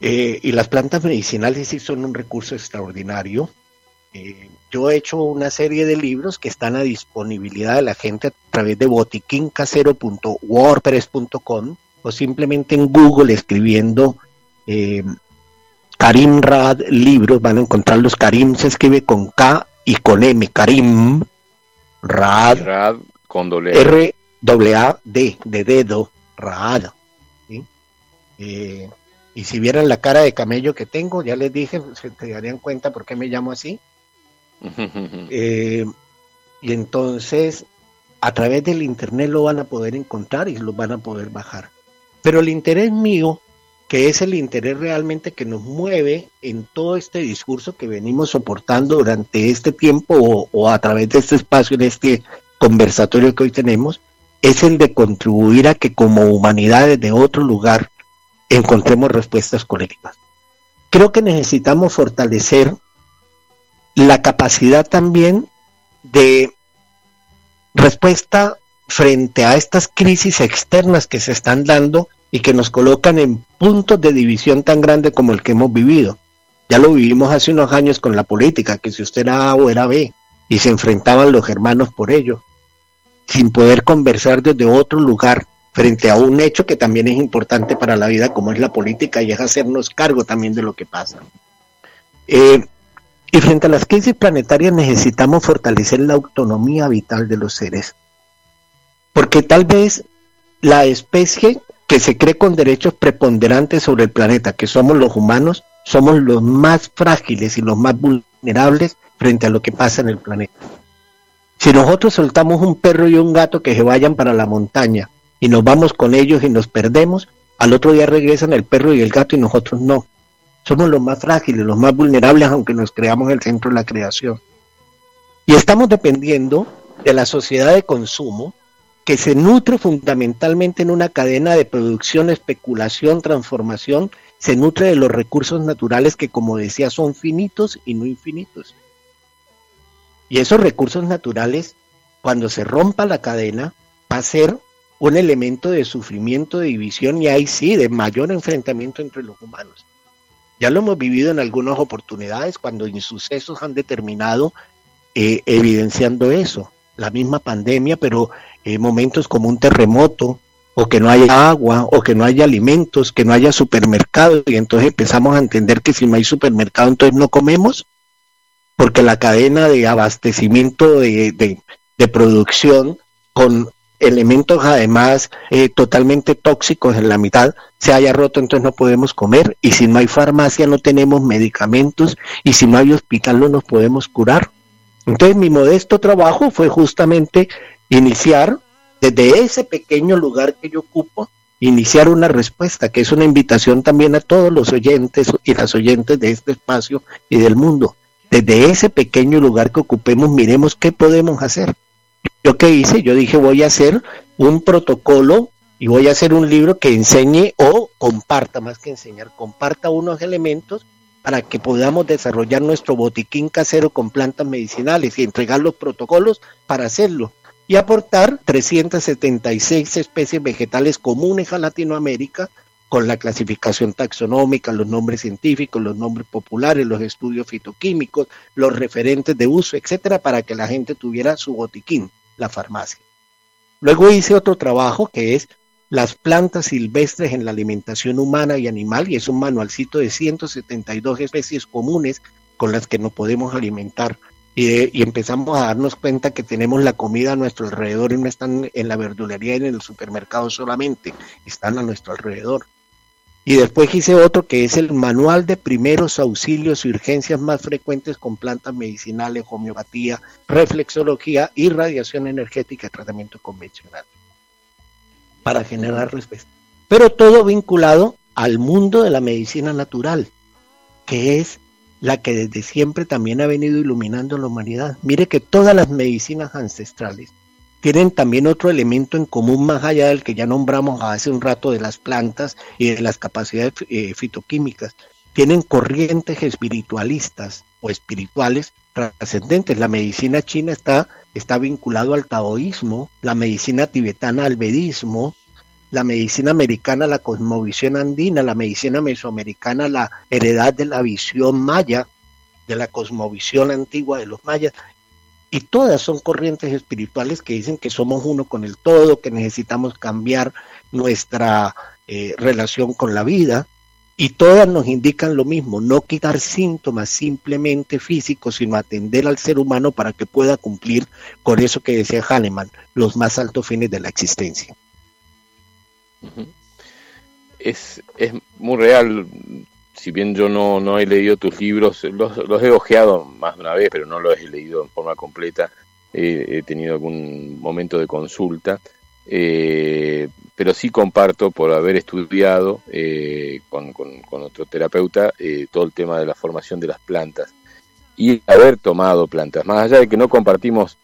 eh, y las plantas medicinales sí son un recurso extraordinario. Eh, yo he hecho una serie de libros que están a disponibilidad de la gente a través de botiquincasero.wordpress.com o simplemente en Google escribiendo eh, Karim Rad libros, van a encontrarlos. Karim se escribe con K y con M. Karim Rad. Rad con R A D de dedo Rad. Eh, y si vieran la cara de camello que tengo, ya les dije, se te darían cuenta por qué me llamo así. Eh, y entonces, a través del internet lo van a poder encontrar y lo van a poder bajar. Pero el interés mío que es el interés realmente que nos mueve en todo este discurso que venimos soportando durante este tiempo o, a través de este espacio, en este conversatorio que hoy tenemos, es el de contribuir a que como humanidad desde otro lugar encontremos respuestas colectivas. Creo que necesitamos fortalecer la capacidad también de respuesta frente a estas crisis externas que se están dando y que nos colocan en puntos de división tan grande como el que hemos vivido. Ya lo vivimos hace unos años con la política, que si usted era A o era B, y se enfrentaban los hermanos por ello, sin poder conversar desde otro lugar frente a un hecho que también es importante para la vida, como es la política, y es hacernos cargo también de lo que pasa. Eh, y frente a las crisis planetarias necesitamos fortalecer la autonomía vital de los seres, porque tal vez la especie que se cree con derechos preponderantes sobre el planeta, que somos los humanos, somos los más frágiles y los más vulnerables frente a lo que pasa en el planeta. Si nosotros soltamos un perro y un gato que se vayan para la montaña y nos vamos con ellos y nos perdemos, al otro día regresan el perro y el gato y nosotros no. Somos los más frágiles, los más vulnerables, aunque nos creamos el centro de la creación. Y estamos dependiendo de la sociedad de consumo que se nutre fundamentalmente en una cadena de producción, especulación, transformación, se nutre de los recursos naturales que, como decía, son finitos y no infinitos. Y esos recursos naturales, cuando se rompa la cadena, va a ser un elemento de sufrimiento, de división y ahí sí, de mayor enfrentamiento entre los humanos. Ya lo hemos vivido en algunas oportunidades cuando insucesos han determinado eh, evidenciando eso. La misma pandemia, pero eh, momentos como un terremoto, o que no haya agua, o que no haya alimentos, que no haya supermercado, y entonces empezamos a entender que si no hay supermercado, entonces no comemos, porque la cadena de abastecimiento de, producción con elementos además eh, totalmente tóxicos en la mitad se haya roto, entonces no podemos comer, y si no hay farmacia no tenemos medicamentos, y si no hay hospital no nos podemos curar. Entonces mi modesto trabajo fue justamente iniciar desde ese pequeño lugar que yo ocupo iniciar una respuesta, que es una invitación también a todos los oyentes y las oyentes de este espacio y del mundo. Desde ese pequeño lugar que ocupemos, miremos qué podemos hacer. Yo qué hice, yo dije voy a hacer un protocolo y voy a hacer un libro que enseñe o comparta, más que enseñar, comparta unos elementos para que podamos desarrollar nuestro botiquín casero con plantas medicinales y entregar los protocolos para hacerlo y aportar 376 especies vegetales comunes a Latinoamérica con la clasificación taxonómica, los nombres científicos, los nombres populares, los estudios fitoquímicos, los referentes de uso, etcétera, para que la gente tuviera su botiquín, la farmacia. Luego hice otro trabajo que es las plantas silvestres en la alimentación humana y animal, y es un manualcito de 172 especies comunes con las que nos podemos alimentar y, empezamos a darnos cuenta que tenemos la comida a nuestro alrededor y no están en la verdulería y en el supermercado solamente, están a nuestro alrededor. Y después hice otro que es el manual de primeros auxilios y urgencias más frecuentes con plantas medicinales, homeopatía, reflexología y radiación energética tratamiento convencional para generar respuesta. Pero todo vinculado al mundo de la medicina natural, que es la que desde siempre también ha venido iluminando la humanidad. Mire que todas las medicinas ancestrales tienen también otro elemento en común más allá del que ya nombramos hace un rato de las plantas y de las capacidades eh, fitoquímicas. Tienen corrientes espiritualistas o espirituales trascendentes. La medicina china está, está vinculado al taoísmo, la medicina tibetana al vedismo, la medicina americana, la cosmovisión andina, la medicina mesoamericana, la heredad de la visión maya, de la cosmovisión antigua de los mayas. Y todas son corrientes espirituales que dicen que somos uno con el todo, que necesitamos cambiar nuestra eh, relación con la vida. Y todas nos indican lo mismo, no quitar síntomas simplemente físicos, sino atender al ser humano para que pueda cumplir con eso que decía Hahnemann, los más altos fines de la existencia es, es muy real. Si bien yo no, no he leído tus libros, los, los he ojeado más de una vez, pero no los he leído en forma completa. he tenido algún momento de consulta. Eh, pero sí comparto por haber estudiado eh, con, con, otro terapeuta eh, todo el tema de la formación de las plantas y haber tomado plantas, más allá de que no compartimos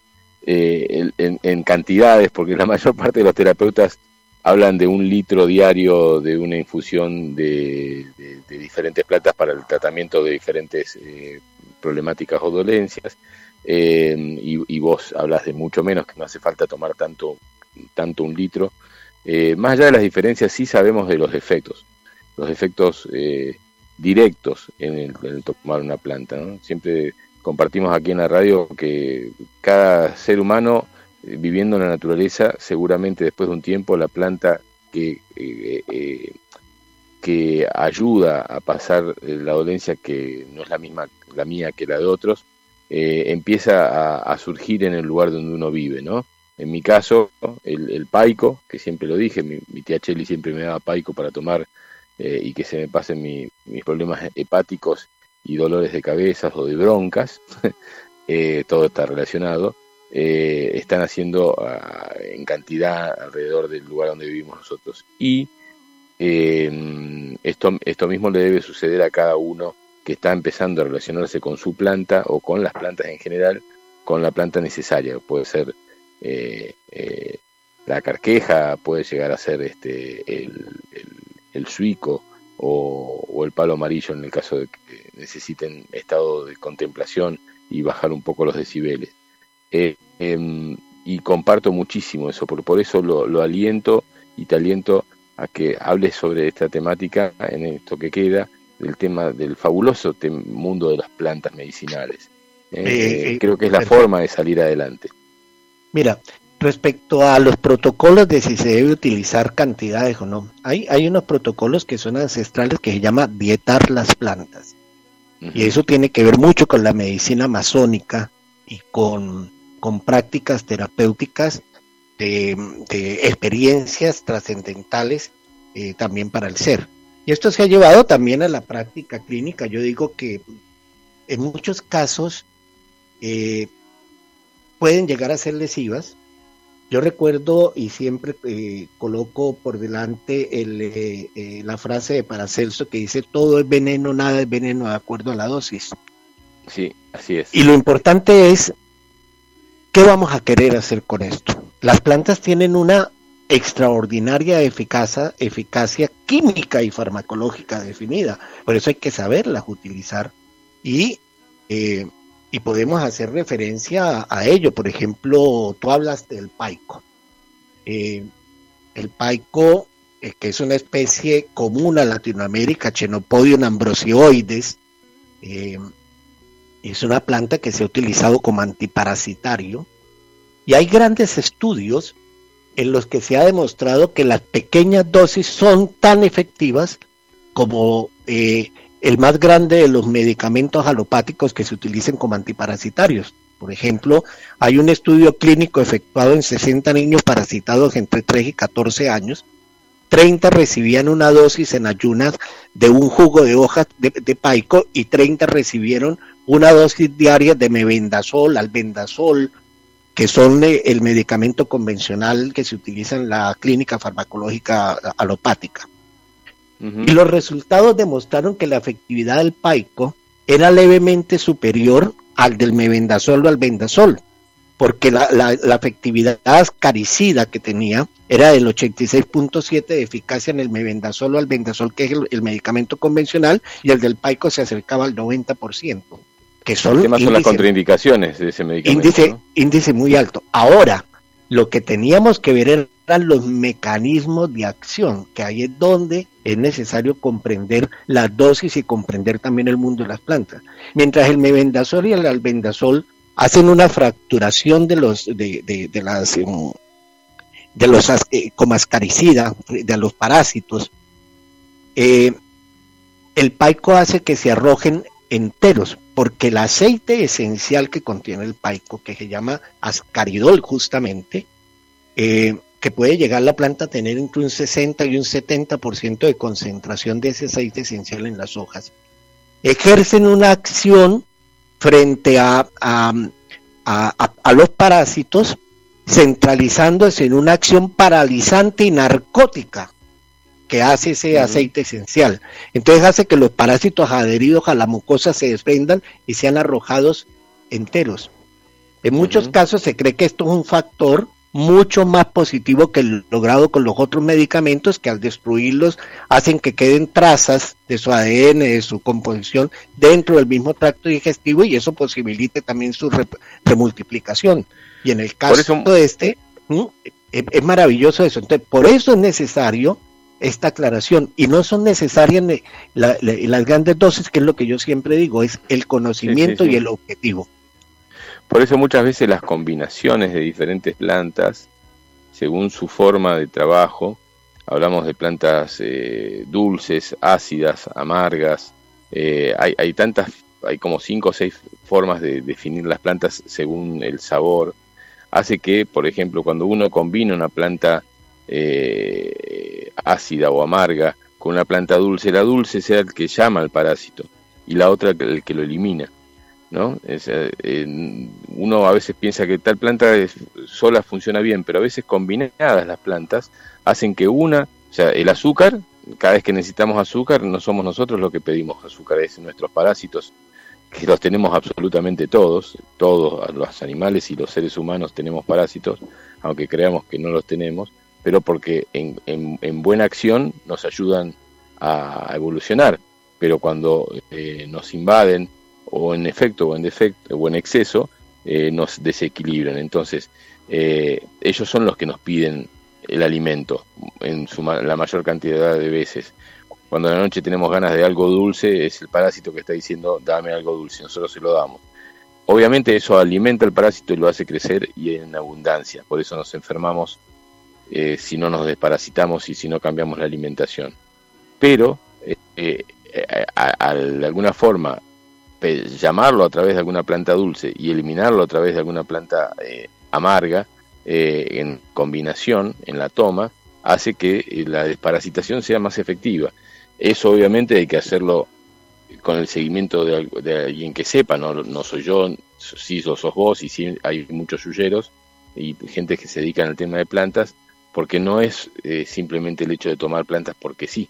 en, en, cantidades, porque la mayor parte de los terapeutas hablan de un litro diario de una infusión de, diferentes plantas para el tratamiento de diferentes eh, problemáticas o dolencias. Eh, y, vos hablas de mucho menos, que no hace falta tomar tanto, tanto un litro. Eh, más allá de las diferencias, sí sabemos de los efectos, los efectos directos en el, tomar una planta. Siempre compartimos aquí en la radio que cada ser humano viviendo en la naturaleza, seguramente después de un tiempo la planta que, eh, eh, que ayuda a pasar eh, la dolencia que no es la misma la mía que la de otros, empieza a, surgir en el lugar donde uno vive, ¿no? En mi caso, el, paico, que siempre lo dije, mi, tía Cheli siempre me daba paico para tomar y que se me pasen mis problemas hepáticos y dolores de cabezas o de broncas, todo está relacionado. Eh, están haciendo ah, en cantidad alrededor del lugar donde vivimos nosotros. Y eh, esto, esto mismo le debe suceder a cada uno que está empezando a relacionarse con su planta o con las plantas en general, con la planta necesaria. Puede ser eh, la carqueja, puede llegar a ser este, el, el, suico o, o, el palo amarillo en el caso de que necesiten estado de contemplación y bajar un poco los decibeles. Eh, em, y comparto muchísimo eso, por, por eso lo, aliento y te aliento a que hables sobre esta temática en esto que queda, del tema del fabuloso mundo de las plantas medicinales. Eh, eh, creo que es la forma de salir adelante. Mira, respecto a los protocolos de si se debe utilizar cantidades o no, hay, hay unos protocolos que son ancestrales que se llama dietar las plantas. Y eso tiene que ver mucho con la medicina masónica y con con prácticas terapéuticas de, experiencias trascendentales eh, también para el ser. Y esto se ha llevado también a la práctica clínica. Yo digo que en muchos casos eh, pueden llegar a ser lesivas Yo recuerdo y siempre eh, coloco por delante el, eh, la frase de Paracelso que dice todo es veneno, nada es veneno de acuerdo a la dosis. Sí, así es. Y lo importante es, ¿qué vamos a querer hacer con esto? Las plantas tienen una extraordinaria eficacia, eficacia química y farmacológica definida, por eso hay que saberlas utilizar y y podemos hacer referencia a, ello. Por ejemplo, tú hablas del paico. Eh, el paico, eh, que es una especie común a Latinoamérica, Chenopodium ambrosioides, eh, es una planta que se ha utilizado como antiparasitario. Y hay grandes estudios en los que se ha demostrado que las pequeñas dosis son tan efectivas como el más grande de los medicamentos alopáticos que se utilicen como antiparasitarios. Por ejemplo, hay un estudio clínico efectuado en 60 niños parasitados entre 3 y 14 años. 30 recibían una dosis en ayunas de un jugo de hojas de, paico y 30 recibieron una dosis diaria de mebendazol, albendazol, que son eh, el medicamento convencional que se utiliza en la clínica farmacológica alopática. Y los resultados demostraron que la efectividad del paico era levemente superior al del mebendazol o al bendazol, porque la, la, efectividad ascaricida que tenía era del 86.7 de eficacia en el mebendazol o al bendazol, que es el, medicamento convencional, y el del paico se acercaba al 90%. Que son, ¿Qué más son las contraindicaciones de ese medicamento? Índice, índice muy alto. Ahora, lo que teníamos que ver eran los mecanismos de acción, que ahí es donde es necesario comprender la dosis y comprender también el mundo de las plantas. Mientras el mebendazol y el albendazol hacen una fracturación de los de, de, las em, de los eh, como ascaricida, de los parásitos, eh, el paico hace que se arrojen enteros, porque el aceite esencial que contiene el paico, que se llama ascaridol justamente, eh, que puede llegar la planta a tener entre un 60 y un 70% de concentración de ese aceite esencial en las hojas, ejercen una acción frente a, a, a los parásitos, centralizándose en una acción paralizante y narcótica que hace ese aceite esencial. Entonces hace que los parásitos adheridos a la mucosa se desprendan y sean arrojados enteros. En muchos casos se cree que esto es un factor mucho más positivo que el logrado con los otros medicamentos que al destruirlos hacen que queden trazas de su ADN, de su composición dentro del mismo tracto digestivo y eso posibilite también su remultiplicación. Y en el caso de este, es, es, maravilloso eso. Entonces, por eso es necesario esta aclaración y no son necesarias las grandes dosis, que es lo que yo siempre digo, es el conocimiento y el objetivo. Por eso muchas veces las combinaciones de diferentes plantas, según su forma de trabajo, hablamos de plantas eh, dulces, ácidas, amargas, eh, hay, hay tantas, hay como cinco o seis formas de definir las plantas según el sabor, hace que, por ejemplo, cuando uno combina una planta eh, ácida o amarga con una planta dulce, la dulce sea el que llama al parásito y la otra el que lo elimina. ¿no? Eh, uno a veces piensa que tal planta sola funciona bien, pero a veces combinadas las plantas hacen que una, o sea, el azúcar, cada vez que necesitamos azúcar, no somos nosotros los que pedimos azúcar, es nuestros parásitos, que los tenemos absolutamente todos, todos los animales y los seres humanos tenemos parásitos, aunque creamos que no los tenemos, pero porque en, en, buena acción nos ayudan a evolucionar, pero cuando eh, nos invaden o en efecto o en defecto o en exceso eh, nos desequilibran. Entonces, eh, ellos son los que nos piden el alimento en su, la mayor cantidad de veces. Cuando a la noche tenemos ganas de algo dulce, es el parásito que está diciendo, dame algo dulce, nosotros se lo damos. Obviamente eso alimenta al parásito y lo hace crecer y en abundancia, por eso nos enfermamos eh, si no nos desparasitamos y si no cambiamos la alimentación. Pero, eh, eh, de alguna forma, llamarlo a través de alguna planta dulce y eliminarlo a través de alguna planta amarga, en combinación, en la toma, hace que la desparasitación sea más efectiva. Eso obviamente hay que hacerlo con el seguimiento de, alguien que sepa, no, no soy yo, si sos vos y si hay muchos yuyeros, y gente que se dedican al tema de plantas, porque no es eh, simplemente el hecho de tomar plantas porque sí.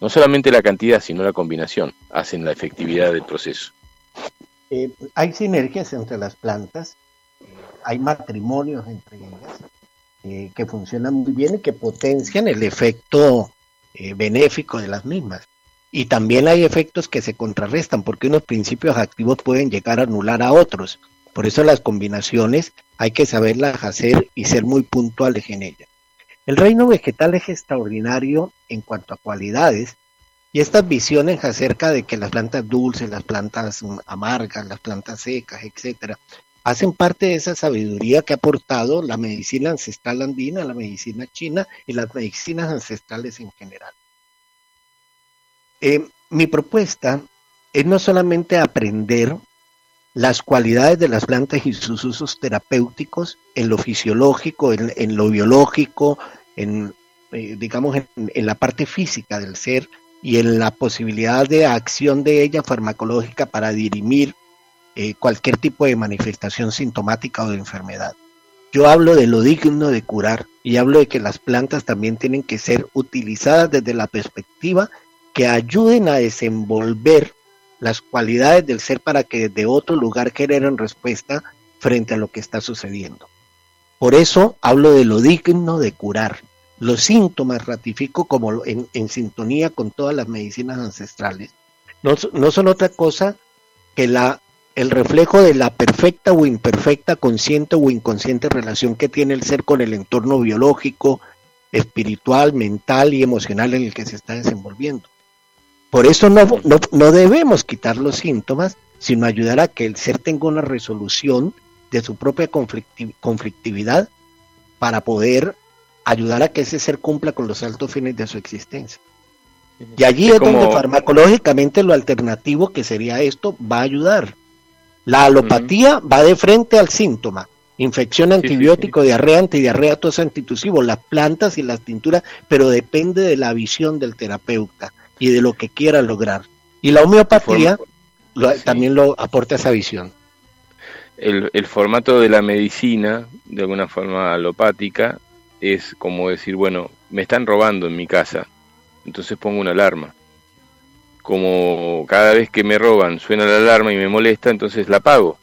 No solamente la cantidad, sino la combinación hacen la efectividad del proceso. Eh, hay sinergias entre las plantas, hay matrimonios entre ellas eh, que funcionan muy bien y que potencian el efecto benéfico de las mismas. Y también hay efectos que se contrarrestan porque unos principios activos pueden llegar a anular a otros. Por eso las combinaciones hay que saberlas hacer y ser muy puntuales en ellas. El reino vegetal es extraordinario en cuanto a cualidades y estas visiones acerca de que las plantas dulces, las plantas amargas, las plantas secas, etcétera, hacen parte de esa sabiduría que ha aportado la medicina ancestral andina, la medicina china y las medicinas ancestrales en general. Eh, mi propuesta es no solamente aprender las cualidades de las plantas y sus usos terapéuticos en lo fisiológico, en, lo biológico, en, eh, digamos, en, la parte física del ser y en la posibilidad de acción de ella farmacológica para dirimir eh, cualquier tipo de manifestación sintomática o de enfermedad. Yo hablo de lo digno de curar y hablo de que las plantas también tienen que ser utilizadas desde la perspectiva que ayuden a desenvolver las cualidades del ser para que desde otro lugar generen respuesta frente a lo que está sucediendo. Por eso hablo de lo digno de curar. Los síntomas ratifico como en, sintonía con todas las medicinas ancestrales. No, no son otra cosa que la, el reflejo de la perfecta o imperfecta, consciente o inconsciente relación que tiene el ser con el entorno biológico, espiritual, mental y emocional en el que se está desenvolviendo. Por eso no, no, debemos quitar los síntomas, sino ayudar a que el ser tenga una resolución de su propia conflictividad para poder ayudar a que ese ser cumpla con los altos fines de su existencia. Y allí es, donde farmacológicamente lo alternativo que sería esto va a ayudar. La alopatía va de frente al síntoma. Infección, antibiótico, diarrea, antidiarrea, tos antitusivo, las plantas y las tinturas, pero depende de la visión del terapeuta y de lo que quiera lograr. Y la homeopatía también lo aporta esa visión. El, el, formato de la medicina, de alguna forma alopática, es como decir, bueno, me están robando en mi casa, entonces pongo una alarma. Como cada vez que me roban suena la alarma y me molesta, entonces la pago.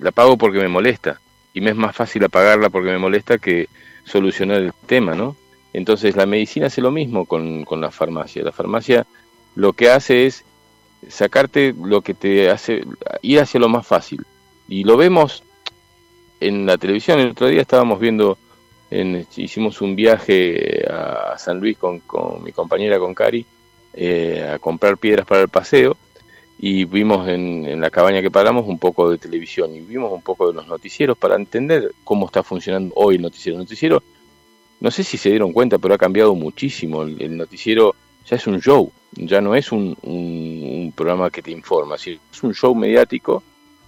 La pago porque me molesta. Y me es más fácil apagarla porque me molesta que solucionar el tema, ¿no? Entonces la medicina hace lo mismo con, la farmacia. La farmacia lo que hace es sacarte lo que te hace ir hacia lo más fácil. Y lo vemos en la televisión. El otro día estábamos viendo, en, hicimos un viaje a San Luis con, mi compañera, con Cari, eh, a comprar piedras para el paseo. Y vimos en, en, la cabaña que paramos un poco de televisión y vimos un poco de los noticieros para entender cómo está funcionando hoy el noticiero. El noticiero no sé si se dieron cuenta, pero ha cambiado muchísimo. El, noticiero ya es un show, ya no es un, programa que te informa, es un show mediático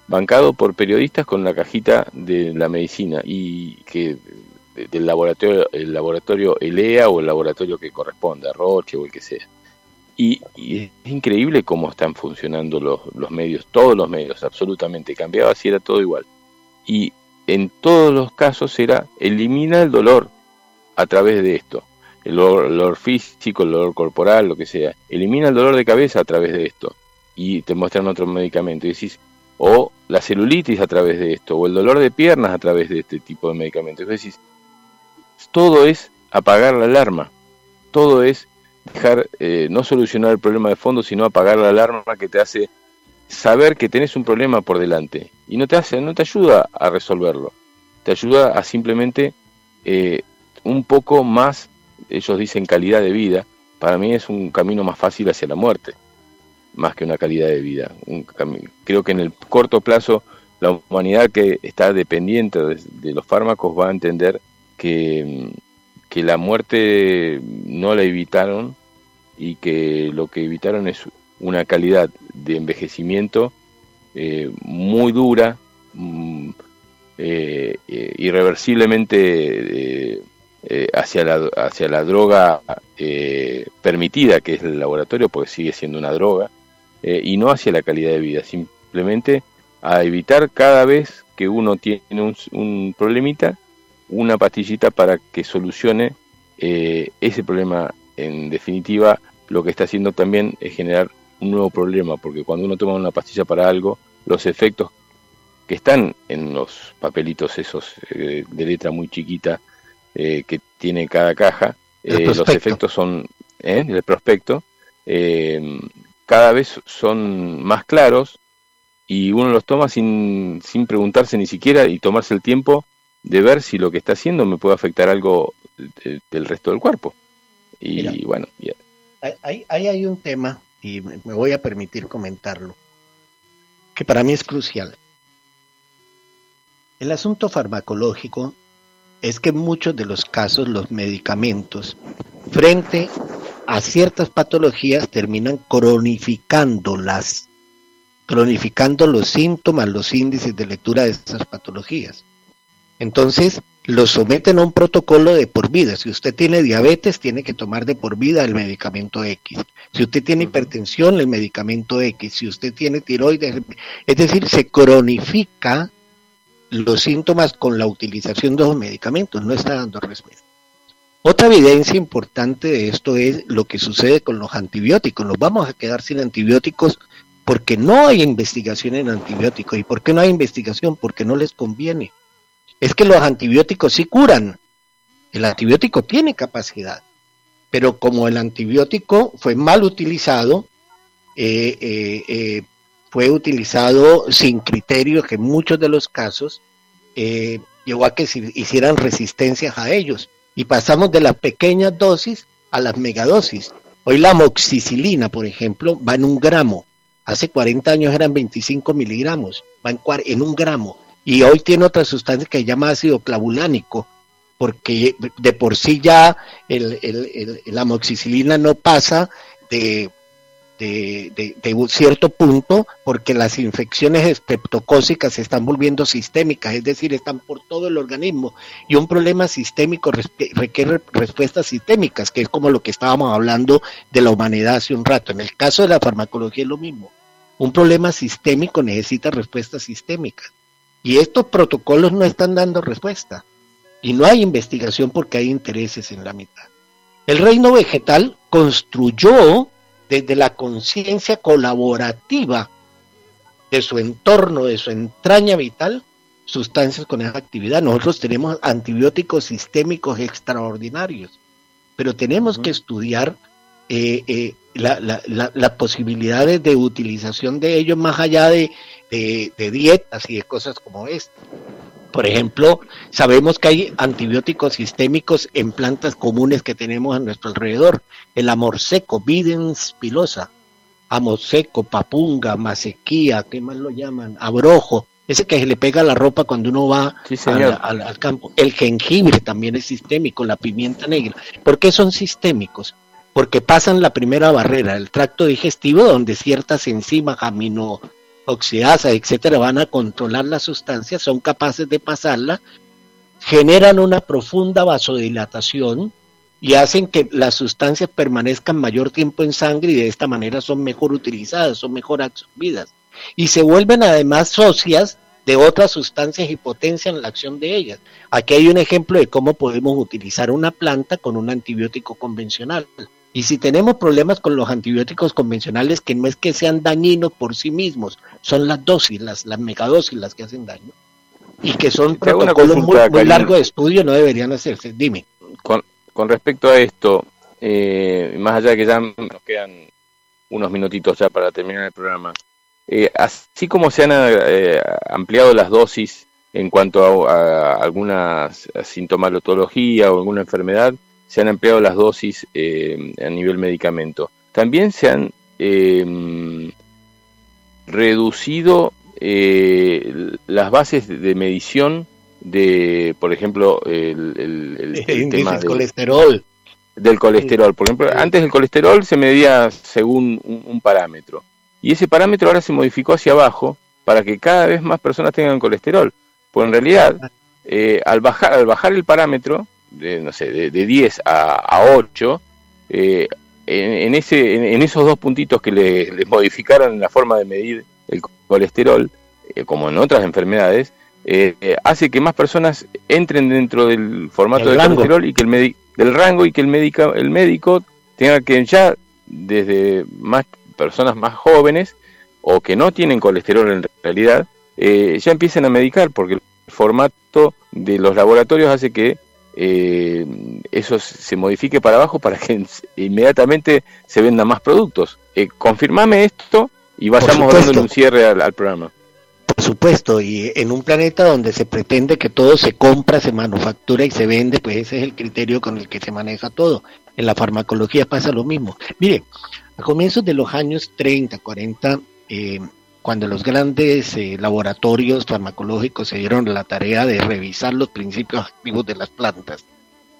bancado por periodistas con la cajita de la medicina y que del laboratorio, el laboratorio ELEA o el laboratorio que corresponda, Roche o el que sea. Y, es increíble cómo están funcionando los, medios, todos los medios, absolutamente. Cambiaba si era todo igual. Y en todos los casos era elimina el dolor, a través de esto. El dolor, físico, el dolor corporal, lo que sea. Elimina el dolor de cabeza a través de esto. Y te muestran otro medicamento. Y decís, o la celulitis a través de esto, o el dolor de piernas a través de este tipo de medicamentos. Entonces decís, todo es apagar la alarma. Todo es dejar, eh, no solucionar el problema de fondo, sino apagar la alarma que te hace saber que tenés un problema por delante. Y no te hace, no te ayuda a resolverlo. Te ayuda a simplemente eh, un poco más, ellos dicen calidad de vida, para mí es un camino más fácil hacia la muerte, más que una calidad de vida. Un creo que en el corto plazo la humanidad que está dependiente de, los fármacos va a entender que, que la muerte no la evitaron y que lo que evitaron es una calidad de envejecimiento eh, muy dura, mm, eh, eh, irreversiblemente hacia, la, hacia la droga eh, permitida, que es el laboratorio, porque sigue siendo una droga, eh, y no hacia la calidad de vida, simplemente a evitar cada vez que uno tiene un, problemita, una pastillita para que solucione eh, ese problema. En definitiva, lo que está haciendo también es generar un nuevo problema, porque cuando uno toma una pastilla para algo, los efectos que están en los papelitos esos eh, de letra muy chiquita eh, que tiene cada caja, los efectos son en el prospecto, cada vez son más claros y uno los toma sin, sin preguntarse ni siquiera y tomarse el tiempo de ver si lo que está haciendo me puede afectar algo del resto del cuerpo. Y bueno, ahí, hay un tema, y me voy a permitir comentarlo, que para mí es crucial. El asunto farmacológico es que en muchos de los casos los medicamentos, frente a ciertas patologías, terminan cronificándolas, cronificando los síntomas, los índices de lectura de esas patologías. Entonces, lo someten a un protocolo de por vida. Si usted tiene diabetes, tiene que tomar de por vida el medicamento X. Si usted tiene hipertensión, el medicamento X. Si usted tiene tiroides, es decir, se cronifica los síntomas con la utilización de los medicamentos, no está dando respuesta. Otra evidencia importante de esto es lo que sucede con los antibióticos. Nos vamos a quedar sin antibióticos porque no hay investigación en antibióticos. ¿Y por qué no hay investigación? Porque no les conviene es que los antibióticos sí curan. El antibiótico tiene capacidad, pero como el antibiótico fue mal utilizado, eh, eh, eh, fue utilizado sin criterio, que en muchos de los casos llevó a que se hicieran resistencias a ellos. Y pasamos de las pequeñas dosis a las megadosis. Hoy la moxicilina, por ejemplo, va en un gramo. Hace 40 años eran 25 miligramos, va en, en un gramo y hoy tiene otra sustancia que se llama ácido clavulánico, porque de por sí ya la amoxicilina no pasa de, de, un cierto punto porque las infecciones estreptocócicas se están volviendo sistémicas, es decir, están por todo el organismo y un problema sistémico requiere respuestas sistémicas, que es como lo que estábamos hablando de la humanidad hace un rato. En el caso de la farmacología es lo mismo. Un problema sistémico necesita respuestas sistémicas. Y estos protocolos no están dando respuesta. Y no hay investigación porque hay intereses en la mitad. El reino vegetal construyó desde la conciencia colaborativa de su entorno, de su entraña vital, sustancias con esa actividad. Nosotros tenemos antibióticos sistémicos extraordinarios, pero tenemos que estudiar eh, eh, las posibilidades de utilización de ellos más allá de de, dietas y de cosas como esta. Por ejemplo, sabemos que hay antibióticos sistémicos en plantas comunes que tenemos a nuestro alrededor. El amor seco, Bidens pilosa, amor seco, papunga, masequía, ¿qué más lo llaman? Abrojo, ese que se le pega a la ropa cuando uno va al, campo. El jengibre también es sistémico, la pimienta negra. ¿Por qué son sistémicos? Porque pasan la primera barrera, el tracto digestivo, donde ciertas enzimas amino oxidasa, etcétera, van a controlar la sustancia, son capaces de pasarla, generan una profunda vasodilatación y hacen que las sustancias permanezcan mayor tiempo en sangre y de esta manera son mejor utilizadas, son mejor absorbidas. Y se vuelven además socias de otras sustancias y potencian la acción de ellas. Aquí hay un ejemplo de cómo podemos utilizar una planta con un antibiótico convencional. Y si tenemos problemas con los antibióticos convencionales, que no es que sean dañinos por sí mismos, son las dosis, las, las megadosis las que hacen daño. Y que son protocolos muy, muy largos de estudio, no deberían hacerse. Dime. Con, con respecto a esto, eh, más allá de que ya nos quedan unos minutitos ya para terminar el programa, eh, así como se han eh, ampliado las dosis en cuanto a, a alguna sintomatología o alguna enfermedad, se han ampliado las dosis eh, a nivel medicamento. También se han eh, reducido eh, las bases de medición de, por ejemplo, el, tema del colesterol. Del colesterol. Por ejemplo, antes el colesterol se medía según un, parámetro. Y ese parámetro ahora se modificó hacia abajo para que cada vez más personas tengan colesterol. Pues en realidad, al, bajar, al bajar el parámetro, de, no sé, de, 10 a, a 8, eh, en, ese, en, esos dos puntitos que le, modificaron la forma de medir el colesterol, eh, como en otras enfermedades, eh, hace que más personas entren dentro del formato de colesterol y que el del rango y que el médico, el médico tenga que ya desde más personas más jóvenes o que no tienen colesterol en realidad, ya empiecen a medicar porque el formato de los laboratorios hace que eh, eso se modifique para abajo para que inmediatamente se vendan más productos. Eh, confirmame esto y vayamos dándole un cierre al, programa. Por supuesto, y en un planeta donde se pretende que todo se compra, se manufactura y se vende, pues ese es el criterio con el que se maneja todo. En la farmacología pasa lo mismo. Mire, a comienzos de los años 30, 40, eh, cuando los grandes eh, laboratorios farmacológicos se dieron la tarea de revisar los principios activos de las plantas,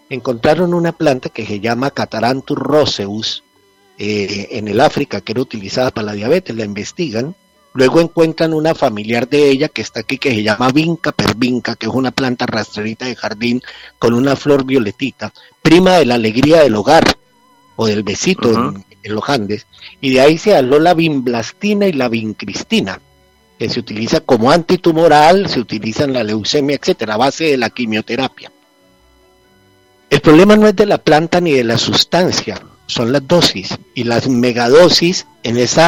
encontraron una planta que se llama Cataranthus roseus eh, en el África, que era utilizada para la diabetes, la investigan, luego encuentran una familiar de ella que está aquí, que se llama Vinca pervinca, que es una planta rastrerita de jardín con una flor violetita, prima de la alegría del hogar o del besito en, los Andes, y de ahí se habló la vimblastina y la vincristina, que se utiliza como antitumoral, se utiliza en la leucemia, etcétera, base de la quimioterapia. El problema no es de la planta ni de la sustancia, son las dosis y las megadosis en ese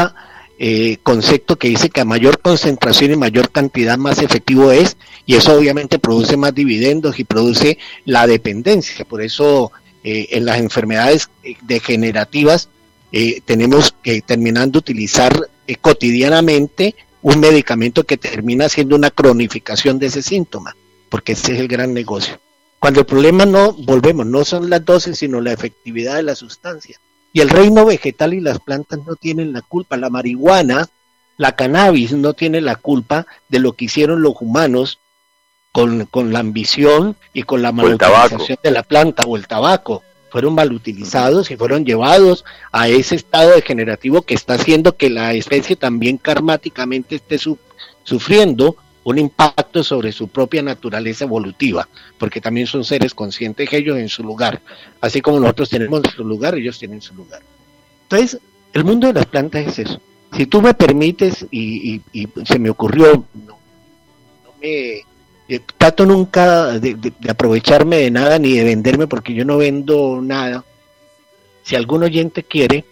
eh, concepto que dice que a mayor concentración y mayor cantidad más efectivo es y eso obviamente produce más dividendos y produce la dependencia. Por eso eh, en las enfermedades eh, degenerativas eh, tenemos que terminar de utilizar cotidianamente un medicamento que termina siendo una cronificación de ese síntoma, porque ese es el gran negocio. Cuando el problema no, volvemos, no son las dosis, sino la efectividad de la sustancia. Y el reino vegetal y las plantas no tienen la culpa. La marihuana, la cannabis no tiene la culpa de lo que hicieron los humanos con, la ambición y con la malutilización de la planta o el tabaco. Fueron mal utilizados y fueron llevados a ese estado degenerativo que está haciendo que la especie también karmáticamente esté sufriendo un impacto sobre su propia naturaleza evolutiva, porque también son seres conscientes ellos en su lugar, así como nosotros tenemos nuestro lugar, ellos tienen su lugar. Entonces, el mundo de las plantas es eso. Si tú me permites, y, se me ocurrió, no me eh, trato nunca de, aprovecharme de nada ni de venderme porque yo no vendo nada. Si algún oyente quiere,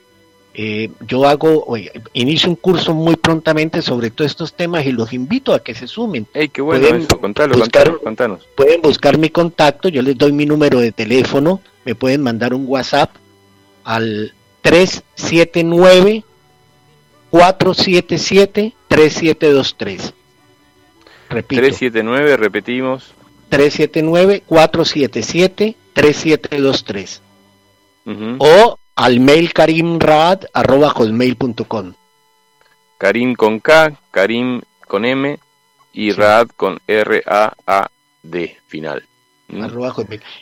eh, yo hago, inicio un curso muy prontamente sobre todos estos temas y los invito a que se sumen. qué bueno pueden eso, buscar, contanos. Pueden buscar mi contacto, yo les doy mi número de teléfono, me pueden mandar un WhatsApp al 379 477 3723. Repito. 379, repetimos. 379-477-3723. O al mail karimrad.com. Karim con K, Karim con M y Rad con R-A-A-D final.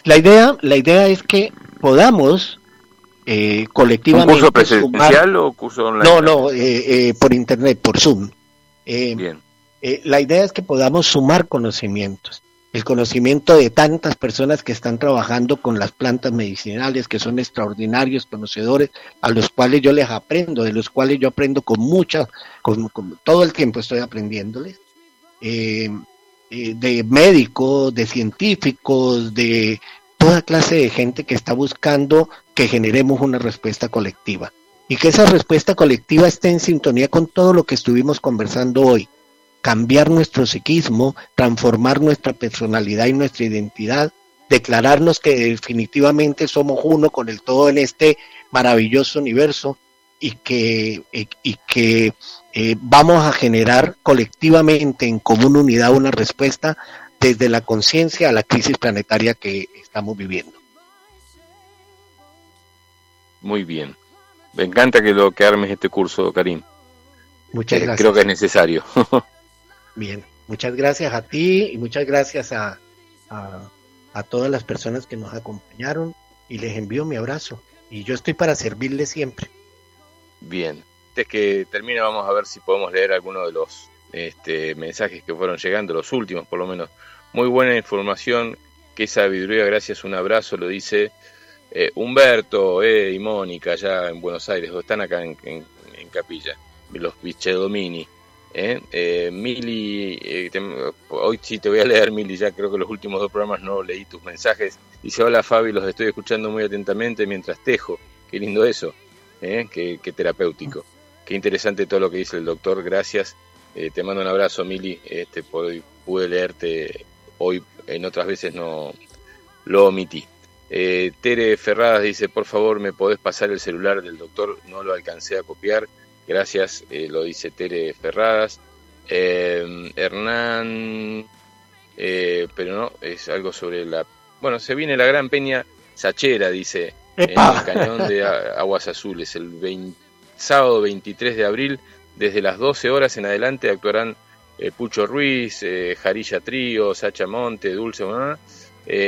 La idea, la idea es que podamos eh, colectivamente. ¿Un curso presencial o curso online? No, no, eh, eh, por internet, por Zoom. Bien. Eh, la idea es que podamos sumar conocimientos, el conocimiento de tantas personas que están trabajando con las plantas medicinales, que son extraordinarios conocedores, a los cuales yo les aprendo, de los cuales yo aprendo con mucha, con, todo el tiempo estoy aprendiéndoles, eh, eh, de médicos, de científicos, de toda clase de gente que está buscando que generemos una respuesta colectiva. Y que esa respuesta colectiva esté en sintonía con todo lo que estuvimos conversando hoy cambiar nuestro psiquismo, transformar nuestra personalidad y nuestra identidad, declararnos que definitivamente somos uno con el todo en este maravilloso universo y que, y, que eh, vamos a generar colectivamente en común unidad una respuesta desde la conciencia a la crisis planetaria que estamos viviendo. Muy bien. Me encanta que lo que armes este curso, Karim. Muchas gracias. Eh, creo que es necesario. Bien, muchas gracias a ti y muchas gracias a, a, todas las personas que nos acompañaron y les envío mi abrazo. Y yo estoy para servirles siempre. Bien, antes que termine vamos a ver si podemos leer alguno de los este, mensajes que fueron llegando, los últimos por lo menos. Muy buena información, qué sabiduría, gracias, un abrazo, lo dice eh, Humberto eh, y Mónica allá en Buenos Aires, o están acá en, en, en Capilla, los Vichedomini. ¿Eh? Eh, Mili, eh, hoy sí te voy a leer, Mili, ya creo que los últimos dos programas no leí tus mensajes. Dice, hola Fabi, los estoy escuchando muy atentamente mientras tejo. Qué lindo eso, qué, terapéutico. Qué interesante todo lo que dice el doctor, gracias. te mando un abrazo, Mili. Este, pude leerte hoy, en otras veces no lo omití. Tere Ferradas dice, por favor, ¿me podés pasar el celular del doctor? No lo alcancé a copiar. Gracias, eh, lo dice Tere Ferradas. Eh, Hernán, eh, pero no, es algo sobre la... Bueno, se viene la gran peña Sachera, dice, en el cañón de Aguas Azules. El sábado 23 de abril, desde las 12 horas en adelante, actuarán Pucho Ruiz, Jarilla Trío, Sacha Monte, Dulce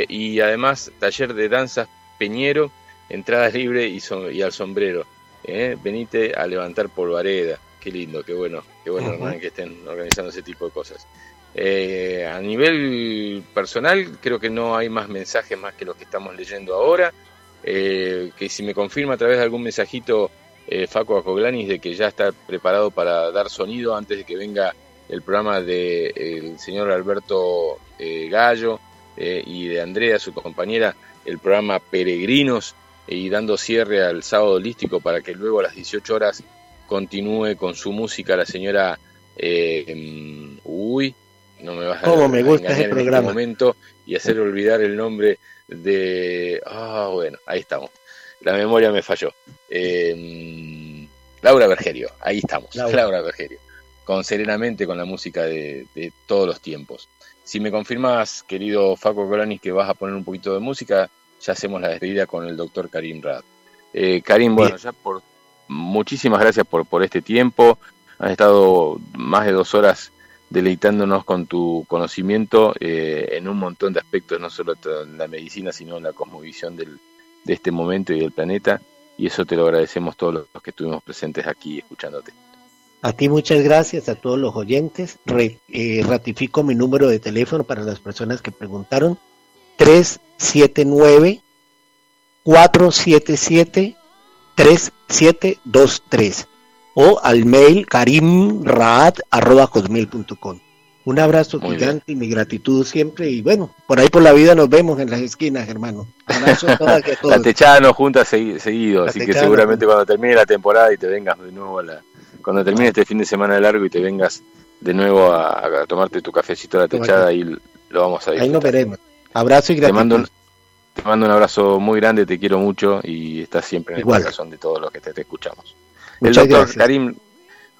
y además taller de danzas Peñero, entradas libre y, y al sombrero. ¿Eh? venite a levantar polvareda. Qué lindo, qué bueno, qué bueno que estén organizando ese tipo de cosas. Eh, a nivel personal, creo que no hay más mensajes más que los que estamos leyendo ahora. Eh, que si me confirma a través de algún mensajito eh, Faco Acoglanis de que ya está preparado para dar sonido antes de que venga el programa del el señor Alberto Gallo y de Andrea, su compañera, el programa Peregrinos, y dando cierre al sábado holístico para que luego a las 18 horas continúe con su música la señora eh, em, uy no me vas a, me gusta ese en programa? este momento y hacer olvidar el nombre de ah bueno ahí estamos la memoria me falló em, Laura Bergerio ahí estamos Laura. Bergerio con serenamente con la música de, todos los tiempos si me confirmas querido Faco Colanis que vas a poner un poquito de música ya hacemos la despedida con el doctor Karim Rad. Eh, Karim, bueno, ya por muchísimas gracias por, por este tiempo. Has estado más de dos horas deleitándonos con tu conocimiento eh, en un montón de aspectos, no solo en la medicina, sino en la cosmovisión del, de este momento y del planeta. Y eso te lo agradecemos todos los que estuvimos presentes aquí escuchándote. A ti muchas gracias, a todos los oyentes. Eh, ratifico mi número de teléfono para las personas que preguntaron. 379 477 3723 o al mail karimraad.com. Un abrazo gigante y mi gratitud siempre. Y bueno, por ahí por la vida nos vemos en las esquinas, hermano. Abrazo a todas y a todos. La techada nos junta seguido, así que seguramente cuando termine la temporada y te vengas de nuevo a la. Cuando termine este fin de semana largo y te vengas de nuevo a, tomarte tu cafecito a la techada, y lo vamos a disfrutar. Ahí nos veremos. Abrazo y gracias. Te mando, un, te mando un abrazo muy grande, te quiero mucho y estás siempre en el corazón de todos los que te, escuchamos. el doctor Karim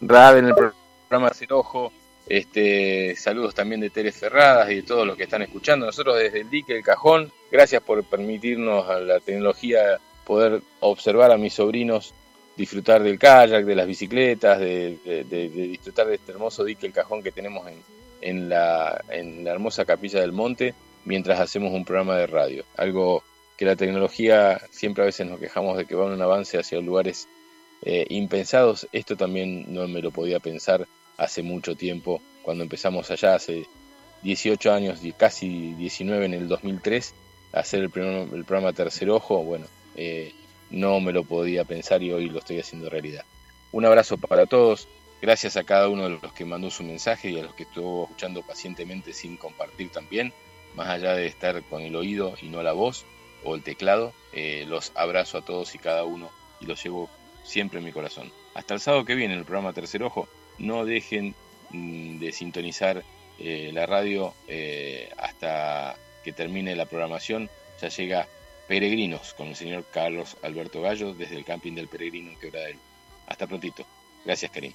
Raad en el programa Hacer Ojo. Este, saludos también de Teres Ferradas y de todos los que están escuchando. Nosotros desde el dique El Cajón, gracias por permitirnos a la tecnología poder observar a mis sobrinos disfrutar del kayak, de las bicicletas, de, disfrutar de este hermoso dique El Cajón que tenemos en, en, la, en la hermosa capilla del monte mientras hacemos un programa de radio. Algo que la tecnología siempre a veces nos quejamos de que va en un avance hacia lugares eh, impensados. Esto también no me lo podía pensar hace mucho tiempo, cuando empezamos allá hace 18 años, casi 19 en el 2003, a hacer el, el programa Tercer Ojo. Bueno, eh, no me lo podía pensar y hoy lo estoy haciendo realidad. Un abrazo para todos. Gracias a cada uno de los que mandó su mensaje y a los que estuvo escuchando pacientemente sin compartir también más allá de estar con el oído y no la voz o el teclado, eh, los abrazo a todos y cada uno y los llevo siempre en mi corazón. Hasta el sábado que viene, en el programa Tercer Ojo, no dejen mm, de sintonizar eh, la radio eh, hasta que termine la programación. Ya llega Peregrinos con el señor Carlos Alberto Gallo desde el camping del Peregrino en Quebradero. Hasta prontito. Gracias, Karim.